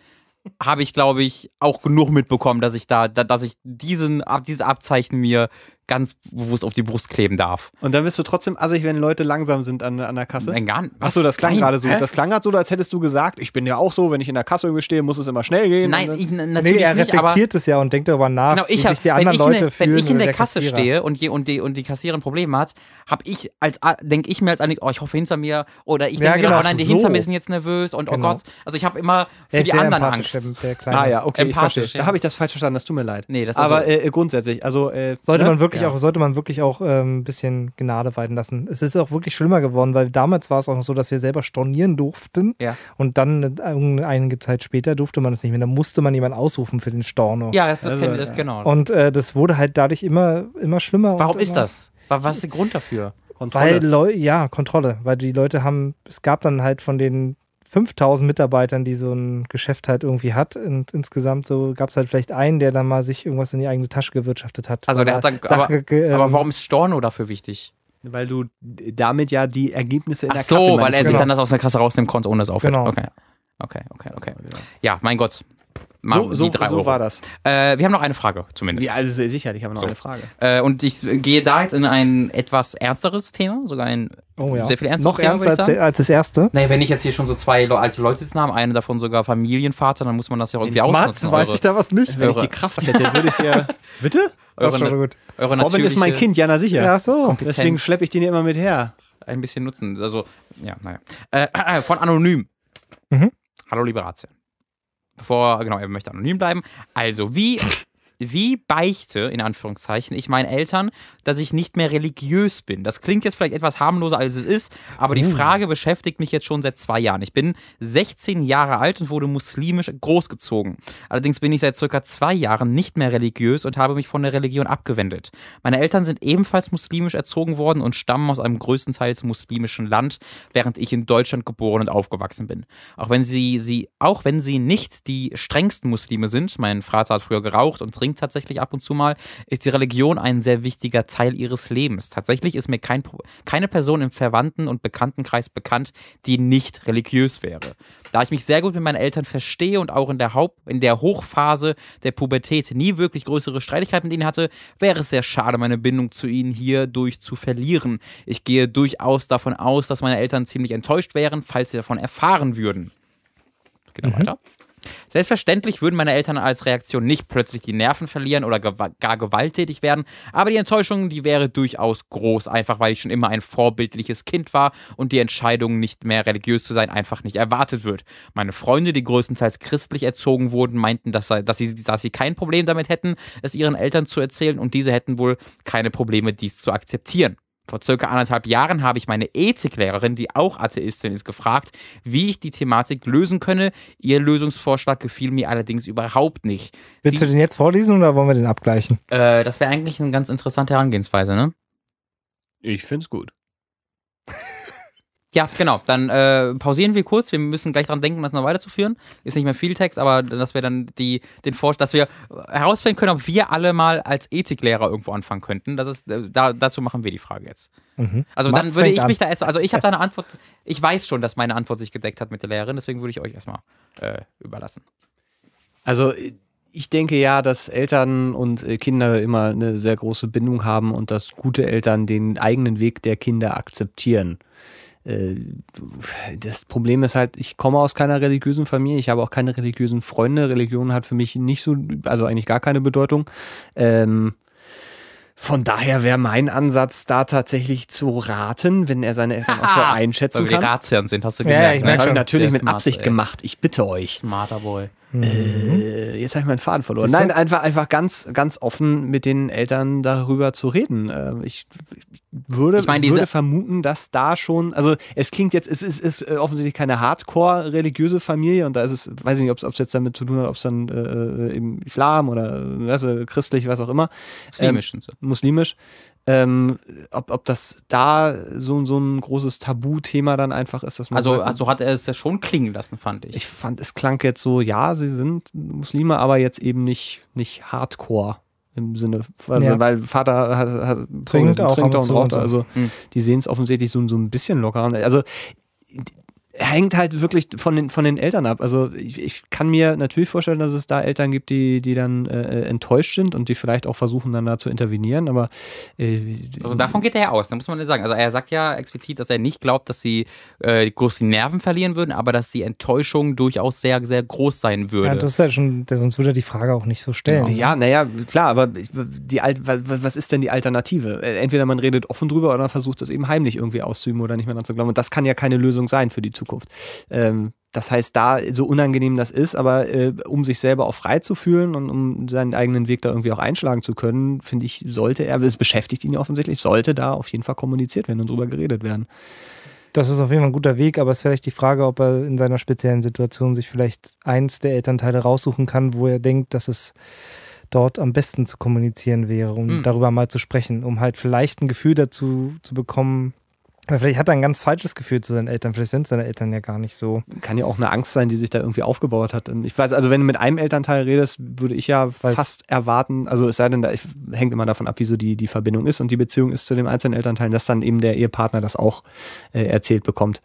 habe ich, glaube ich, auch genug mitbekommen, dass ich da, da dass ich diesen, dieses Abzeichen mir ganz bewusst auf die Brust kleben darf. und dann bist du trotzdem assig, wenn Leute langsam sind an, an der Kasse. Nein, gar nicht. Achso, das klang gerade so. Hä? Das klang gerade so, als hättest du gesagt, ich bin ja auch so, wenn ich in der Kasse stehe, muss es immer schnell gehen. Nein, ich n- Nee, natürlich er nicht, aber reflektiert es ja und denkt darüber nach, Genau, ich wie hab, sich die wenn, anderen ich in Leute der, fühlen. wenn ich in oder der Kasse Kassierer. stehe und die, und die, und die Kassiererin Probleme hat, habe ich als denke ich mir als Annik, oh, ich hoffe hinter mir oder ich Ja, denke mir, genau, oh nein, die so. hinter mir sind jetzt nervös und Genau. oh Gott, also ich habe immer für die anderen Angst. Der, der. Ah ja, okay, ich Empathisch, verstehe. ja. Da habe ich das falsch verstanden, das tut mir leid. Nee, das ist Aber so. äh, grundsätzlich, also äh, Sollte ne? man wirklich Ja. auch, sollte man wirklich auch ähm, ein bisschen Gnade walten lassen. Es ist auch wirklich schlimmer geworden, weil damals war es auch noch so, dass wir selber stornieren durften Ja. und dann einige Zeit später durfte man es nicht mehr. Da musste man jemanden ausrufen für den Storno. Ja, das, das Also, kenne ich, das genau. Und äh, das wurde halt dadurch immer, immer schlimmer. Warum und ist immer, das? Wa- Was ist der Grund dafür? Kontrolle. Weil Leu ja, Kontrolle. Weil die Leute haben, es gab dann halt von den 5000 Mitarbeitern, die so ein Geschäft halt irgendwie hat. Und insgesamt so gab es halt vielleicht einen, der dann mal sich irgendwas in die eigene Tasche gewirtschaftet hat. Also der er hat dann, aber, ge- ähm, aber warum ist Storno dafür wichtig? Weil du damit ja die Ergebnisse in Ach der Kasse so, weil er sich Genau. dann das aus der Kasse rausnehmen konnte, ohne das aufhört. Genau. Okay. Okay, okay, okay. Ja, mein Gott. Mal So, so, die drei so Euro. war das. Äh, wir haben noch eine Frage zumindest. Ja, also sehr sicher, ich habe noch So. eine Frage. Äh, und ich gehe da jetzt in ein etwas ernsteres Thema, sogar ein oh, ja. sehr viel ernsteres Noch Thema, ernster als, als das erste. Naja, wenn ich jetzt hier schon so zwei alte Leute sitzen habe, eine davon sogar Familienvater, dann muss man das ja irgendwie ausnutzen. weiß eure, ich da was nicht. Wenn ich Eure- die Kraft hätte, würde ich dir. Bitte? Das ist eure, schon gut. eure Robin ist mein Kind, ja, na sicher. Ja, so. Kompetenz Deswegen schleppe ich den hier immer mit her. ein bisschen nutzen. Also, ja, naja. Äh, von Anonym. Mhm. Hallo, liebe Ratsherren. Bevor, genau, er möchte anonym bleiben. Also, wie, wie beichte, in Anführungszeichen, ich meinen Eltern, dass ich nicht mehr religiös bin? Das klingt jetzt vielleicht etwas harmloser, als es ist, aber die Frage beschäftigt mich jetzt schon seit zwei Jahren. Ich bin 16 Jahre alt und wurde muslimisch großgezogen. Allerdings bin ich seit circa zwei Jahren nicht mehr religiös und habe mich von der Religion abgewendet. Meine Eltern sind ebenfalls muslimisch erzogen worden und stammen aus einem größtenteils muslimischen Land, während ich in Deutschland geboren und aufgewachsen bin. Auch wenn sie, sie, auch wenn sie nicht die strengsten Muslime sind, mein Vater hat früher geraucht und trinkt tatsächlich ab und zu mal, ist die Religion ein sehr wichtiger Teil ihres Lebens. Tatsächlich ist mir kein, keine Person im Verwandten- und Bekanntenkreis bekannt, die nicht religiös wäre. Da ich mich sehr gut mit meinen Eltern verstehe und auch in der, Haupt, in der Hochphase der Pubertät nie wirklich größere Streitigkeiten mit ihnen hatte, wäre es sehr schade, meine Bindung zu ihnen hierdurch zu verlieren. Ich gehe durchaus davon aus, dass meine Eltern ziemlich enttäuscht wären, falls sie davon erfahren würden. Geht dann weiter. Selbstverständlich würden meine Eltern als Reaktion nicht plötzlich die Nerven verlieren oder gar gewalttätig werden, aber die Enttäuschung, die wäre durchaus groß, einfach weil ich schon immer ein vorbildliches Kind war und die Entscheidung, nicht mehr religiös zu sein, einfach nicht erwartet wird. Meine Freunde, die größtenteils christlich erzogen wurden, meinten, dass, dass, sie, dass sie kein Problem damit hätten, es ihren Eltern zu erzählen und diese hätten wohl keine Probleme, dies zu akzeptieren. Vor circa anderthalb Jahren habe ich meine Ethiklehrerin, die auch Atheistin ist, gefragt, wie ich die Thematik lösen könne. Ihr Lösungsvorschlag gefiel mir allerdings überhaupt nicht. Willst Sie- du den jetzt vorlesen oder wollen wir den abgleichen? Äh, das wäre eigentlich eine ganz interessante Herangehensweise, ne? Ich find's gut. Ja, genau. Dann äh, pausieren wir kurz. Wir müssen gleich dran denken, das noch weiterzuführen. Ist nicht mehr viel Text, aber dass wir dann die, den Vorschlag, dass wir herausfinden können, ob wir alle mal als Ethiklehrer irgendwo anfangen könnten. Das ist, äh, da, dazu machen wir die Frage jetzt. Also Mats dann würde ich an. mich da erst, also ich habe da eine Antwort, ich weiß schon, dass meine Antwort sich gedeckt hat mit der Lehrerin, deswegen würde ich euch erstmal äh, überlassen. Also ich denke ja, dass Eltern und äh, Kinder immer eine sehr große Bindung haben und dass gute Eltern den eigenen Weg der Kinder akzeptieren. Äh, Das Problem ist halt, ich komme aus keiner religiösen Familie, ich habe auch keine religiösen Freunde. Religion hat für mich nicht so, also eigentlich gar keine Bedeutung. Ähm, von daher wäre mein Ansatz, da tatsächlich zu raten, wenn er seine Eltern auch so Weil einschätzen wir die kann. Ratsherren sind, hast du Ja, gemerkt. ich Das merk habe ich natürlich mit Absicht ey. gemacht. Ich bitte euch. Smarter Boy. Äh, jetzt habe ich meinen Faden verloren. Nein, einfach, einfach ganz, ganz offen mit den Eltern darüber zu reden. Ähm, ich, würde, Ich diese- würde vermuten, dass da schon, also es klingt jetzt, es ist, ist äh, offensichtlich keine Hardcore-religiöse Familie und da ist es, weiß ich nicht, ob es jetzt damit zu tun hat, ob es dann äh, im Islam oder äh, du, christlich, was auch immer, Muslimisch sind sie. muslimisch, ähm, ob, ob das da so, so ein großes Tabuthema dann einfach ist, dass man Also, sagt, also hat er es ja schon klingen lassen, fand ich. ich fand, es klang jetzt so, ja, sie sind Muslime, aber jetzt eben nicht, nicht Hardcore im Sinne, also, Ja. weil Vater hat, hat, Trinkt auch ab trinkt und und raucht, und so. also Hm. die sehen es offensichtlich so, so ein bisschen locker an. Also hängt halt wirklich von den, von den Eltern ab. Also ich, ich kann mir natürlich vorstellen, dass es da Eltern gibt, die, die dann äh, enttäuscht sind und die vielleicht auch versuchen, dann da zu intervenieren, aber äh, Also davon geht er ja aus, da muss man ja sagen. Also er sagt ja explizit, dass er nicht glaubt, dass sie äh, groß die Nerven verlieren würden, aber dass die Enttäuschung durchaus sehr, sehr groß sein würde. Ja, das ist ja schon, der, sonst würde er die Frage auch nicht so stellen. Ja, naja, klar, aber die, Al- was, ist denn die Alternative? Äh, Entweder man redet offen drüber oder man versucht das eben heimlich irgendwie auszuüben oder nicht mehr dran zu glauben. Und das kann ja keine Lösung sein für die Zukunft. Ähm, das heißt, da, so unangenehm das ist, aber äh, um sich selber auch frei zu fühlen und um seinen eigenen Weg da irgendwie auch einschlagen zu können, finde ich, sollte er, es beschäftigt ihn ja offensichtlich, sollte da auf jeden Fall kommuniziert werden und drüber geredet werden. Das ist auf jeden Fall ein guter Weg, aber es ist vielleicht die Frage, ob er in seiner speziellen Situation sich vielleicht eins der Elternteile raussuchen kann, wo er denkt, dass es dort am besten zu kommunizieren wäre, um Hm. darüber mal zu sprechen, um halt vielleicht ein Gefühl dazu zu bekommen. Weil vielleicht hat er ein ganz falsches Gefühl zu seinen Eltern, vielleicht sind seine Eltern ja gar nicht so. Kann ja auch eine Angst sein, die sich da irgendwie aufgebaut hat. Und Ich weiß, also wenn du mit einem Elternteil redest, würde ich ja Weiß- fast erwarten, also es sei denn, da ich, hängt immer davon ab, wie so die, die Verbindung ist und die Beziehung ist zu dem einzelnen Elternteil, dass dann eben der Ehepartner das auch äh, erzählt bekommt.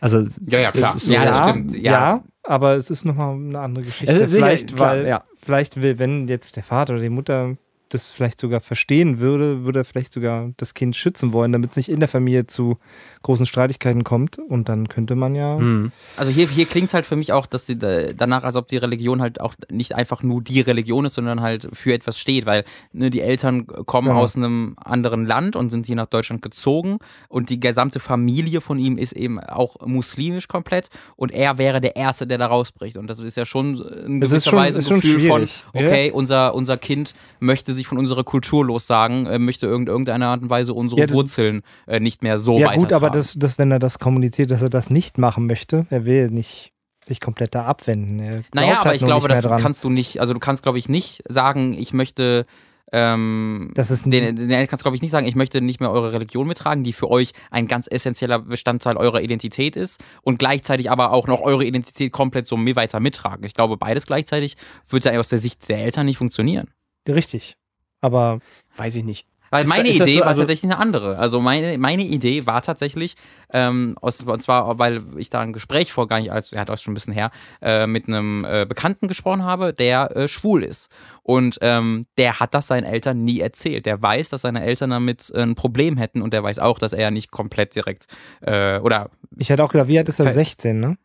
Also ja, ja, klar. So- ja, das ja, stimmt. Ja. ja, aber es ist nochmal eine andere Geschichte. Es ist sicher- vielleicht, klar, weil, ja. vielleicht will, wenn jetzt der Vater oder die Mutter das vielleicht sogar verstehen würde, würde er vielleicht sogar das Kind schützen wollen, damit es nicht in der Familie zu großen Streitigkeiten kommt. Und dann könnte man ja. hm. Also hier, hier klingt es halt für mich auch, dass die, danach, als ob die Religion halt auch nicht einfach nur die Religion ist, sondern halt für etwas steht, weil ne, die Eltern kommen Genau. aus einem anderen Land und sind hier nach Deutschland gezogen und die gesamte Familie von ihm ist eben auch muslimisch komplett und er wäre der Erste, der da rausbricht und das ist ja schon in gewisser ist schon- Weise ein schon Gefühl von, okay, unser, unser Kind möchte sich von unserer Kultur lossagen, äh, möchte irgend, irgendeiner Art und Weise unsere Ja, das- Wurzeln äh, nicht mehr so Ja, weitertragen. gut, aber das, das, wenn er das kommuniziert, dass er das nicht machen möchte, er will nicht sich komplett da abwenden. Naja, aber halt ich glaube, das dran. kannst du nicht, also du kannst, glaube ich, nicht sagen, ich möchte, ähm, Das ist den, den kannst glaube ich nicht sagen, ich möchte nicht mehr eure Religion mittragen, die für euch ein ganz essentieller Bestandteil eurer Identität ist und gleichzeitig aber auch noch eure Identität komplett so weiter mittragen. Ich glaube, beides gleichzeitig wird ja aus der Sicht der Eltern nicht funktionieren. richtig. Aber weiß ich nicht. Weil Ist meine ist das Idee so, war also- tatsächlich eine andere. Also meine, meine Idee war tatsächlich, ähm, aus, und zwar, weil ich da ein Gespräch vor gar nicht, als er hat auch schon ein bisschen her, äh, mit einem äh, Bekannten gesprochen habe, der äh, schwul ist. Und ähm, der hat das seinen Eltern nie erzählt. Der weiß, dass seine Eltern damit äh, ein Problem hätten und der weiß auch, dass er nicht komplett direkt äh, oder ich hätte auch gedacht, wie alt ist er? Ver- 16, ne?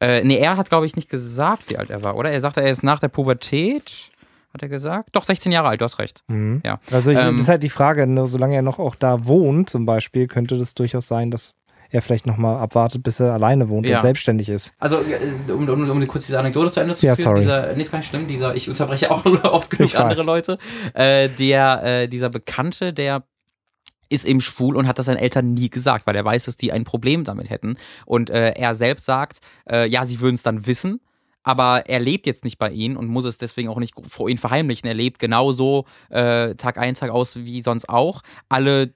äh, nee, er hat, glaube ich, nicht gesagt, wie alt er war, oder? Er sagte, er ist nach der Pubertät, hat er gesagt? Doch, 16 Jahre alt, du hast recht. Mhm. Ja. Also ich, Ähm, das ist halt die Frage, ne, solange er noch auch da wohnt, zum Beispiel, könnte das durchaus sein, dass er vielleicht nochmal abwartet, bis er alleine wohnt Ja. und selbstständig ist. Also, äh, um, um, um kurz diese Anekdote zu Ende zu Ja, führen, sorry. dieser, nee, ist gar nicht schlimm, dieser, ich unterbreche auch oft genug andere Leute, äh, der, äh, dieser Bekannte, der ist eben schwul und hat das seinen Eltern nie gesagt, weil er weiß, dass die ein Problem damit hätten. Und äh, er selbst sagt, äh, ja, sie würden es dann wissen, aber er lebt jetzt nicht bei ihnen und muss es deswegen auch nicht vor ihnen verheimlichen. Er lebt genauso äh, Tag ein, Tag aus wie sonst auch. Alle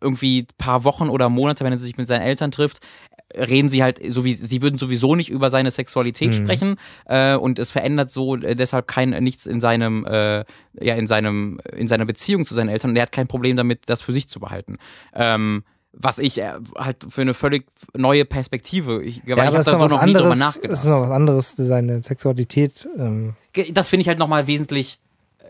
irgendwie paar Wochen oder Monate, wenn er sich mit seinen Eltern trifft, reden sie halt, so wie sie würden sowieso nicht über seine Sexualität Mhm. sprechen äh, und es verändert so äh, deshalb kein nichts in seinem äh, ja in seinem in seiner Beziehung zu seinen Eltern und er hat kein Problem damit, das für sich zu behalten. Ähm, was ich äh, halt für eine völlig neue Perspektive, ich, Ja, ich habe da noch so noch nie drüber anderes. nachgedacht. Ist noch was anderes, seine Sexualität. Ähm, das finde ich halt nochmal wesentlich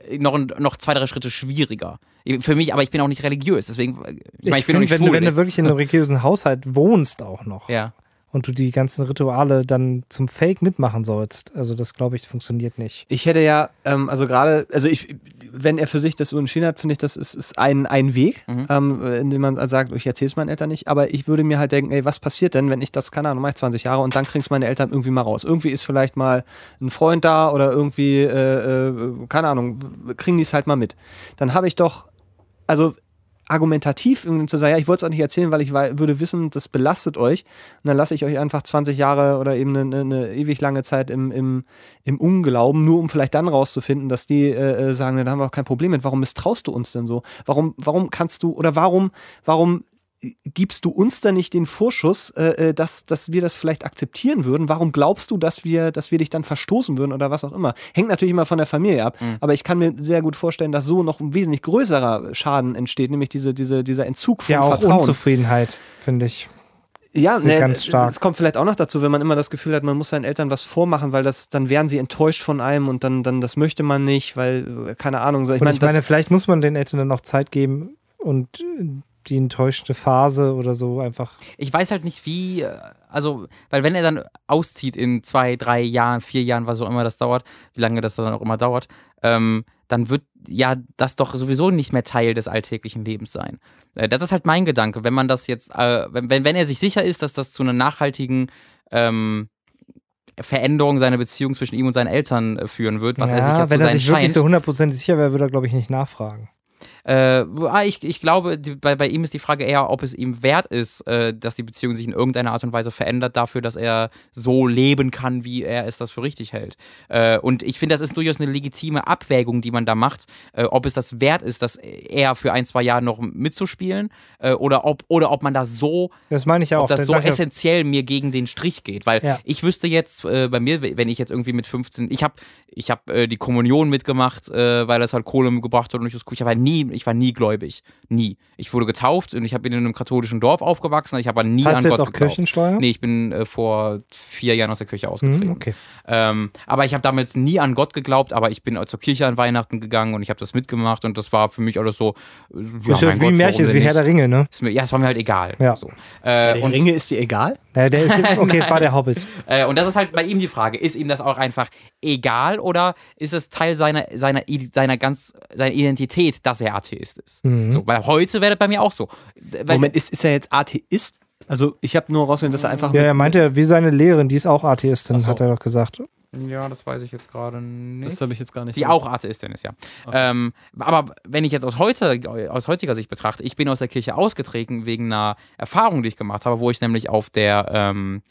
äh, noch, noch zwei, drei Schritte schwieriger. Für mich, aber ich bin auch nicht religiös, deswegen, äh, ich, meine, ich, bin find, nicht wenn, schwul. wenn du wirklich in einem religiösen Haushalt wohnst auch noch ja. Und du die ganzen Rituale dann zum Fake mitmachen sollst, also das glaube ich funktioniert nicht. Ich hätte ja, ähm, also gerade, also ich, wenn er für sich das so entschieden hat, finde ich, das ist, ist ein, ein Weg, Mhm. ähm, in dem man sagt, ich erzähle es meinen Eltern nicht, aber ich würde mir halt denken, ey, was passiert denn, wenn ich das, keine Ahnung, mach ich 20 Jahre und dann kriegen es meine Eltern irgendwie mal raus. Irgendwie ist vielleicht mal ein Freund da oder irgendwie, äh, äh, keine Ahnung, kriegen die es halt mal mit. Dann habe ich doch, also argumentativ zu sagen, ja, ich wollte es auch nicht erzählen, weil ich würde wissen, das belastet euch. Und dann lasse ich euch einfach 20 Jahre oder eben eine, eine ewig lange Zeit im, im, im Unglauben, nur um vielleicht dann rauszufinden, dass die äh, äh, sagen, da haben wir auch kein Problem mit. Warum misstraust du uns denn so? Warum, warum kannst du oder warum, warum gibst du uns da nicht den Vorschuss, äh, äh, dass, dass wir das vielleicht akzeptieren würden? Warum glaubst du, dass wir, dass wir dich dann verstoßen würden oder was auch immer? Hängt natürlich immer von der Familie ab, aber ich kann mir sehr gut vorstellen, dass so noch ein wesentlich größerer Schaden entsteht, nämlich diese, diese, dieser Entzug von Ja, auch Vertrauen. Unzufriedenheit, finde ich. Ja, ne, ganz stark. Es kommt vielleicht auch noch dazu, wenn man immer das Gefühl hat, man muss seinen Eltern was vormachen, weil das, dann wären sie enttäuscht von einem und dann, dann das möchte man nicht, weil, äh, keine Ahnung, so. Ich Und meine, ich meine, vielleicht muss man den Eltern dann noch Zeit geben und äh, die enttäuschte Phase oder so einfach. Ich weiß halt nicht, wie, äh, also, weil wenn er dann auszieht in zwei, drei Jahren, vier Jahren, was auch immer das dauert, wie lange das dann auch immer dauert, ähm, dann wird ja das doch sowieso nicht mehr Teil des alltäglichen Lebens sein. Äh, das ist halt mein Gedanke, wenn man das jetzt, äh, wenn, wenn wenn er sich sicher ist, dass das zu einer nachhaltigen ähm, Veränderung seiner Beziehung zwischen ihm und seinen Eltern äh, führen wird, was ja, er sich jetzt wenn zu er sich wirklich scheint. so hundertprozentig sicher wäre, würde er, glaube ich, nicht nachfragen. Äh, ah, ich, ich glaube, die, bei, bei ihm ist die Frage eher, ob es ihm wert ist, äh, dass die Beziehung sich in irgendeiner Art und Weise verändert, dafür, dass er so leben kann, wie er es das für richtig hält. Äh, und ich finde, das ist durchaus eine legitime Abwägung, die man da macht, äh, ob es das wert ist, dass er für ein, zwei Jahre noch mitzuspielen äh, oder, ob, oder ob man da so Das meine ich ja auch. ob das so essentiell mir gegen den Strich geht. Weil Ja. ich wüsste jetzt äh, bei mir, wenn ich jetzt irgendwie mit 15, ich habe ich hab, die Kommunion mitgemacht, weil das halt Kohle gebracht hat und ich das ich war nie, ich war nie gläubig. Nie. Ich wurde getauft und ich habe in einem katholischen Dorf aufgewachsen, ich habe aber nie Zahlst an du jetzt Gott auch geglaubt. Kirchensteuer? Nee, ich bin äh, vor vier Jahren aus der Kirche ausgetreten. Mhm, okay. Ähm, aber ich habe damals nie an Gott geglaubt, aber ich bin zur Kirche an Weihnachten gegangen und ich habe das mitgemacht und das war für mich alles so. äh, Ja, das ist mein ja wie Gott, ein Märchen, ist wie Herr der Ringe, ne? Ist mir, ja, es war mir halt egal. Ja. So. Äh, und Ringe ist dir egal? Naja, der ist, okay, es war der Hobbit. Äh, und das ist halt bei ihm die Frage, ist ihm das auch einfach egal oder ist es Teil seiner, seiner, seiner ganz, seiner Identität, dass er Atheist ist? Mhm. So, weil heute wäre das bei mir auch so. Weil, Moment, ist, ist er jetzt Atheist? Also ich habe nur rausgehört, dass er einfach. Ja, er meinte, wie seine Lehrerin, die ist auch Atheistin, so. hat er doch gesagt. Ja, das weiß ich jetzt gerade nicht. das habe ich jetzt gar nicht. Die so- auch Atheistin ist, ja. Ähm, aber wenn ich jetzt aus, heute, aus heutiger Sicht betrachte, ich bin aus der Kirche ausgetreten wegen einer Erfahrung, die ich gemacht habe, wo ich nämlich auf der, ähm,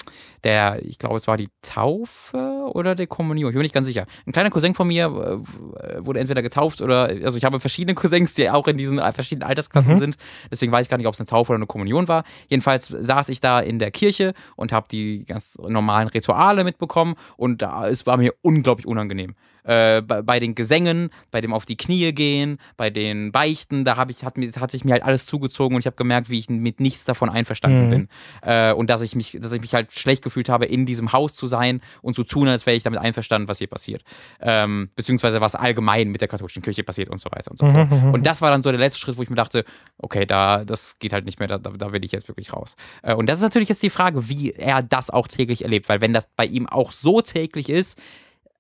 der, ich glaube, es war die Taufe oder der Kommunion, ich bin mir nicht ganz sicher. Ein kleiner Cousin von mir äh, wurde entweder getauft oder, also ich habe verschiedene Cousins, die auch in diesen verschiedenen Altersklassen Mhm. sind, deswegen weiß ich gar nicht, ob es eine Taufe oder eine Kommunion war. Jedenfalls saß ich da in der Kirche und habe die ganz normalen Rituale mitbekommen und da, es war mir unglaublich unangenehm. Äh, bei, bei den Gesängen, bei dem auf die Knie gehen, bei den Beichten, da hab ich, hat, mir, hat sich mir halt alles zugezogen und ich habe gemerkt, wie ich mit nichts davon einverstanden Mhm. bin. Äh, und dass ich mich, dass ich mich halt schlecht gefühlt habe, in diesem Haus zu sein und zu tun, als wäre ich damit einverstanden, was hier passiert. Ähm, beziehungsweise was allgemein mit der katholischen Kirche passiert und so weiter und so fort. Mhm, mhm. Und das war dann so der letzte Schritt, wo ich mir dachte, okay, da, das geht halt nicht mehr, da, da da will ich jetzt wirklich raus. Äh, und das ist natürlich jetzt die Frage, wie er das auch täglich erlebt, weil wenn das bei ihm auch so täglich ist,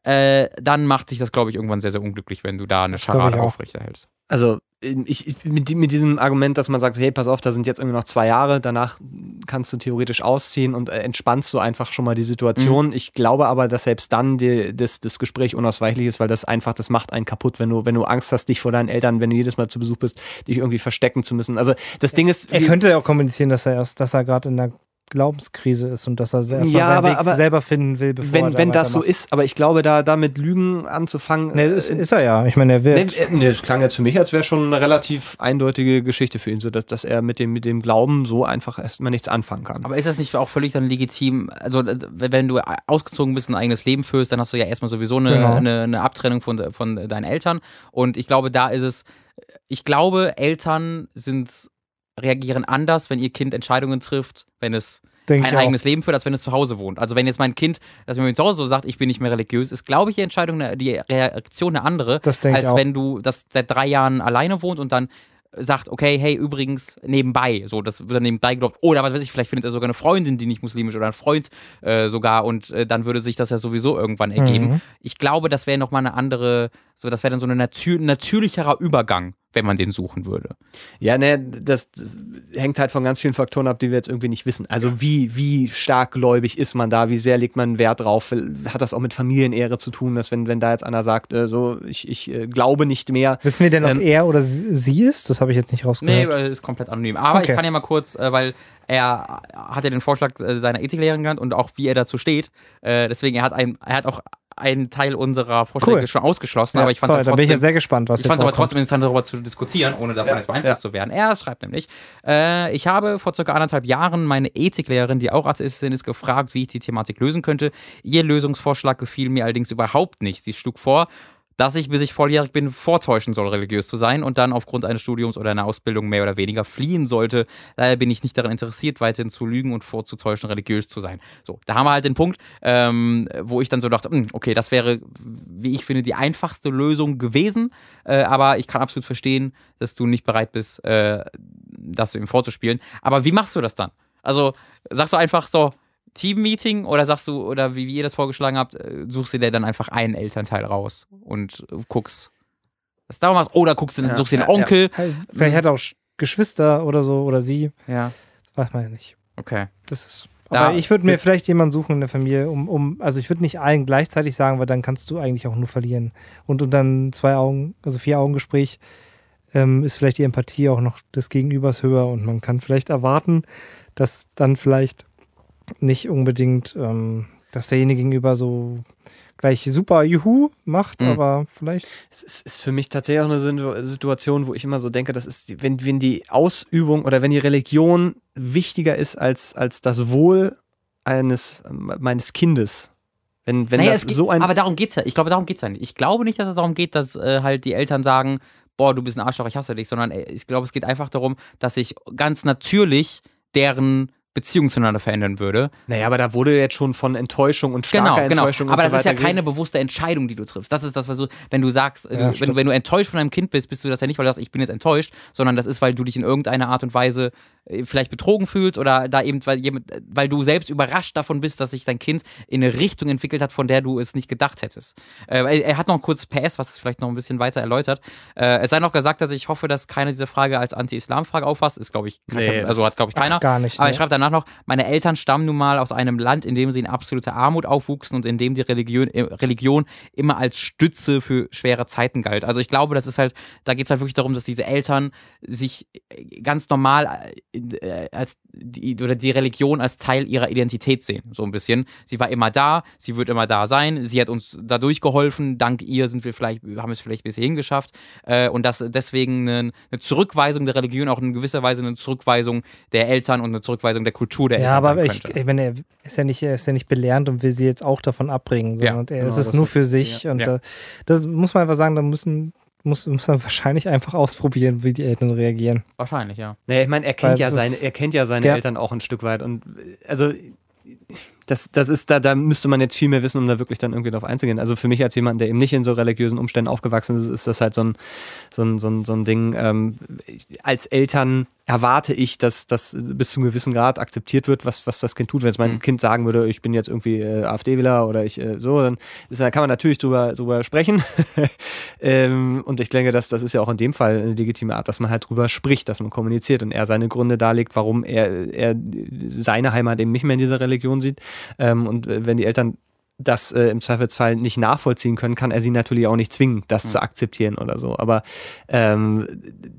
äh, dann macht dich das, glaube ich, irgendwann sehr, sehr unglücklich, wenn du da eine Scharade aufrechterhältst. Also ich, ich, mit, mit diesem Argument, dass man sagt, hey, pass auf, da sind jetzt irgendwie noch zwei Jahre, danach kannst du theoretisch ausziehen und äh, entspannst du einfach schon mal die Situation. Ich glaube aber, dass selbst dann die, das, das Gespräch unausweichlich ist, weil das einfach, das macht einen kaputt, wenn du, wenn du Angst hast, dich vor deinen Eltern, wenn du jedes Mal zu Besuch bist, dich irgendwie verstecken zu müssen. Also das Ding ist, Er könnte ja auch kommunizieren, dass er erst, dass er gerade in einer Glaubenskrise ist und dass er erstmal Ja, seinen aber- Weg aber selber finden will, bevor er Wenn, da wenn das so ist, aber ich glaube, da, da mit Lügen anzufangen. Nee, äh, ist, ist er ja. Ich meine, er Nee, wird. äh, nee, das klang jetzt für mich, als wäre schon eine relativ eindeutige Geschichte für ihn, so dass, dass er mit dem, mit dem Glauben so einfach erstmal nichts anfangen kann. Aber ist das nicht auch völlig dann legitim? Also, äh, wenn du ausgezogen bist und ein eigenes Leben führst, dann hast du ja erstmal sowieso eine, Genau. eine, eine Abtrennung von, von deinen Eltern. Und ich glaube, da ist es, ich glaube, Eltern sind, reagieren anders, wenn ihr Kind Entscheidungen trifft, wenn es Denke ein ich auch. eigenes Leben führt, als wenn es zu Hause wohnt. Also wenn jetzt mein Kind, das mir zu Hause so sagt, ich bin nicht mehr religiös, ist, glaube ich, die Entscheidung, die Reaktion eine andere, als wenn du das seit drei Jahren alleine wohnt und dann sagt, okay, hey, übrigens, nebenbei, so, das wird dann nebenbei geglaubt, oder was weiß ich, vielleicht findet er sogar eine Freundin, die nicht muslimisch oder ein Freund äh, sogar und äh, dann würde sich das ja sowieso irgendwann ergeben. Mhm. Ich glaube, das wäre nochmal eine andere, so, das wäre dann so ein natür natürlicherer Übergang, wenn man den suchen würde. Ja, ne, das, das hängt halt von ganz vielen Faktoren ab, die wir jetzt irgendwie nicht wissen. Also wie, wie stark gläubig ist man da, wie sehr legt man Wert drauf? Hat das auch mit Familienehre zu tun, dass wenn, wenn da jetzt einer sagt, äh, so, ich, ich äh, glaube nicht mehr. Wissen wir denn, ob Ähm, er oder sie ist? Das habe ich jetzt nicht Nee, rausgehört. äh, ist komplett anonym. Aber Okay. ich kann ja mal kurz, äh, weil er hat ja den Vorschlag äh, seiner Ethiklehrerin genannt und auch wie er dazu steht. Äh, deswegen, er hat, ein, er hat auch einen Teil unserer Vorschläge Cool. schon ausgeschlossen, Ja, aber ich fand es da bin ich trotzdem, jetzt sehr gespannt, was ich fand es aber trotzdem interessant, darüber zu diskutieren, ohne davon jetzt beeinflusst zu werden. Er schreibt nämlich, äh, ich habe vor circa anderthalb Jahren meine Ethiklehrerin, die auch Atheistin ist, gefragt, wie ich die Thematik lösen könnte. Ihr Lösungsvorschlag gefiel mir allerdings überhaupt nicht. Sie schlug vor, dass ich, bis ich volljährig bin, vortäuschen soll, religiös zu sein und dann aufgrund eines Studiums oder einer Ausbildung mehr oder weniger fliehen sollte. Daher bin ich nicht daran interessiert, weiterhin zu lügen und vorzutäuschen, religiös zu sein. So, da haben wir halt den Punkt, ähm, wo ich dann so dachte, hm, okay, das wäre, wie ich finde, die einfachste Lösung gewesen, äh, aber ich kann absolut verstehen, dass du nicht bereit bist, äh, das ihm vorzuspielen. Aber wie machst du das dann? Also, sagst du einfach so, Team-Meeting oder sagst du, oder wie, wie ihr das vorgeschlagen habt, äh, suchst du dir dann einfach einen Elternteil raus und äh, guckst, was da machst, oder guckst du, Ja, suchst dir einen ja, ja. Onkel. Hey, Vielleicht hat er auch Sch- Geschwister oder so oder sie. Ja. Das weiß man ja nicht. okay. Das ist. Da- Aber ich würde mir vielleicht jemanden suchen in der Familie, um, um also ich würde nicht allen gleichzeitig sagen, weil dann kannst du eigentlich auch nur verlieren. Und, und dann zwei Augen, also vier Augen Gespräch, ähm, ist vielleicht die Empathie auch noch des Gegenübers höher und man kann vielleicht erwarten, dass dann vielleicht nicht unbedingt, ähm, dass derjenige gegenüber so gleich super Juhu macht, Mhm. aber vielleicht. Es ist, ist für mich tatsächlich auch eine Situ- Situation, wo ich immer so denke, das ist, wenn, wenn die Ausübung oder wenn die Religion wichtiger ist als, als das Wohl eines meines Kindes. Wenn, wenn naja, das so ein aber darum geht's ja. Ich glaube, darum geht's ja nicht. Ich glaube nicht, dass es darum geht, dass äh, halt die Eltern sagen, boah, du bist ein Arschloch, ich hasse dich, sondern äh, ich glaube, es geht einfach darum, dass sich ganz natürlich deren Beziehung zueinander verändern würde. Naja, aber da wurde jetzt schon von Enttäuschung und starker Genau, genau. Enttäuschung Aber und so das ist ja keine bewusste Entscheidung, die du triffst. Das ist das, was du, wenn du sagst, äh, Ja, du, wenn, du, wenn du enttäuscht von deinem Kind bist, bist du das ja nicht, weil du sagst, ich bin jetzt enttäuscht, sondern das ist, weil du dich in irgendeiner Art und Weise äh, vielleicht betrogen fühlst oder da eben, weil, jemand- weil du selbst überrascht davon bist, dass sich dein Kind in eine Richtung entwickelt hat, von der du es nicht gedacht hättest. Äh, er, hat noch ein kurzes PS, was es vielleicht noch ein bisschen weiter erläutert. Äh, es sei noch gesagt, dass ich hoffe, dass keine dieser Frage als Anti-Islam-Frage auffasst. Ist, glaube ich, Nee, das also hat, glaube ich, keiner. Gar nicht, Aber nee. ich schreibe danach noch, meine Eltern stammen nun mal aus einem Land, in dem sie in absoluter Armut aufwuchsen und in dem die Religion, äh, Religion immer als Stütze für schwere Zeiten galt. Also ich glaube, das ist halt, da geht es halt wirklich darum, dass diese Eltern sich äh, ganz normal äh, als die, oder die Religion als Teil ihrer Identität sehen, so ein bisschen. Sie war immer da, sie wird immer da sein, sie hat uns dadurch geholfen, dank ihr sind wir vielleicht, haben es vielleicht bis hierhin geschafft und dass deswegen eine, eine Zurückweisung der Religion auch in gewisser Weise eine Zurückweisung der Eltern und eine Zurückweisung der Kultur der Ja, Eltern aber sein ich, könnte. ich meine, er ist ja nicht, er ist ja nicht belehrend und will sie jetzt auch davon abbringen, Ja, sondern er genau, ist es nur ist- für sich und ja. Da, das muss man einfach sagen, da müssen muss, muss man wahrscheinlich einfach ausprobieren, wie die Eltern reagieren. Wahrscheinlich, ja. Naja, ich meine, er kennt Weil ja seine, ist- er kennt ja seine Ja. Eltern auch ein Stück weit. Und also das, das ist da, da müsste man jetzt viel mehr wissen, um da wirklich dann irgendwie drauf einzugehen. Also für mich als jemand, der eben nicht in so religiösen Umständen aufgewachsen ist, ist das halt so ein, so ein, so ein, so ein Ding. Ähm, als Eltern erwarte ich, dass das bis zu einem gewissen Grad akzeptiert wird, was, was das Kind tut. Wenn jetzt mein Mhm. Kind sagen würde, ich bin jetzt irgendwie äh, AfD-Wähler oder ich äh, so, dann ist, da kann man natürlich drüber, drüber sprechen. ähm, und ich denke, dass das ist ja auch in dem Fall eine legitime Art, dass man halt drüber spricht, dass man kommuniziert und er seine Gründe darlegt, warum er, er seine Heimat eben nicht mehr in dieser Religion sieht. Ähm, und äh, wenn die Eltern das äh, im Zweifelsfall nicht nachvollziehen können, kann er sie natürlich auch nicht zwingen, das Mhm. zu akzeptieren oder so. Aber ähm,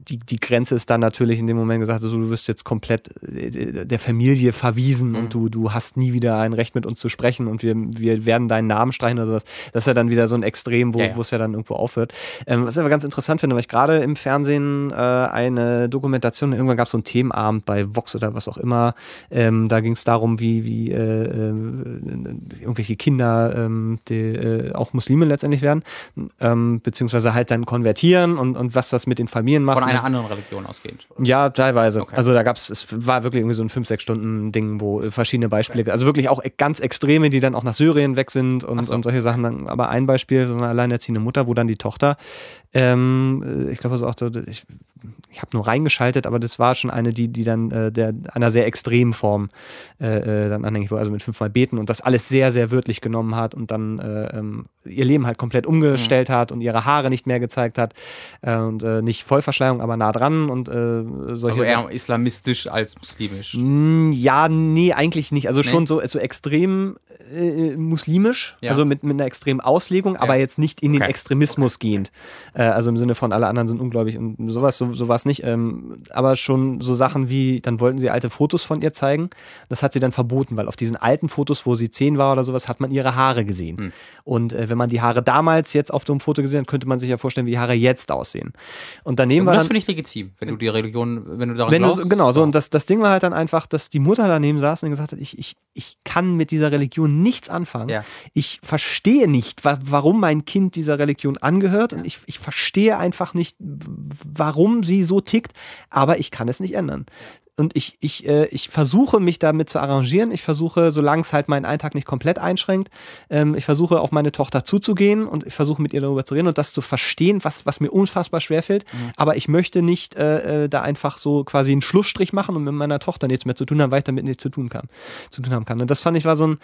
die, die Grenze ist dann natürlich in dem Moment gesagt, also, du wirst jetzt komplett äh, der Familie verwiesen Mhm. und du, du hast nie wieder ein Recht mit uns zu sprechen und wir, wir werden deinen Namen streichen oder sowas. Das ist ja dann wieder so ein Extrem, wo Ja, ja. es ja dann irgendwo aufhört. Ähm, was ich aber ganz interessant finde, weil ich gerade im Fernsehen äh, eine Dokumentation, irgendwann gab es so einen Themenabend bei Vox oder was auch immer, ähm, da ging es darum, wie, wie äh, äh, irgendwelche Kinder, ähm, die äh, auch Muslime letztendlich werden, ähm, beziehungsweise halt dann konvertieren und, und was das mit den Familien macht. Von einer Und- anderen Religion ausgehend. ja, teilweise. Okay. Also da gab's, es war wirklich irgendwie so ein 5, 6 Stunden Ding, wo äh, verschiedene Beispiele, also wirklich auch e- ganz Extreme, die dann auch nach Syrien weg sind und, so. und solche Sachen. Aber ein Beispiel, so eine alleinerziehende Mutter, wo dann die Tochter, ähm, äh, ich glaube, ist auch ich, ich habe nur reingeschaltet, aber das war schon eine, die, die dann äh, der, einer sehr extremen Form äh, äh, dann anhängig war, also mit fünfmal beten und das alles sehr, sehr wörtlich genommen hat und dann äh, ähm, ihr Leben halt komplett umgestellt Mhm. hat und ihre Haare nicht mehr gezeigt hat äh, und nicht Vollverschleierung, aber nah dran und solche Also eher islamistisch als muslimisch. Mm, Ja, nee, eigentlich nicht. Also Nee? schon so, so extrem äh, muslimisch, Ja. also mit, mit einer extremen Auslegung, aber jetzt nicht in den Okay. Extremismus gehend. Äh, also im Sinne von alle anderen sind ungläubig und sowas, so, so war es nicht. Ähm, aber schon so Sachen wie, dann wollten sie alte Fotos von ihr zeigen. Das hat sie dann verboten, weil auf diesen alten Fotos, wo sie zehn war oder sowas, hat man ihre Haare gesehen. Hm. Und äh, wenn man die Haare damals jetzt auf so einem Foto gesehen hat, könnte man sich ja vorstellen, wie die Haare jetzt aussehen. Und daneben Und war das finde ich legitim, wenn du die Religion, wenn du daran wenn du glaubst. so, genau so und das, das Ding war halt dann einfach, dass die Mutter daneben saß und gesagt hat, ich, ich, ich kann mit dieser Religion nichts anfangen. Ja. Ich verstehe nicht, wa warum mein Kind dieser Religion angehört und ich, ich verstehe einfach nicht, warum sie so tickt, aber ich kann es nicht ändern. Und ich, ich, äh, ich versuche mich damit zu arrangieren. Ich versuche, solange es halt meinen Alltag nicht komplett einschränkt, ähm, ich versuche auf meine Tochter zuzugehen und ich versuche mit ihr darüber zu reden und das zu verstehen, was, was mir unfassbar schwerfällt. Aber ich möchte nicht äh, äh, da einfach so quasi einen Schlussstrich machen und mit meiner Tochter nichts mehr zu tun haben, weil ich damit nichts zu tun kann, zu tun haben kann. Und das fand ich war so ein,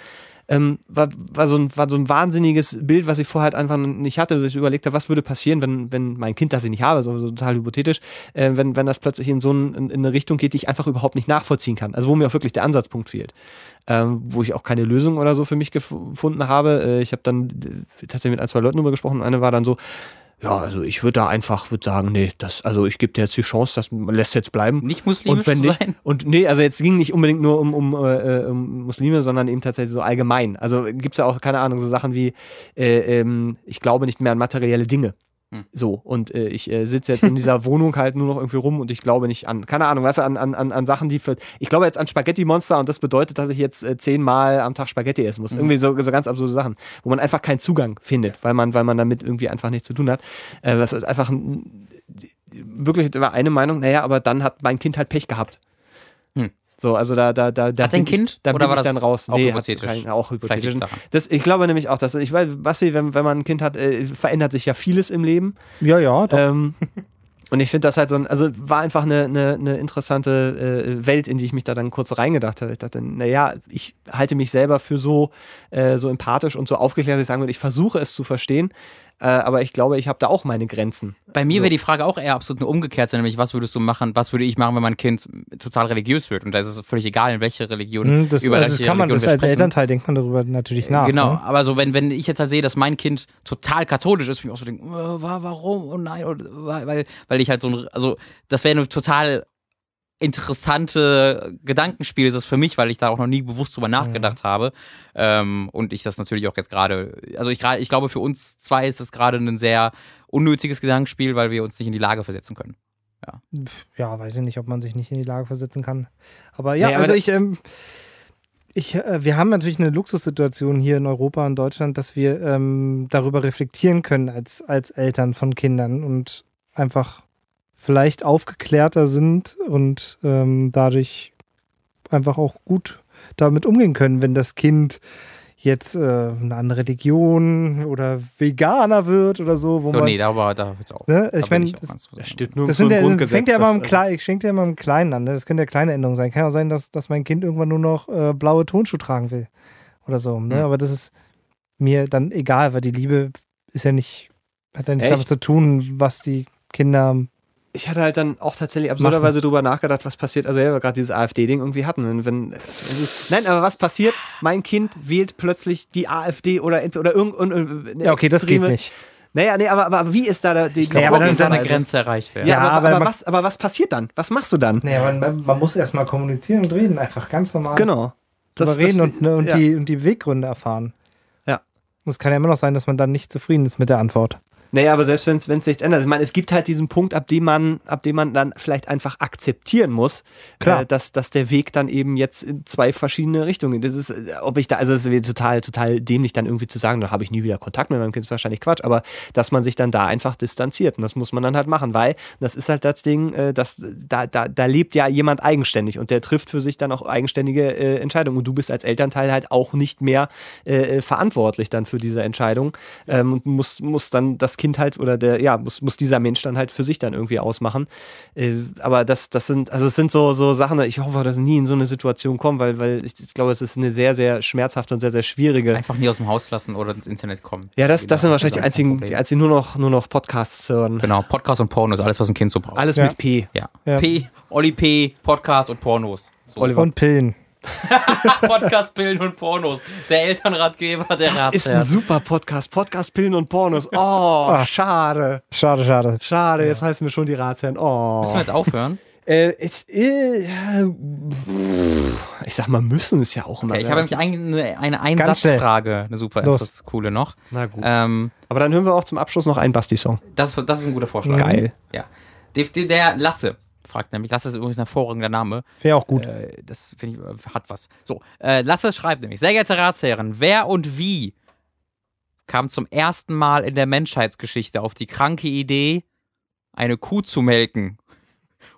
ähm, war, war, so ein, war so ein wahnsinniges Bild, was ich vorher halt einfach nicht hatte. dass Ich überlegt habe, was würde passieren, wenn, wenn mein Kind, das ich nicht habe, so, total hypothetisch, äh, wenn, wenn das plötzlich in so ein, in, in eine Richtung geht, die ich einfach überhaupt nicht nachvollziehen kann. Also wo mir auch wirklich der Ansatzpunkt fehlt. Ähm, wo ich auch keine Lösung oder so für mich gef- gefunden habe. Äh, ich habe dann äh, tatsächlich mit ein, zwei Leuten drüber gesprochen. Eine war dann so, ja, also ich würde da einfach würde sagen, nee, das, also ich gebe dir jetzt die Chance, das lässt jetzt bleiben. nicht muslimisch Und wenn nicht, sein. und nee, also jetzt ging nicht unbedingt nur um, um, äh, um Muslime, sondern eben tatsächlich so allgemein. Also gibt es ja auch, keine Ahnung, so Sachen wie, äh, ähm, ich glaube nicht mehr an materielle Dinge. Hm. So, und äh, ich äh, sitze jetzt in dieser Wohnung halt nur noch irgendwie rum und ich glaube nicht an, keine Ahnung, weißt du, an, an, an Sachen, die für. Ich glaube jetzt an Spaghetti-Monster und das bedeutet, dass ich jetzt äh, zehnmal am Tag Spaghetti essen muss. Irgendwie so, so ganz absurde Sachen, wo man einfach keinen Zugang findet, weil man, weil man damit irgendwie einfach nichts zu tun hat. Äh, das ist einfach ein, wirklich war eine Meinung, naja, aber dann hat mein Kind halt Pech gehabt. So, also da, da, da, da Hat dein bin ich, Kind? da Oder bin war ich dann raus. auch Nee, hat hypothetisch? kein, auch hypothetisch. Das, ich glaube nämlich auch, dass ich weiß, Basti, wenn, wenn man ein Kind hat, äh, verändert sich ja vieles im Leben. Ja, ja, doch. Ähm, und ich finde das halt so ein, also war einfach eine, eine, eine interessante äh, Welt, in die ich mich da dann kurz reingedacht habe. Ich dachte, naja, ich halte mich selber für so, äh, so empathisch und so aufgeklärt, dass ich sagen würde, ich versuche es zu verstehen. Äh, aber ich glaube, ich habe da auch meine Grenzen. Bei mir So. wäre die Frage auch eher absolut nur umgekehrt sein, nämlich was würdest du machen, was würde ich machen, wenn mein Kind total religiös wird? Und da ist es völlig egal, in welche Religion, Hm, das, über also welche das kann man, Religion das als sprechen. Elternteil denkt man darüber natürlich nach. genau, Ne? aber so, wenn, wenn ich jetzt halt sehe, dass mein Kind total katholisch ist, würde ich auch so denken, äh, wa- warum? Oh nein, weil- weil ich halt so ein, also das wäre eine total interessante Gedankenspiel ist es für mich, weil ich da auch noch nie bewusst drüber nachgedacht habe. Ähm, und ich das natürlich auch jetzt gerade, also ich, ich glaube, für uns zwei ist es gerade ein sehr unnötiges Gedankenspiel, weil wir uns nicht in die Lage versetzen können. Pff, Ja, weiß ich nicht, ob man sich nicht in die Lage versetzen kann. Aber ja, Nee, aber also ich, ähm, ich, äh, wir haben natürlich eine Luxussituation hier in Europa und Deutschland, dass wir ähm, darüber reflektieren können als, als Eltern von Kindern und einfach vielleicht aufgeklärter sind und ähm, dadurch einfach auch gut damit umgehen können, wenn das Kind jetzt äh, eine andere Religion oder Veganer wird oder so, wo So, man nee, darüber, da hört's auf. Ne, Da ich bin mein, auch das- Das steht nur das so sind im ja, Grundgesetz. fängt ja immer im Kleinen, ich schenke ja immer im Kleinen an. Ne? Das können ja kleine Änderungen sein. Kann ja sein, dass, dass mein Kind irgendwann nur noch äh, blaue Tonschuhe tragen will. Oder so. Ne? Hm. Aber das ist mir dann egal, weil die Liebe ist ja nicht, hat ja nichts ich- damit zu tun, was die Kinder ich hatte halt dann auch tatsächlich absurderweise drüber nachgedacht, was passiert, also ja, wir gerade dieses AfD-Ding irgendwie hatten. Wenn, wenn, nein, aber was passiert? Mein Kind wählt plötzlich die AfD oder, entweder- oder irgendeine Ja, okay, das geht nicht. Naja, nee, aber, aber wie ist da der, die, die Naja, aber dann ist eine Vorgehensweise? Grenze erreicht werden. Ja, Ja, aber, aber aber, man- was, aber was passiert dann? Was machst du dann? Nee, man, man muss erstmal kommunizieren und reden, einfach ganz normal Genau. drüber reden und, ne, und, ja. die, und die Weggründe erfahren. Ja. Und es kann ja immer noch sein, dass man dann nicht zufrieden ist mit der Antwort. Naja, aber selbst wenn es nichts ändert. Ich meine, es gibt halt diesen Punkt, ab dem man, ab dem man dann vielleicht einfach akzeptieren muss. Äh, dass, dass der Weg dann eben jetzt in zwei verschiedene Richtungen. Das ist, ob ich da, also es wäre total, total dämlich, dann irgendwie zu sagen, da habe ich nie wieder Kontakt mit meinem Kind, ist wahrscheinlich Quatsch, aber dass man sich dann da einfach distanziert. Und das muss man dann halt machen, weil das ist halt das Ding, äh, dass da, da, da lebt ja jemand eigenständig und der trifft für sich dann auch eigenständige äh, Entscheidungen. Und du bist als Elternteil halt auch nicht mehr äh, verantwortlich dann für diese Entscheidung ähm, und muss, muss dann das Kind halt oder der, ja, muss, muss dieser Mensch dann halt für sich dann irgendwie ausmachen. Äh, aber das, das sind, also es sind so, so Sachen, ich hoffe, dass wir nie in so eine Situation kommen, weil, weil ich, ich glaube, es ist eine sehr, sehr schmerzhafte und sehr, sehr schwierige. Einfach nie aus dem Haus lassen oder ins Internet kommen. Ja, das, das sind wahrscheinlich die ein einzigen, die einzigen nur noch, nur noch Podcasts hören. Genau, Podcast und Pornos, alles, was ein Kind so braucht. Alles Ja. mit P. Ja. Ja. P, Olli P, Podcast und Pornos. So. Oliver. Und Pillen. Podcast, Pillen und Pornos. Der Elternratgeber, der Das ist ein super Podcast. Podcast, Pillen und Pornos. Oh, schade. Schade, schade. Schade, jetzt heißen wir schon die Ratsherren. Oh. Müssen wir jetzt aufhören? Äh, es, äh, ich sag mal, müssen ist ja auch immer. Okay, ich habe nämlich eine, eine. Einsatzfrage, eine super Los. interessante, coole noch. Na gut. Ähm, Aber dann hören wir auch zum Abschluss noch einen Basti-Song. das, das ist ein guter Vorschlag. Geil. Ja. Der, der Lasse fragt nämlich, Lasse ist übrigens ein hervorragender Name. Wäre auch gut. Äh, das finde ich, äh, hat was. So, äh, Lasse schreibt nämlich, sehr geehrte Ratsherren, wer und wie kam zum ersten Mal in der Menschheitsgeschichte auf die kranke Idee, eine Kuh zu melken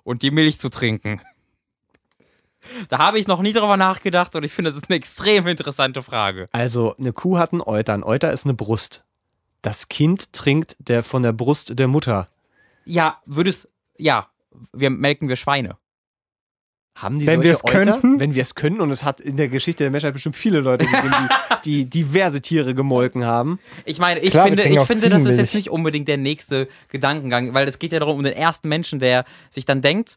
und die Milch zu trinken? Da habe ich noch nie drüber nachgedacht und ich finde, das ist eine extrem interessante Frage. Also, eine Kuh hat einen Euter. Ein Euter ist eine Brust. Das Kind trinkt der von der Brust der Mutter. Ja, würdest, ja, wir melken wir Schweine. Haben die Wenn wir es könnten? Wenn wir es können. Und es hat in der Geschichte der Menschheit bestimmt viele Leute gegeben, die, die diverse Tiere gemolken haben. Ich meine, ich Klar, finde, ich finde, das ist jetzt nicht unbedingt der nächste Gedankengang, weil es geht ja darum, um den ersten Menschen, der sich dann denkt,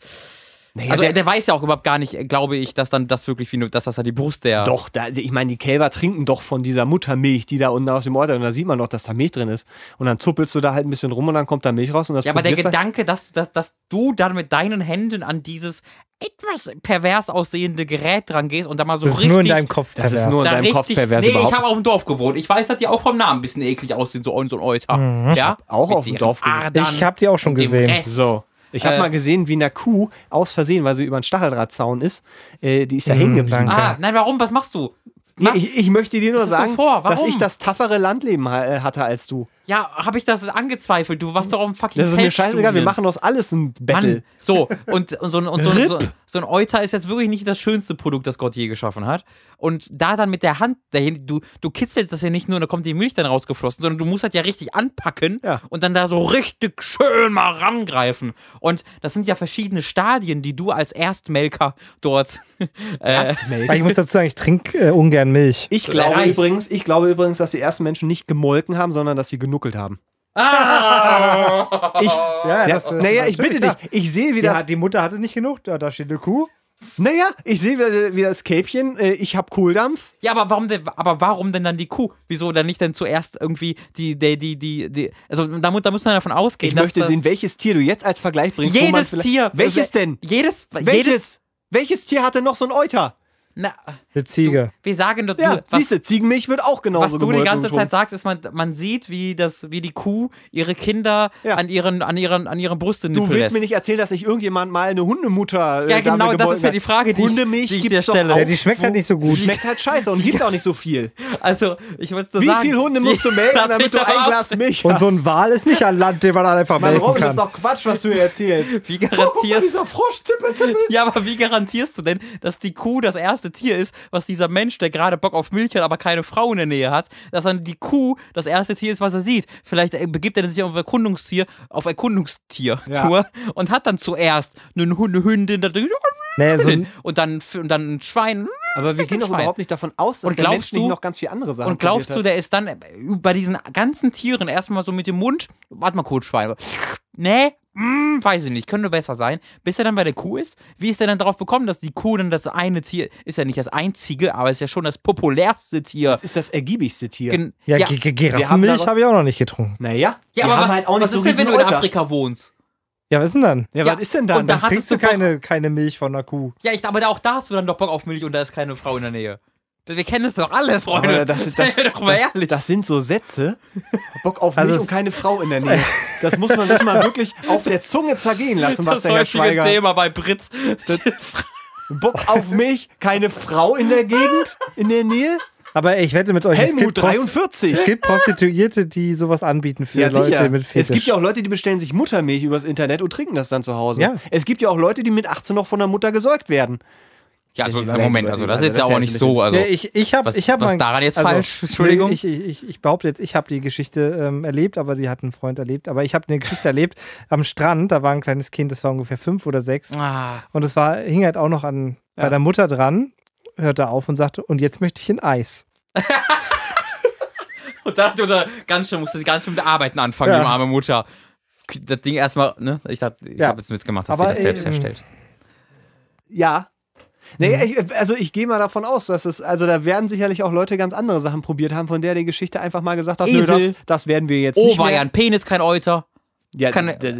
Naja, also der, der, weiß ja auch überhaupt gar nicht, äh, glaube ich, dass dann das wirklich wie nur, dass das ja die Brust der. doch, da, ich meine, die Kälber trinken doch von dieser Muttermilch, die da unten aus dem Euter. Und da sieht man doch, dass da Milch drin ist. Und dann zuppelst du da halt ein bisschen rum und dann kommt da Milch raus. Und das Ja, aber der Gedanke, dass, dass, dass du dann mit deinen Händen an dieses etwas pervers aussehende Gerät dran gehst und da mal so Das ist richtig. nur in deinem Kopf Das ist pervers. nur in deinem Kopf richtig, pervers nee, überhaupt. ich habe auf dem Dorf gewohnt. Ich weiß, dass die auch vom Namen ein bisschen eklig aussehen, so, so ein Euter. Ja? auch Mit auf dem Dorf gewohnt. Ich hab die auch schon und gesehen. So. Ich habe Äh, mal gesehen, wie eine Kuh aus Versehen, weil sie über einen Stacheldrahtzaun ist, äh, die ist da hängen geblieben. danke. Ah, nein, warum? Was machst du? Mach's. ich, ich möchte dir nur sagen, vor. dass ich das taffere Landleben ha- äh, hatte als du. Ja, habe ich das angezweifelt? Du warst doch auf dem fucking Das ist mir scheißegal, wir machen aus alles ein Battle. Mann, so, und, und, so, ein- und so, so, so ein Euter ist jetzt wirklich nicht das schönste Produkt, das Gott je geschaffen hat. Und da dann mit der Hand dahin, du, du kitzelst das ja nicht nur, da kommt die Milch dann rausgeflossen, sondern du musst das ja richtig anpacken Ja. und dann da so richtig schön mal rangreifen. Und das sind ja verschiedene Stadien, die du als Erstmelker dort. Äh, Erstmelk. Aber ich muss dazu sagen, ich trinke äh, ungern Milch. Ich glaube Reis. übrigens, ich glaube übrigens, dass die ersten Menschen nicht gemolken haben, sondern dass sie genuckelt haben. ah! Ich, Ja, ja, das, naja, ich bitte natürlich, dich, ich sehe, wie Ja, das, die Mutter hatte nicht genug. Da, da steht eine Kuh. naja, ich sehe wieder, wieder das Kälbchen, äh, ich habe Kohldampf. Ja, aber warum denn, aber warum denn dann die Kuh? Wieso dann nicht denn zuerst irgendwie die, die, die, die, die also da, mu- da muss man davon ausgehen, Ich dass möchte das sehen, welches Tier du jetzt als Vergleich bringst. jedes Tier. Welches denn? Jedes, jedes, Welches? Welches Tier hatte noch so ein Euter? Na, Eine Ziege. wir sagen doch, Ja, du, was, siehst du, Ziegenmilch wird auch genauso was du die ganze und Zeit sagst, ist, man, man sieht, wie, das, wie die Kuh ihre Kinder Ja. an ihren, an ihren, an ihren Brüsten Du willst lässt. mir nicht erzählen, dass sich irgendjemand mal eine Hundemutter. äh, Ja, genau, das ist ja die Frage, die ich- Hundemilch die ich gibt's dir doch stelle. auch. Ja, die schmeckt halt nicht so gut. Die schmeckt halt scheiße und gibt auch nicht so viel. Also, ich würde so Wie sagen. viele Hunde musst du melken, damit du ein Glas Milch Und hast? so ein Wal ist nicht an Land, den man dann einfach melken Robin, das kann. ist doch Quatsch, was du hier erzählst. Wie Guck mal, garantierst dieser Frosch, tippel, tippel. Ja, aber wie garantierst du denn, dass die Kuh das erste Tier ist, was dieser Mensch, der gerade Bock auf Milch hat, aber keine Frau in der Nähe hat, dass dann die Kuh das erste Tier ist, was er sieht? Vielleicht äh, begibt er sich auf Erkundungstier, auf Erkundungstier-Tour und hat dann zuerst eine, Hündin, da oh, Nee, so und dann und dann ein Schwein. Aber wir gehen doch überhaupt nicht davon aus, dass Und der glaubst Mensch nicht noch ganz viele andere Sachen Und glaubst du, der ist dann äh, bei diesen ganzen Tieren erstmal so mit dem Mund, warte mal kurz, Schwein. Nee, hm, weiß ich nicht, könnte besser sein. Bis er dann bei der Kuh ist, wie ist er dann darauf bekommen, dass die Kuh dann das eine Tier, ist ja nicht das einzige, aber ist ja schon das populärste Tier. Das ist das ergiebigste Tier. Gen Ja, ja, Giraffenmilch habe ich auch noch nicht getrunken. naja, ja, aber was, halt auch nicht was so ist denn, wenn du in. Afrika wohnst? Ja, was ist denn dann? Ja, Ja, was ist denn da? und da Dann hat- Trinkst du keine, keine Milch von einer Kuh? Ja, ich, aber auch da hast du dann doch Bock auf Milch und da ist keine Frau in der Nähe. Wir kennen es doch alle, Aber Freunde. das, ist, das, doch mal das, ehrlich. das sind so Sätze. Bock auf Also mich es- und keine Frau in der Nähe. Das muss man sich mal wirklich auf der Zunge zergehen lassen, was das der Herr heutige Schweiger. Thema bei Britz. Bock auf mich, keine Frau in der Gegend, in der Nähe. Aber ey, ich wette mit euch, es gibt, Prost- 43. es gibt Prostituierte, die sowas anbieten für Ja, Leute sicher. mit Es Fetisch. gibt ja auch Leute, die bestellen sich Muttermilch übers Internet und trinken das dann zu Hause. Ja. Es gibt ja auch Leute, die mit 18 noch von der Mutter gesäugt werden. Ja, also, ist Moment, also das ist jetzt ja Also auch nicht so. Also, ja, ich ich habe was- ich hab was mein- daran jetzt also, falsch? Entschuldigung. Nee, ich, ich, ich, behaupte jetzt, ich habe die Geschichte ähm, erlebt, aber sie hat einen Freund erlebt. Aber ich habe eine Geschichte erlebt am Strand. Da war ein kleines Kind, das war ungefähr fünf oder sechs. ah, Und es war, hing halt auch noch an bei Ja. der Mutter dran, hörte auf und sagte, und jetzt möchte ich ein Eis. und dann oder ganz schön, musste sie ganz schön mit Arbeiten anfangen, Ja. die arme Mutter. Das Ding erstmal, ne? Ich, dachte, ich Ja. habe jetzt einen Witz gemacht, dass Aber, sie das selbst äh, herstellt. Ja. Nee, ich, also ich gehe mal davon aus, dass es, also da werden sicherlich auch Leute ganz andere Sachen probiert haben, von der die Geschichte einfach mal gesagt hat, nö, das, Esel. das werden wir jetzt Oh, nicht war mehr. ja ein Penis, kein Euter. ja, d-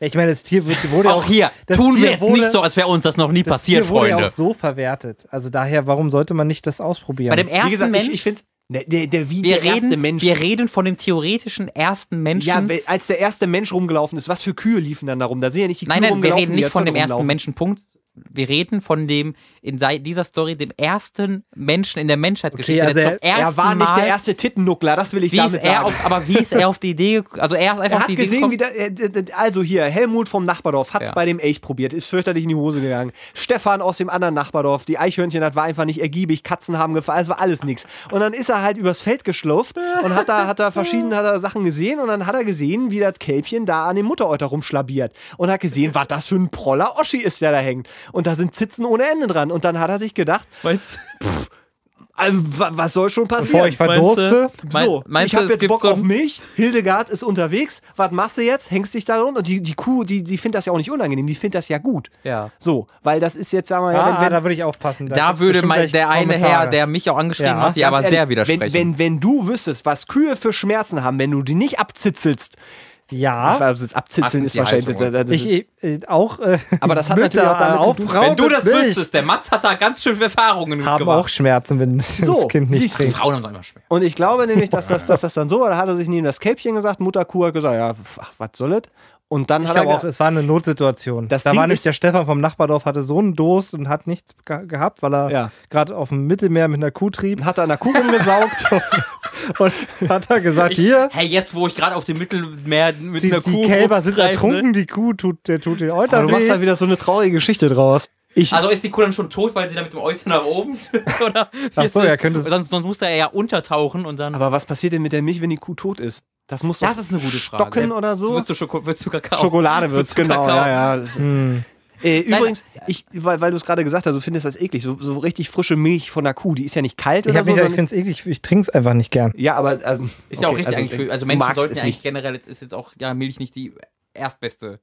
Ich meine, das Tier wurde Auch auch hier, das tun wir Tier jetzt wurde- nicht so, als wäre uns das noch nie das passiert, Tier wurde ja Freunde. auch so verwertet. Also daher, warum sollte man nicht das ausprobieren? Bei dem wie ersten gesagt, Mensch, ich, ich finde, der, der, der, wie wir, der erste reden, Mensch. wir reden von dem theoretischen ersten Menschen. ja, als der erste Mensch rumgelaufen ist, was für Kühe liefen dann da rum? Da sind ja nicht die Nein, Kühe nein, wir rumgelaufen, reden die nicht jetzt von dem ersten rumlaufen. Menschenpunkt. Wir reden von dem, in dieser Story, dem ersten Menschen in der Menschheitsgeschichte. Okay, also der Er ersten war nicht der erste Tittennuckler, das will ich wie damit er sagen. auf, aber wie ist er auf die Idee, gek- also er ist einfach Er hat gesehen, gekommen, wie der, äh, also hier, Helmut vom Nachbardorf hat es Ja. bei dem Elch probiert, ist fürchterlich in die Hose gegangen. Stefan aus dem anderen Nachbardorf, die Eichhörnchen, das war einfach nicht ergiebig, Katzen haben gefallen, es war alles nix. Und dann ist er halt übers Feld geschlurft und hat da, hat da verschiedene hat er Sachen gesehen und dann hat er gesehen, wie das Kälbchen da an dem Mutteräuter rumschlabiert und hat gesehen, was das für ein Proller Oschi ist, der da hängt. Und da sind Zitzen ohne Ende dran. Und dann hat er sich gedacht, Meinst- also, wa- was soll schon passieren? Bevor ich verdurste, Mein- so, meinst ich habe jetzt Bock so auf mich. Hildegard ist unterwegs. Was machst du jetzt? Hängst dich da rund? Und die, die Kuh, die, die findet das ja auch nicht unangenehm. Die findet das ja gut. Ja. So, weil das ist jetzt, sagen wir ah, ja, wenn, wenn, da würde ich aufpassen. Da gibt's würde mal gleich der eine Herr, der mich auch angeschrieben Ja, hat, die aber ehrlich, sehr widersprechen. wenn, wenn, wenn du wüsstest, was Kühe für Schmerzen haben, wenn du die nicht abzitzelst, ich Ja, weiß, das Abzitzeln ist wahrscheinlich. Das, das, das, ich, ich auch. Äh, Aber das hat Mütter, natürlich auch damit zu auch tun- Frauen wenn du das Milch wüsstest, der Mats hat da ganz schön Erfahrungen haben gemacht. auch Schmerzen, wenn So, das Kind nicht trinkt. Frauen haben doch immer schwer. Und ich glaube nämlich, dass das, dass das dann so war. Da hat er sich neben das Kälbchen gesagt, Mutterkuh hat gesagt, ja, ach, was soll das? Und dann Ich hat er glaube auch, ge- es war eine Notsituation. Das da Ding war nämlich ist- der Stefan vom Nachbardorf, hatte so einen Durst und hat nichts ge gehabt, weil er Ja. gerade auf dem Mittelmeer mit einer Kuh trieb. hat er an der Kuh rumgesaugt. Und hat er gesagt, Ich, hier, Hey, jetzt wo ich gerade auf dem Mittelmeer mit die, einer die Kuh Kälber sind rumreise- ertrunken, die Kuh tut, der tut den Euter Aber du machst da weh. wieder so eine traurige Geschichte draus. Ich, Also ist die Kuh dann schon tot, weil sie da mit dem Euter nach oben? Oder Ach so, ja, könnte es- sonst, sonst muss er ja untertauchen und dann. aber was passiert denn mit der Milch, wenn die Kuh tot ist? Das muss doch das ist eine gute Frage. stocken oder so. Würzt du, Schoko würzt du Kakao? Schokolade wird's, genau. Kakao? Ja, ja. Hm. Äh, übrigens, ich, weil, weil du es gerade gesagt hast, du findest das eklig. So, so richtig frische Milch von der Kuh, die ist ja nicht kalt Ich oder so. gesagt, ich finde es eklig, ich trinke es einfach nicht gern. ja, aber also, Ist ja auch okay, richtig eigentlich für, also Menschen sollten eigentlich nicht. generell, jetzt ist jetzt auch ja Milch nicht die erstbeste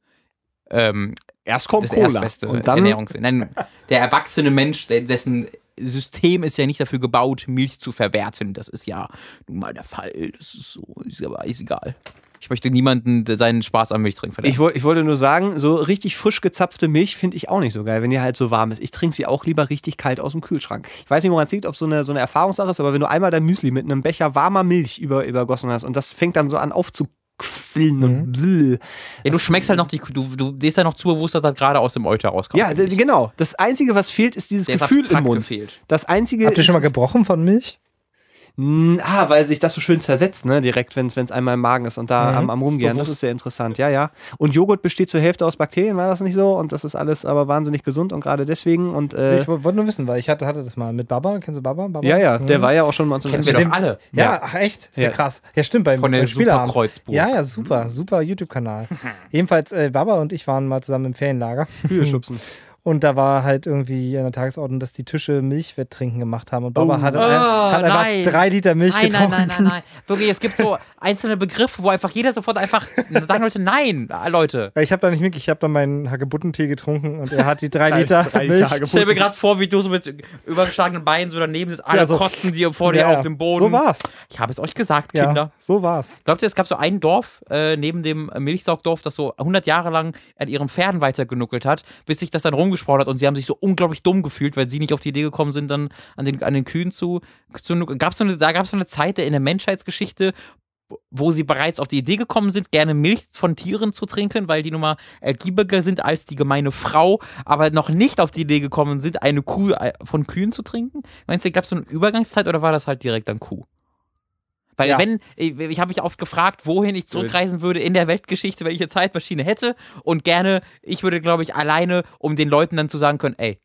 ähm, Erst kommt das Cola erstbeste und dann Ernährungs Nein, der erwachsene Mensch, der- dessen System ist ja nicht dafür gebaut, Milch zu verwerten. Das ist ja nun mal der Fall. Das ist so, ist aber ist egal. Ich möchte niemanden seinen Spaß am Milchtrinken verderben. Ich, ich wollte nur sagen, so richtig frisch gezapfte Milch finde ich auch nicht so geil, wenn die halt so warm ist. Ich trinke sie auch lieber richtig kalt aus dem Kühlschrank. Ich weiß nicht, woran es liegt, ob so eine, so eine Erfahrungssache ist, aber wenn du einmal dein Müsli mit einem Becher warmer Milch über, übergossen hast und das fängt dann so an aufzuquillen und bläh. ja, du schmeckst halt noch die, du, du gehst ja noch zu, wo es das gerade aus dem Euter rauskommt. Ja, genau. Das Einzige, was fehlt, ist dieses Der Gefühl im Mund. fehlt. Das Einzige Habt ihr schon mal gebrochen von Milch? Mm, Ah, weil sich das so schön zersetzt, ne? Direkt, wenn es einmal im Magen ist und da Mhm. am, am Rumgehen. Das ist sehr interessant, ja, ja. Und Joghurt besteht zur Hälfte aus Bakterien, war das nicht so? Und das ist alles aber wahnsinnig gesund und gerade deswegen. Und äh, ich wollte nur wissen, weil ich hatte, hatte das mal mit Baba. Kennst du Baba? Baba? ja, ja, der Mhm. war ja auch schon mal zu Kennen wir doch alle. Ja, Ja. ach echt? Sehr Ja. krass. Ja, stimmt, beim, Von beim. Superkreuzburg. Ja, ja, super, super YouTube-Kanal. Jedenfalls, äh, Baba und ich waren mal zusammen im Ferienlager. Kühe schubsen. Und da war halt irgendwie an der Tagesordnung, dass die Tische Milchwetttrinken gemacht haben. Und Baba hat, Oh, hat einfach nein. drei Liter Milch Nein, nein, getrunken. nein, nein, nein. Wirklich, es gibt so einzelne Begriffe, wo einfach jeder sofort einfach sagen sollte, nein, Leute. Ja, Ich habe da nicht mit, ich habe da meinen Hagebuttentee getrunken und er hat die drei Drei- Liter drei Milch. Ich stell mir gerade vor, wie du so mit übergeschlagenen Beinen so daneben sitzt, alle Ja, so- kotzen dir vor dir Ja, auf dem Boden. So war's. Ich habe es euch gesagt, Ja, Kinder. so war's. Glaubt ihr, es gab so ein Dorf äh, neben dem Milchsaugdorf, das so 100 Jahre lang an ihren Pferden weitergenuckelt hat, bis sich das dann rumgesprochen hat und sie haben sich so unglaublich dumm gefühlt, weil sie nicht auf die Idee gekommen sind, dann an den, an den Kühen zu, zu. Gab's so eine, da gab es so eine Zeit in der Menschheitsgeschichte, wo sie bereits auf die Idee gekommen sind, gerne Milch von Tieren zu trinken, weil die nun mal ergiebiger sind als die gemeine Frau, aber noch nicht auf die Idee gekommen sind, eine Kuh äh, von Kühen zu trinken? Meinst du, gab es so eine Übergangszeit oder war das halt direkt dann Kuh? Weil Ja. wenn, ich, ich habe mich oft gefragt, wohin ich zurückreisen würde in der Weltgeschichte, wenn ich eine Zeitmaschine hätte und gerne, ich würde, glaube ich, alleine, um den Leuten dann zu sagen können, ey,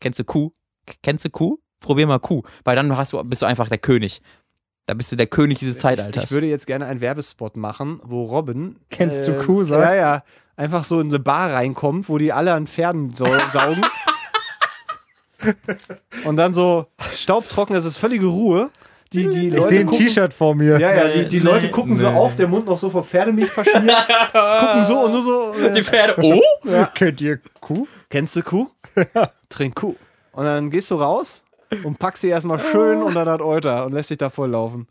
kennst du Kuh? Kennst du Kuh? Probier mal Kuh. Weil dann hast du, bist du einfach der König. Da bist du der König dieses Zeitalters. Ich würde jetzt gerne einen Werbespot machen, wo Robin. äh, Kennst du Kuh, sagt? Ja, ja. Einfach so in eine Bar reinkommt, wo die alle an Pferden sau saugen. Und dann so staubtrocken, das ist völlige Ruhe. Die, die Ich Leute sehe ein gucken- T-Shirt vor mir. Ja, ja, die, die Nee, Leute gucken so nee. auf, der Mund noch so vor Pferdemilch verschmiert. gucken so und nur so. Äh, die Pferde, oh? Kennt ihr Kuh? Kennst du Kuh? Trink Kuh. Und dann gehst du raus und packst sie erstmal schön unter das Euter und lässt dich da volllaufen.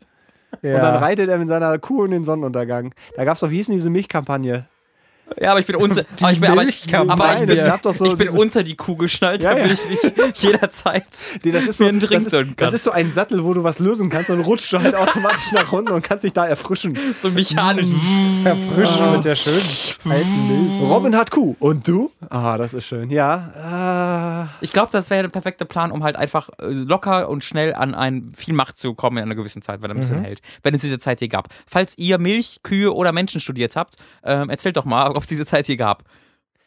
Ja. Und dann reitet er mit seiner Kuh in den Sonnenuntergang. Da gab es doch, wie hieß denn diese Milchkampagne? Ja, aber ich bin unter, aber ich bin, aber, ich, aber ich bin, doch so ich bin unter die Kuh geschnallt, Ja, damit ja. ich nicht jederzeit Nee, das ist so, einen das Drink ist, gönnen kann. das ist so ein Sattel, wo du was lösen kannst und rutscht du halt automatisch nach unten und kannst dich da erfrischen. so mechanisch. Erfrischen mit der schönen alten Milch. Robin hat Kuh. Und du? Ah, das ist schön. Ja. Ich glaube, das wäre der perfekte Plan, um halt einfach äh, locker und schnell an ein viel Macht zu kommen in einer gewissen Zeit, wenn er ein bisschen hält. Wenn es diese Zeit hier gab. Falls ihr Milch, Kühe oder Menschen studiert habt, ähm, erzählt doch mal, ob es diese Zeit hier gab.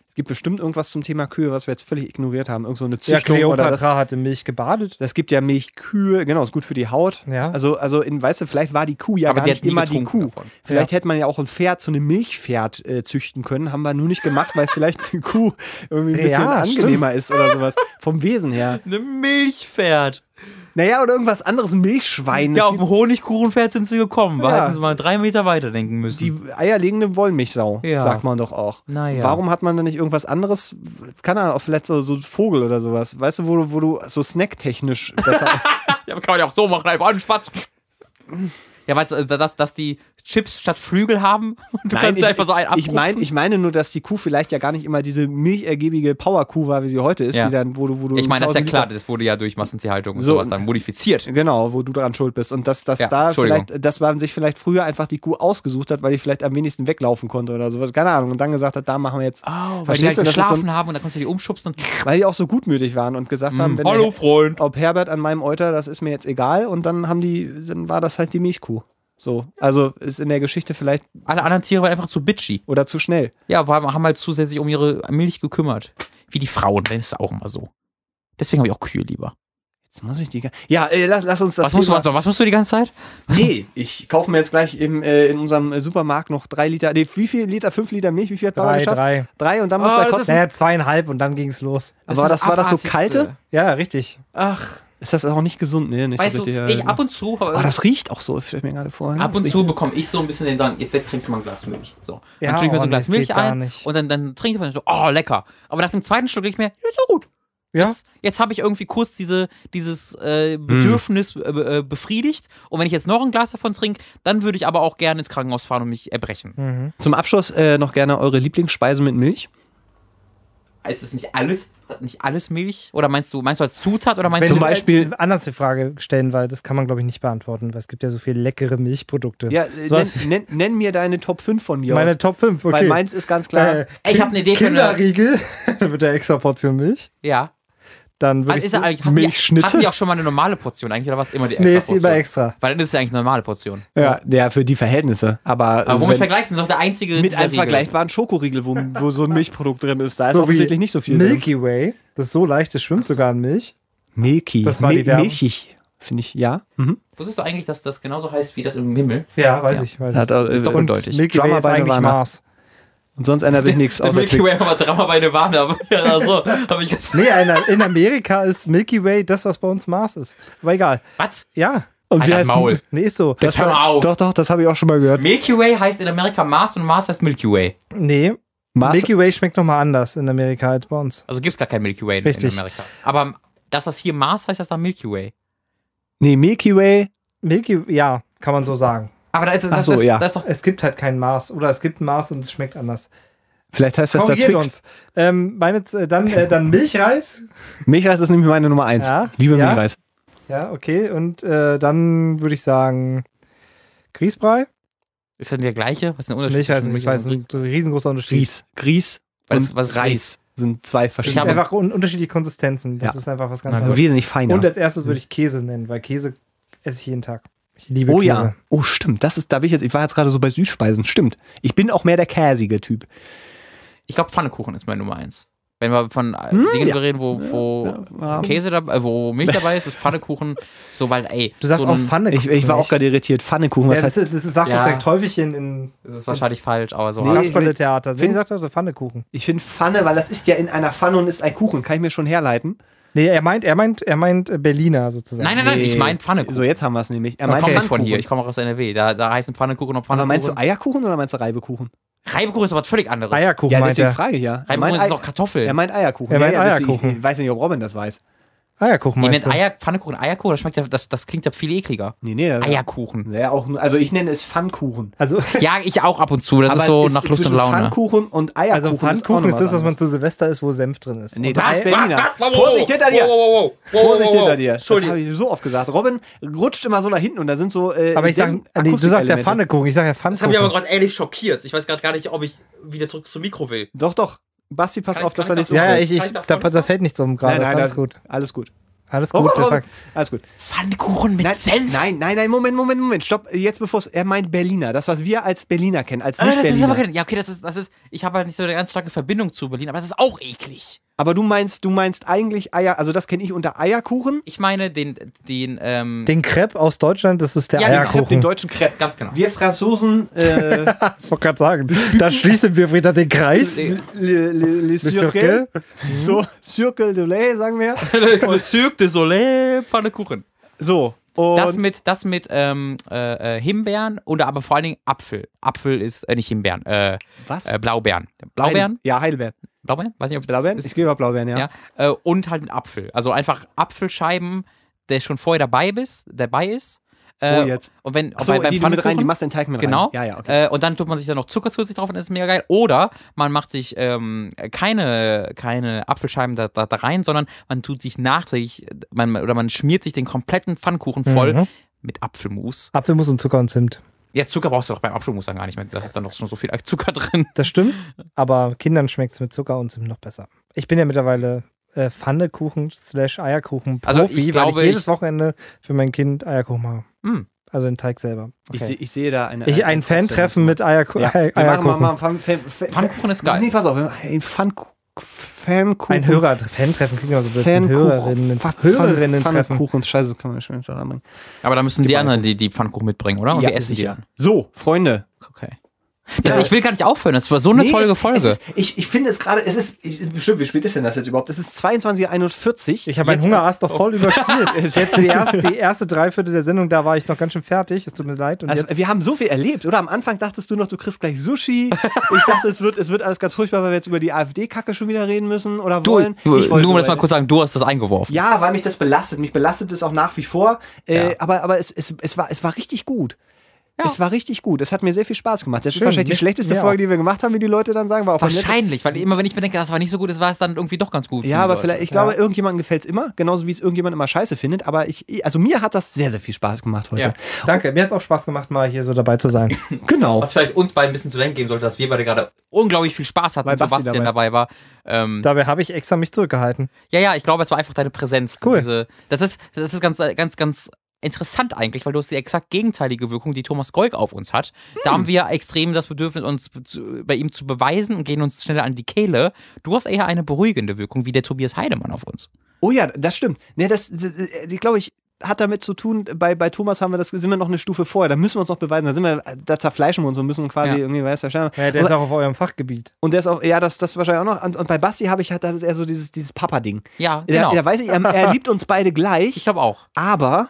Es gibt bestimmt irgendwas zum Thema Kühe, was wir jetzt völlig ignoriert haben. Irgend so eine Ja, Züchtung oder das. Kleopatra hat in Milch gebadet. Das gibt ja Milchkühe, genau, ist gut für die Haut. Ja. Also, also in, weißt du, vielleicht war die Kuh ja Aber gar die nicht immer die Kuh. davon. Vielleicht hätte man ja auch ein Pferd zu einem Milchpferd äh, züchten können. Haben wir nur nicht gemacht, weil vielleicht die Kuh irgendwie ein bisschen Ja, angenehmer ist oder sowas. Vom Wesen her. Eine Milchpferd. Naja, oder irgendwas anderes, ein Milchschwein. Ja, auf dem Honigkuchenpferd sind sie gekommen. weil Ja. hätten sie mal drei Meter weiter denken müssen. Die eierlegende Wollmilchsau, Ja. sagt man doch auch. Naja. Warum hat man da nicht irgendwas anderes? Keine Ahnung, vielleicht so, so ein Vogel oder sowas. Weißt du, wo du, wo du so snacktechnisch besser. Ja, kann man ja auch so machen, einfach einen Spatz. Ja, weißt du, dass, dass die Chips statt Flügel haben und du kannst ich, einfach so einen ich, mein, ich meine nur, dass die Kuh vielleicht ja gar nicht immer diese milchergebige Powerkuh war, wie sie heute ist, Ja. die dann, wo du, wo du Ich meine, das ist ja 1000 klar, das wurde ja durch Massentierhaltung und So. sowas dann modifiziert. Genau, wo du daran schuld bist. Und dass, dass Ja, da vielleicht, dass man sich vielleicht früher einfach die Kuh ausgesucht hat, weil die vielleicht am wenigsten weglaufen konnte oder sowas. Keine Ahnung. Und dann gesagt hat, da machen wir jetzt. Oh, weil die halt so geschlafen ein- haben und dann kannst du die umschubsen und. Weil die auch so gutmütig waren und gesagt haben, wenn Mm, Hallo, der, Freund. ob Herbert an meinem Euter, das ist mir jetzt egal. Und dann haben die, dann war das halt die Milchkuh. So. Also ist in der Geschichte vielleicht Alle anderen Tiere waren einfach zu bitchy. oder zu schnell. Ja, war, haben halt zusätzlich um ihre Milch gekümmert. Wie die Frauen, das ist auch immer so. Deswegen habe ich auch Kühe lieber. Jetzt muss ich die. Ja, äh, lass, lass uns das. Was musst, du, was, was musst du die ganze Zeit? Nee, ich kaufe mir jetzt gleich im, äh, in unserem äh, Supermarkt noch drei Liter. Nee, wie viel Liter? Fünf Liter Milch? Wie viel hat Bauer Drei, geschafft? drei. Drei und dann muss Oh, er das kotzen. Naja, zweieinhalb und dann ging's los. Aber das, war das so kalte? Ja, richtig. Ach, Ist das auch nicht gesund? Nee, nicht weißt so du, ich ab und zu. oh, das riecht auch so, ich mir gerade vor. Ab und zu bekomme ich so ein bisschen den Dank, jetzt, jetzt trinkst du mal ein Glas Milch. So. Ja, dann trinke ich mir so oh ein Glas Milch ein und dann, dann trinke ich mir so, oh, lecker. Aber nach dem zweiten Schluck denke ich mir, ist so gut. Ja. Jetzt, jetzt habe ich irgendwie kurz diese, dieses äh, Bedürfnis äh, äh, befriedigt. Und wenn ich jetzt noch ein Glas davon trinke, dann würde ich aber auch gerne ins Krankenhaus fahren und mich erbrechen. Mhm. Zum Abschluss äh, noch gerne eure Lieblingsspeise mit Milch. Ist es nicht alles, nicht alles Milch? Oder meinst du, meinst du als Zutat oder meinst Wenn du Zum Beispiel- äh, anders die Frage stellen, weil das kann man, glaube ich, nicht beantworten, weil es gibt ja so viele leckere Milchprodukte. Ja, so nenn, nenn, nenn mir deine Top 5 von mir meine aus. Top 5, okay. Weil meins ist ganz klar. Äh, Ey, ich hab eine Idee Kinderriegel mit der extra Portion Milch. Ja. Dann würde Also ich ist ja eigentlich, die, Milchschnitte? hatten die auch schon mal eine normale Portion eigentlich oder was immer die extra Nee, ist die immer extra. Weil dann ist es ja eigentlich eine normale Portion. ja, der für die Verhältnisse. Aber, Aber womit wenn, vergleichst du? Das ist doch der einzige mit einem Riegel. vergleichbaren Schokoriegel, wo, wo so ein Milchprodukt drin ist. Da ist So offensichtlich nicht so viel drin. Milky Way. Das ist so leicht, das schwimmt sogar in Milch. Milky. Das war die Werbung. Milchig. Finde ich, ja. Mhm. Wusstest du eigentlich, dass das genauso heißt wie das im Himmel? Ja, weiß Ja. ich. Weiß Hat, ich. äh, Ist Und doppeldeutig. Milky Way ist eigentlich. Mars. Und sonst ändert sich nichts außer Milky. Way war dreimal bei Nirvana. aber- Also, habe ich jetzt. Nee, in, in Amerika ist Milky Way das, was bei uns Mars ist. Aber egal. Was? Ja. Und Alter, Maul. Nee, ist so. Hör mal auf. Doch, doch, das habe ich auch schon mal gehört. Milky Way heißt in Amerika Mars und Mars heißt Milky Way. Nee, Mars, Milky Way schmeckt nochmal anders in Amerika als bei uns. Also gibt es gar kein Milky Way in, Richtig. in Amerika. Aber das, was hier Mars heißt, das ist dann Milky Way. nee, Milky Way. Milky, ja, kann man so sagen. Aber da ist, das, Ach so, das, ja. das doch. Es gibt halt kein Mars. Oder es gibt ein Mars und es schmeckt anders. Vielleicht heißt das da Twix. uns. Ähm, meine, äh, dann, äh, dann Milchreis. Milchreis ist nämlich meine Nummer eins. Ja, Liebe ja. Milchreis. Ja, okay. Und äh, dann würde ich sagen Grießbrei. Ist das der gleiche? Was ist der Unterschied? Milchreis und Milchreis Milch ist ein riesengroßer Unterschied. Grieß. Grieß Was- und was Reis sind zwei Das verschiedene. sind habe- einfach un unterschiedliche Konsistenzen. Das Ja. ist einfach was ganz anderes. wesentlich feiner. Und als erstes würde ich Käse nennen, weil Käse esse ich jeden Tag. Ich liebe oh Käse. ja. Oh, stimmt. Das ist, da bin ich jetzt, ich war jetzt gerade so bei Süßspeisen. Stimmt. Ich bin auch mehr der käsige Typ. Ich glaube, Pfannekuchen ist meine Nummer eins. Wenn wir von äh, Hm, Dingen ja. reden, wo, wo ja. Käse dabei, äh, wo Milch dabei ist, ist Pfannekuchen so, weil, ey, Du sagst so auch Pfannekuchen. Ich, ich war auch gerade irritiert. Pfannekuchen, Ja, was das, heißt. ist, das ist, sagt Ja. direkt Häufigchen in Das ist wahrscheinlich falsch, aber so Nee. Kasperle-Theater. Find- sagt er so Pfannekuchen. Ich finde Pfanne, weil das ist ja in einer Pfanne und ist ein Kuchen. Kann ich mir schon herleiten. Nee, er meint, er meint, er meint äh, Berliner sozusagen. Nein, nein, nein, ich meine Pfannekuchen. So, jetzt haben wir es nämlich. Er Ich meint komme nicht von hier, ich komme auch aus NRW. Da, da heißen Pfannekuchen und Aber Pfannekuchen. meinst du Eierkuchen oder meinst du Reibekuchen? Reibekuchen ist aber was völlig anderes. Eierkuchen Ja, meint deswegen er. frage ich ja. Er Reibekuchen meint, ist doch Kartoffeln. er meint Eierkuchen. Er meint ja, ja, deswegen- Eierkuchen. Ich weiß nicht, ob Robin das weiß. Eierkuchen meinst du? Eier, Pfannekuchen Eierkuchen, das schmeckt ja, das, das klingt ja viel ekliger. Nee, nee. das- Eierkuchen. Ja, auch, also ich nenne es Pfannkuchen. Also, Ja, ich auch ab und zu. Das ist so ist nach Lust und Laune. Pfannkuchen und Eierkuchen. also Pfannkuchen ist noch das, was man zu Silvester isst, wo Senf drin ist. Nee, das ist Berliner. Was? Vorsicht hinter dir! Wow, wow, wow, wow, Vorsicht hinter dir. Das Entschuldigung. habe ich so oft gesagt. Robin rutscht immer so nach hinten und da sind so. Äh, aber ich sag, Ding- nee, du sagst ja. Pfannekuchen, ich sag ja Das hat mich Pfannkuchen. aber gerade ehrlich schockiert. Ich weiß gerade gar nicht, ob ich wieder zurück zum Mikro will. Doch, doch. Basti, pass Kann auf, dass er ich nicht so- ja, ich, ich, da, da fällt nichts um gerade. Nein, nein, alles gut. Alles gut. Alles gut. Das Robin, sagt, alles gut. Pfannkuchen mit Nein, Senf? nein, nein, nein, Moment, Moment, Moment. Stopp. Jetzt bevor es. Er meint Berliner. Das, was wir als Berliner kennen, als Ah, nicht das ist aber Berliner. kein, ja, okay, das ist, das ist, ich habe halt nicht so eine ganz starke Verbindung zu Berlin, aber das ist auch eklig. Aber du meinst, du meinst eigentlich Eier, also das kenne ich unter Eierkuchen. Ich meine den, den, ähm, den Crepe aus Deutschland, das ist der Ja, den Ich hab den Eierkuchen. deutschen Crepe. ganz genau. Wir Franzosen, äh, Ich wollte gerade sagen, da schließen wir wieder den Kreis. Le- le, le, le Cirque. Cirque. So, Circle de Lait, sagen wir. Le Cirque du Soleil Pfannekuchen. So. Und Das mit, das mit ähm, äh, äh, Himbeeren und aber vor allen Dingen Apfel. Apfel ist, äh, nicht Himbeeren, äh, was? äh, Blaubeeren. Blaubeeren? Heil- Ja, Heidelbeeren. Blaubeeren? Weiß nicht, ob Blaubeeren? ist. Ich gebe Blaubeeren, ja. ja. Äh, und halt ein Apfel. Also einfach Apfelscheiben, der schon vorher dabei ist, dabei ist. Äh, Oh, jetzt. Und wenn Achso, bei, beim die du mit rein, die machst den Teig mit Genau. rein. Ja, ja, okay. Äh, und dann tut man sich da noch Zucker zusätzlich drauf und das ist mega geil. Oder man macht sich ähm, keine, keine Apfelscheiben da, da, da rein, sondern man tut sich nachträglich, man, oder man schmiert sich den kompletten Pfannkuchen voll Mhm. mit Apfelmus. Apfelmus und Zucker und Zimt. Ja, Zucker brauchst du doch beim Apfelmus dann gar nicht mehr. Das ist dann doch schon so viel Zucker drin. Das stimmt, aber Kindern schmeckt es mit Zucker und Zimt noch besser. Ich bin ja mittlerweile äh, Pfannekuchen slash Eierkuchen Profi, Also ich glaube, weil ich jedes ich- Wochenende für mein Kind Eierkuchen mache. Hm. Also den Teig selber. Ich, okay. seh- ich sehe da eine. Ich, ein Fan-Treffen mit Eierku Ja, Ei- wir machen mal, Eierkuchen. mal Pfann, Pfann, Pfann, Pfannkuchen ist geil. Nee, pass auf. Ein Pfann, Pfannkuchen. Ein Hörer, Fan-Treffen klingt immer so blöd. Pfannkuchen. Hörerinnen, Pfann- Hörerinnen-Treffen. Pfannkuchen. Scheiße, kann man schön zusammenbringen. Aber da müssen die, Die anderen die, die Pfannkuchen mitbringen, oder? Und Ja, wir essen die ja. dann. So, Freunde. Okay. Das, Ich will gar nicht aufhören. Das war so eine Nee, tolle es- Folge. Es ist, ich, ich finde es gerade, es ist, ich, bestimmt, wie spät ist denn das jetzt überhaupt? Es ist 22.41 Ich habe meinen Jetzt- Hungerast doch voll überspielt. Jetzt die erste, die erste Dreiviertel der Sendung, da war ich noch ganz schön fertig. Es tut mir leid. Und Also, jetzt, wir haben so viel erlebt, oder? Am Anfang dachtest du noch, du kriegst gleich Sushi. Ich dachte, es wird, es wird alles ganz furchtbar, weil wir jetzt über die AfD-Kacke schon wieder reden müssen oder du, wollen. du Ich wollte nur um das mal kurz sagen, du hast das eingeworfen. Ja, weil mich das belastet. Mich belastet es auch nach wie vor. Äh, Ja. Aber, aber es, es, es, war, es war richtig gut. Ja. Es war richtig gut. Es hat mir sehr viel Spaß gemacht. Das ist Schön. wahrscheinlich die Mir- schlechteste mir Folge, die wir gemacht haben, wie die Leute dann sagen. War auch Wahrscheinlich, weil immer wenn ich mir denke, das war nicht so gut, das war es dann irgendwie doch ganz gut. Ja, aber Leute. vielleicht, ich glaube, irgendjemandem gefällt es immer, genauso wie es irgendjemand immer scheiße findet. Aber ich, also mir hat das sehr, sehr viel Spaß gemacht heute. Ja. danke, mir hat es auch Spaß gemacht, mal hier so dabei zu sein. Genau. Was vielleicht uns beiden ein bisschen zu denken geben sollte, dass wir beide gerade unglaublich viel Spaß hatten, Weil Basti Sebastian dabei dabei war. Ähm, Dabei habe ich extra mich zurückgehalten. ja, ja, ich glaube, es war einfach deine Präsenz. Cool. Diese, das ist, das ist ganz, ganz, ganz interessant eigentlich, weil du hast die exakt gegenteilige Wirkung, die Thomas Golk auf uns hat. Da haben wir extrem das Bedürfnis, uns zu, bei ihm zu beweisen und gehen uns schneller an die Kehle. Du hast eher eine beruhigende Wirkung, wie der Tobias Heidemann auf uns. Oh ja, das stimmt. Ne, das, das, ich glaube, ich, hat damit zu tun, bei, bei Thomas haben wir das, sind wir noch eine Stufe vorher, da müssen wir uns noch beweisen, da sind wir, da zerfleischen wir uns und müssen quasi Ja. irgendwie, weißt du, ja, Ja, der ist auch auf eurem Fachgebiet. und der ist auch, ja, das, das wahrscheinlich auch noch. Und, und bei Basti habe ich halt, das ist eher so dieses, dieses Papa-Ding. Ja, genau. da weiß ich, er, er liebt uns beide ich gleich, glaube auch. aber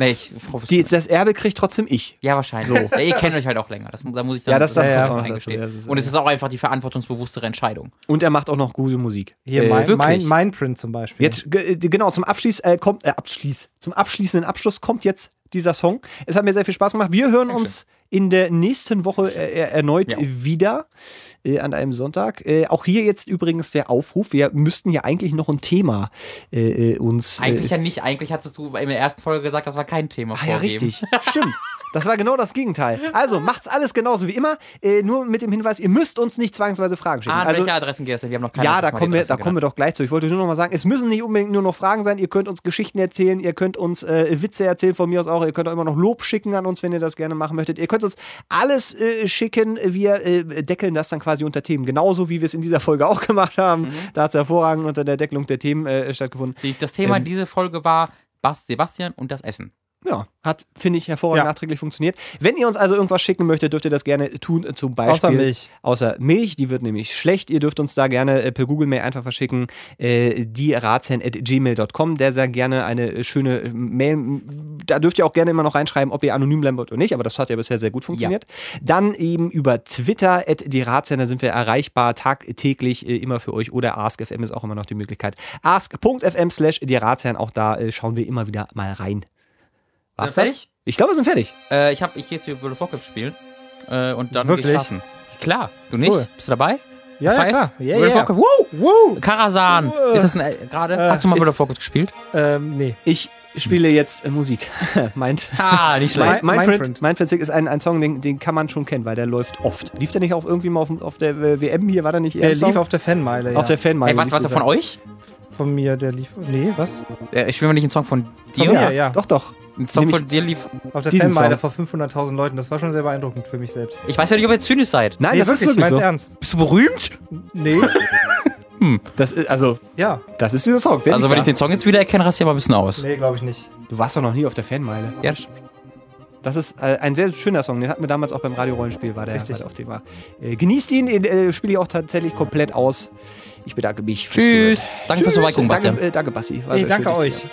Nee, ich die, das Erbe kriegt trotzdem ich. Ja, wahrscheinlich. Ja, ihr kennt euch halt auch länger. Das, da muss ich dann Ja, das- das kommt auch auch noch eingestehen. dazu, ja, Und es ist auch einfach die verantwortungsbewusstere Entscheidung. Und er macht auch noch gute Musik. Hier, Äh, mein, wirklich? mein, Mindprint zum Beispiel. Jetzt, äh, genau, zum Abschließ, äh, kommt, äh, Abschließ, zum abschließenden Abschluss kommt jetzt dieser Song. Es hat mir sehr viel Spaß gemacht. Wir hören Dankeschön. uns in der nächsten Woche äh, erneut Ja. wieder äh, an einem Sonntag. Äh, auch hier jetzt übrigens der Aufruf. Wir müssten ja eigentlich noch ein Thema äh, äh, uns. Eigentlich äh, ja nicht. Eigentlich hattest du in der ersten Folge gesagt, das war kein Thema. Ah ja, richtig. Stimmt. Das war genau das Gegenteil. Also macht's alles genauso wie immer, nur mit dem Hinweis, ihr müsst uns nicht zwangsweise Fragen schicken. Ah, an also, welche Adressen geht das denn? Wir haben noch keine ja, da kommen, wir, da kommen wir doch gleich zu. Ich wollte nur noch mal sagen, es müssen nicht unbedingt nur noch Fragen sein. Ihr könnt uns Geschichten erzählen, ihr könnt uns Witze erzählen von mir aus auch. Ihr könnt auch immer noch Lob schicken an uns, wenn ihr das gerne machen möchtet. Ihr könnt uns alles äh, schicken. Wir äh, deckeln das dann quasi unter Themen. Genauso wie wir es in dieser Folge auch gemacht haben. Mhm. Da hat es hervorragend unter der Deckelung der Themen äh, stattgefunden. Das Thema Ähm, diese Folge war Bas Sebastian und das Essen. Ja, hat, finde ich, hervorragend Ja. nachträglich funktioniert. Wenn ihr uns also irgendwas schicken möchtet, dürft ihr das gerne tun. äh, Zum Beispiel. Außer Milch. Außer Milch, die wird nämlich schlecht. Ihr dürft uns da gerne äh, per Google Mail einfach verschicken. Äh, gmail.com, der sehr gerne eine äh, schöne Mail. Da dürft ihr auch gerne immer noch reinschreiben, ob ihr anonym bleiben wollt oder nicht, aber das hat ja bisher sehr gut funktioniert. Dann eben über Twitter, die Ratsherren, da sind wir erreichbar tagtäglich äh, immer für euch oder AskFM ist auch immer noch die Möglichkeit. ask.fm slash die Ratsherren, auch da äh, schauen wir immer wieder mal rein. War's Sind fertig? Ich glaube, wir sind fertig. Äh, ich, hab, ich gehe jetzt wieder World of Warcraft spielen. Äh, und dann Wirklich? geh ich schlafen. Klar. Du nicht? Cool. Bist du dabei? Ja, ja, klar. Ja, World of. Warcraft. Woo! Woo! Karasan. Ist das ein, äh, gerade? Äh, Hast du mal ist- World of Warcraft gespielt? Ähm, nee. Ich spiele jetzt äh, Musik. Meint. Ah, nicht schlecht. Mein- Mindprint, Mindprint. Ist ein, ein Song, den, den kann man schon kennen, weil der läuft oft. Lief der nicht auch irgendwie mal auf, auf der äh, WM hier? War der nicht eher Der lief auf der Fanmeile. Ja. auf der Fanmeile. Ey, was dieser. von euch? Von mir, der lief. Nee, was? Äh, ich spiele mal nicht einen Song von Von dir. mir, Ja, ja. Doch, doch. Ein Song von dir lief. Auf der Fanmeile vor 500.000 Leuten. Das war schon sehr beeindruckend für mich selbst. Ich weiß ja nicht, ob ihr zynisch seid. Nein, nee, das wirklich, ist wirklich so. ernst. Bist du berühmt? Nee, Das ist, also, ja. das ist dieser Song. Der Also, wenn da. ich den Song jetzt wieder erkenne, rast du aber ein bisschen aus. Nee, glaube ich nicht. Du warst doch noch nie auf der Fanmeile. Ja, das- Das ist äh, ein sehr schöner Song. Den hatten wir damals auch beim Radio-Rollenspiel, war der, Richtig. der auf dem war. Äh, genießt ihn, den äh, spiele ich auch tatsächlich komplett aus. Ich bedanke mich. fürs Tschüss. Danke fürs Tschüss. Vorbeikommen, Bastian. Danke, äh, danke Basti. War Ich danke euch. hören.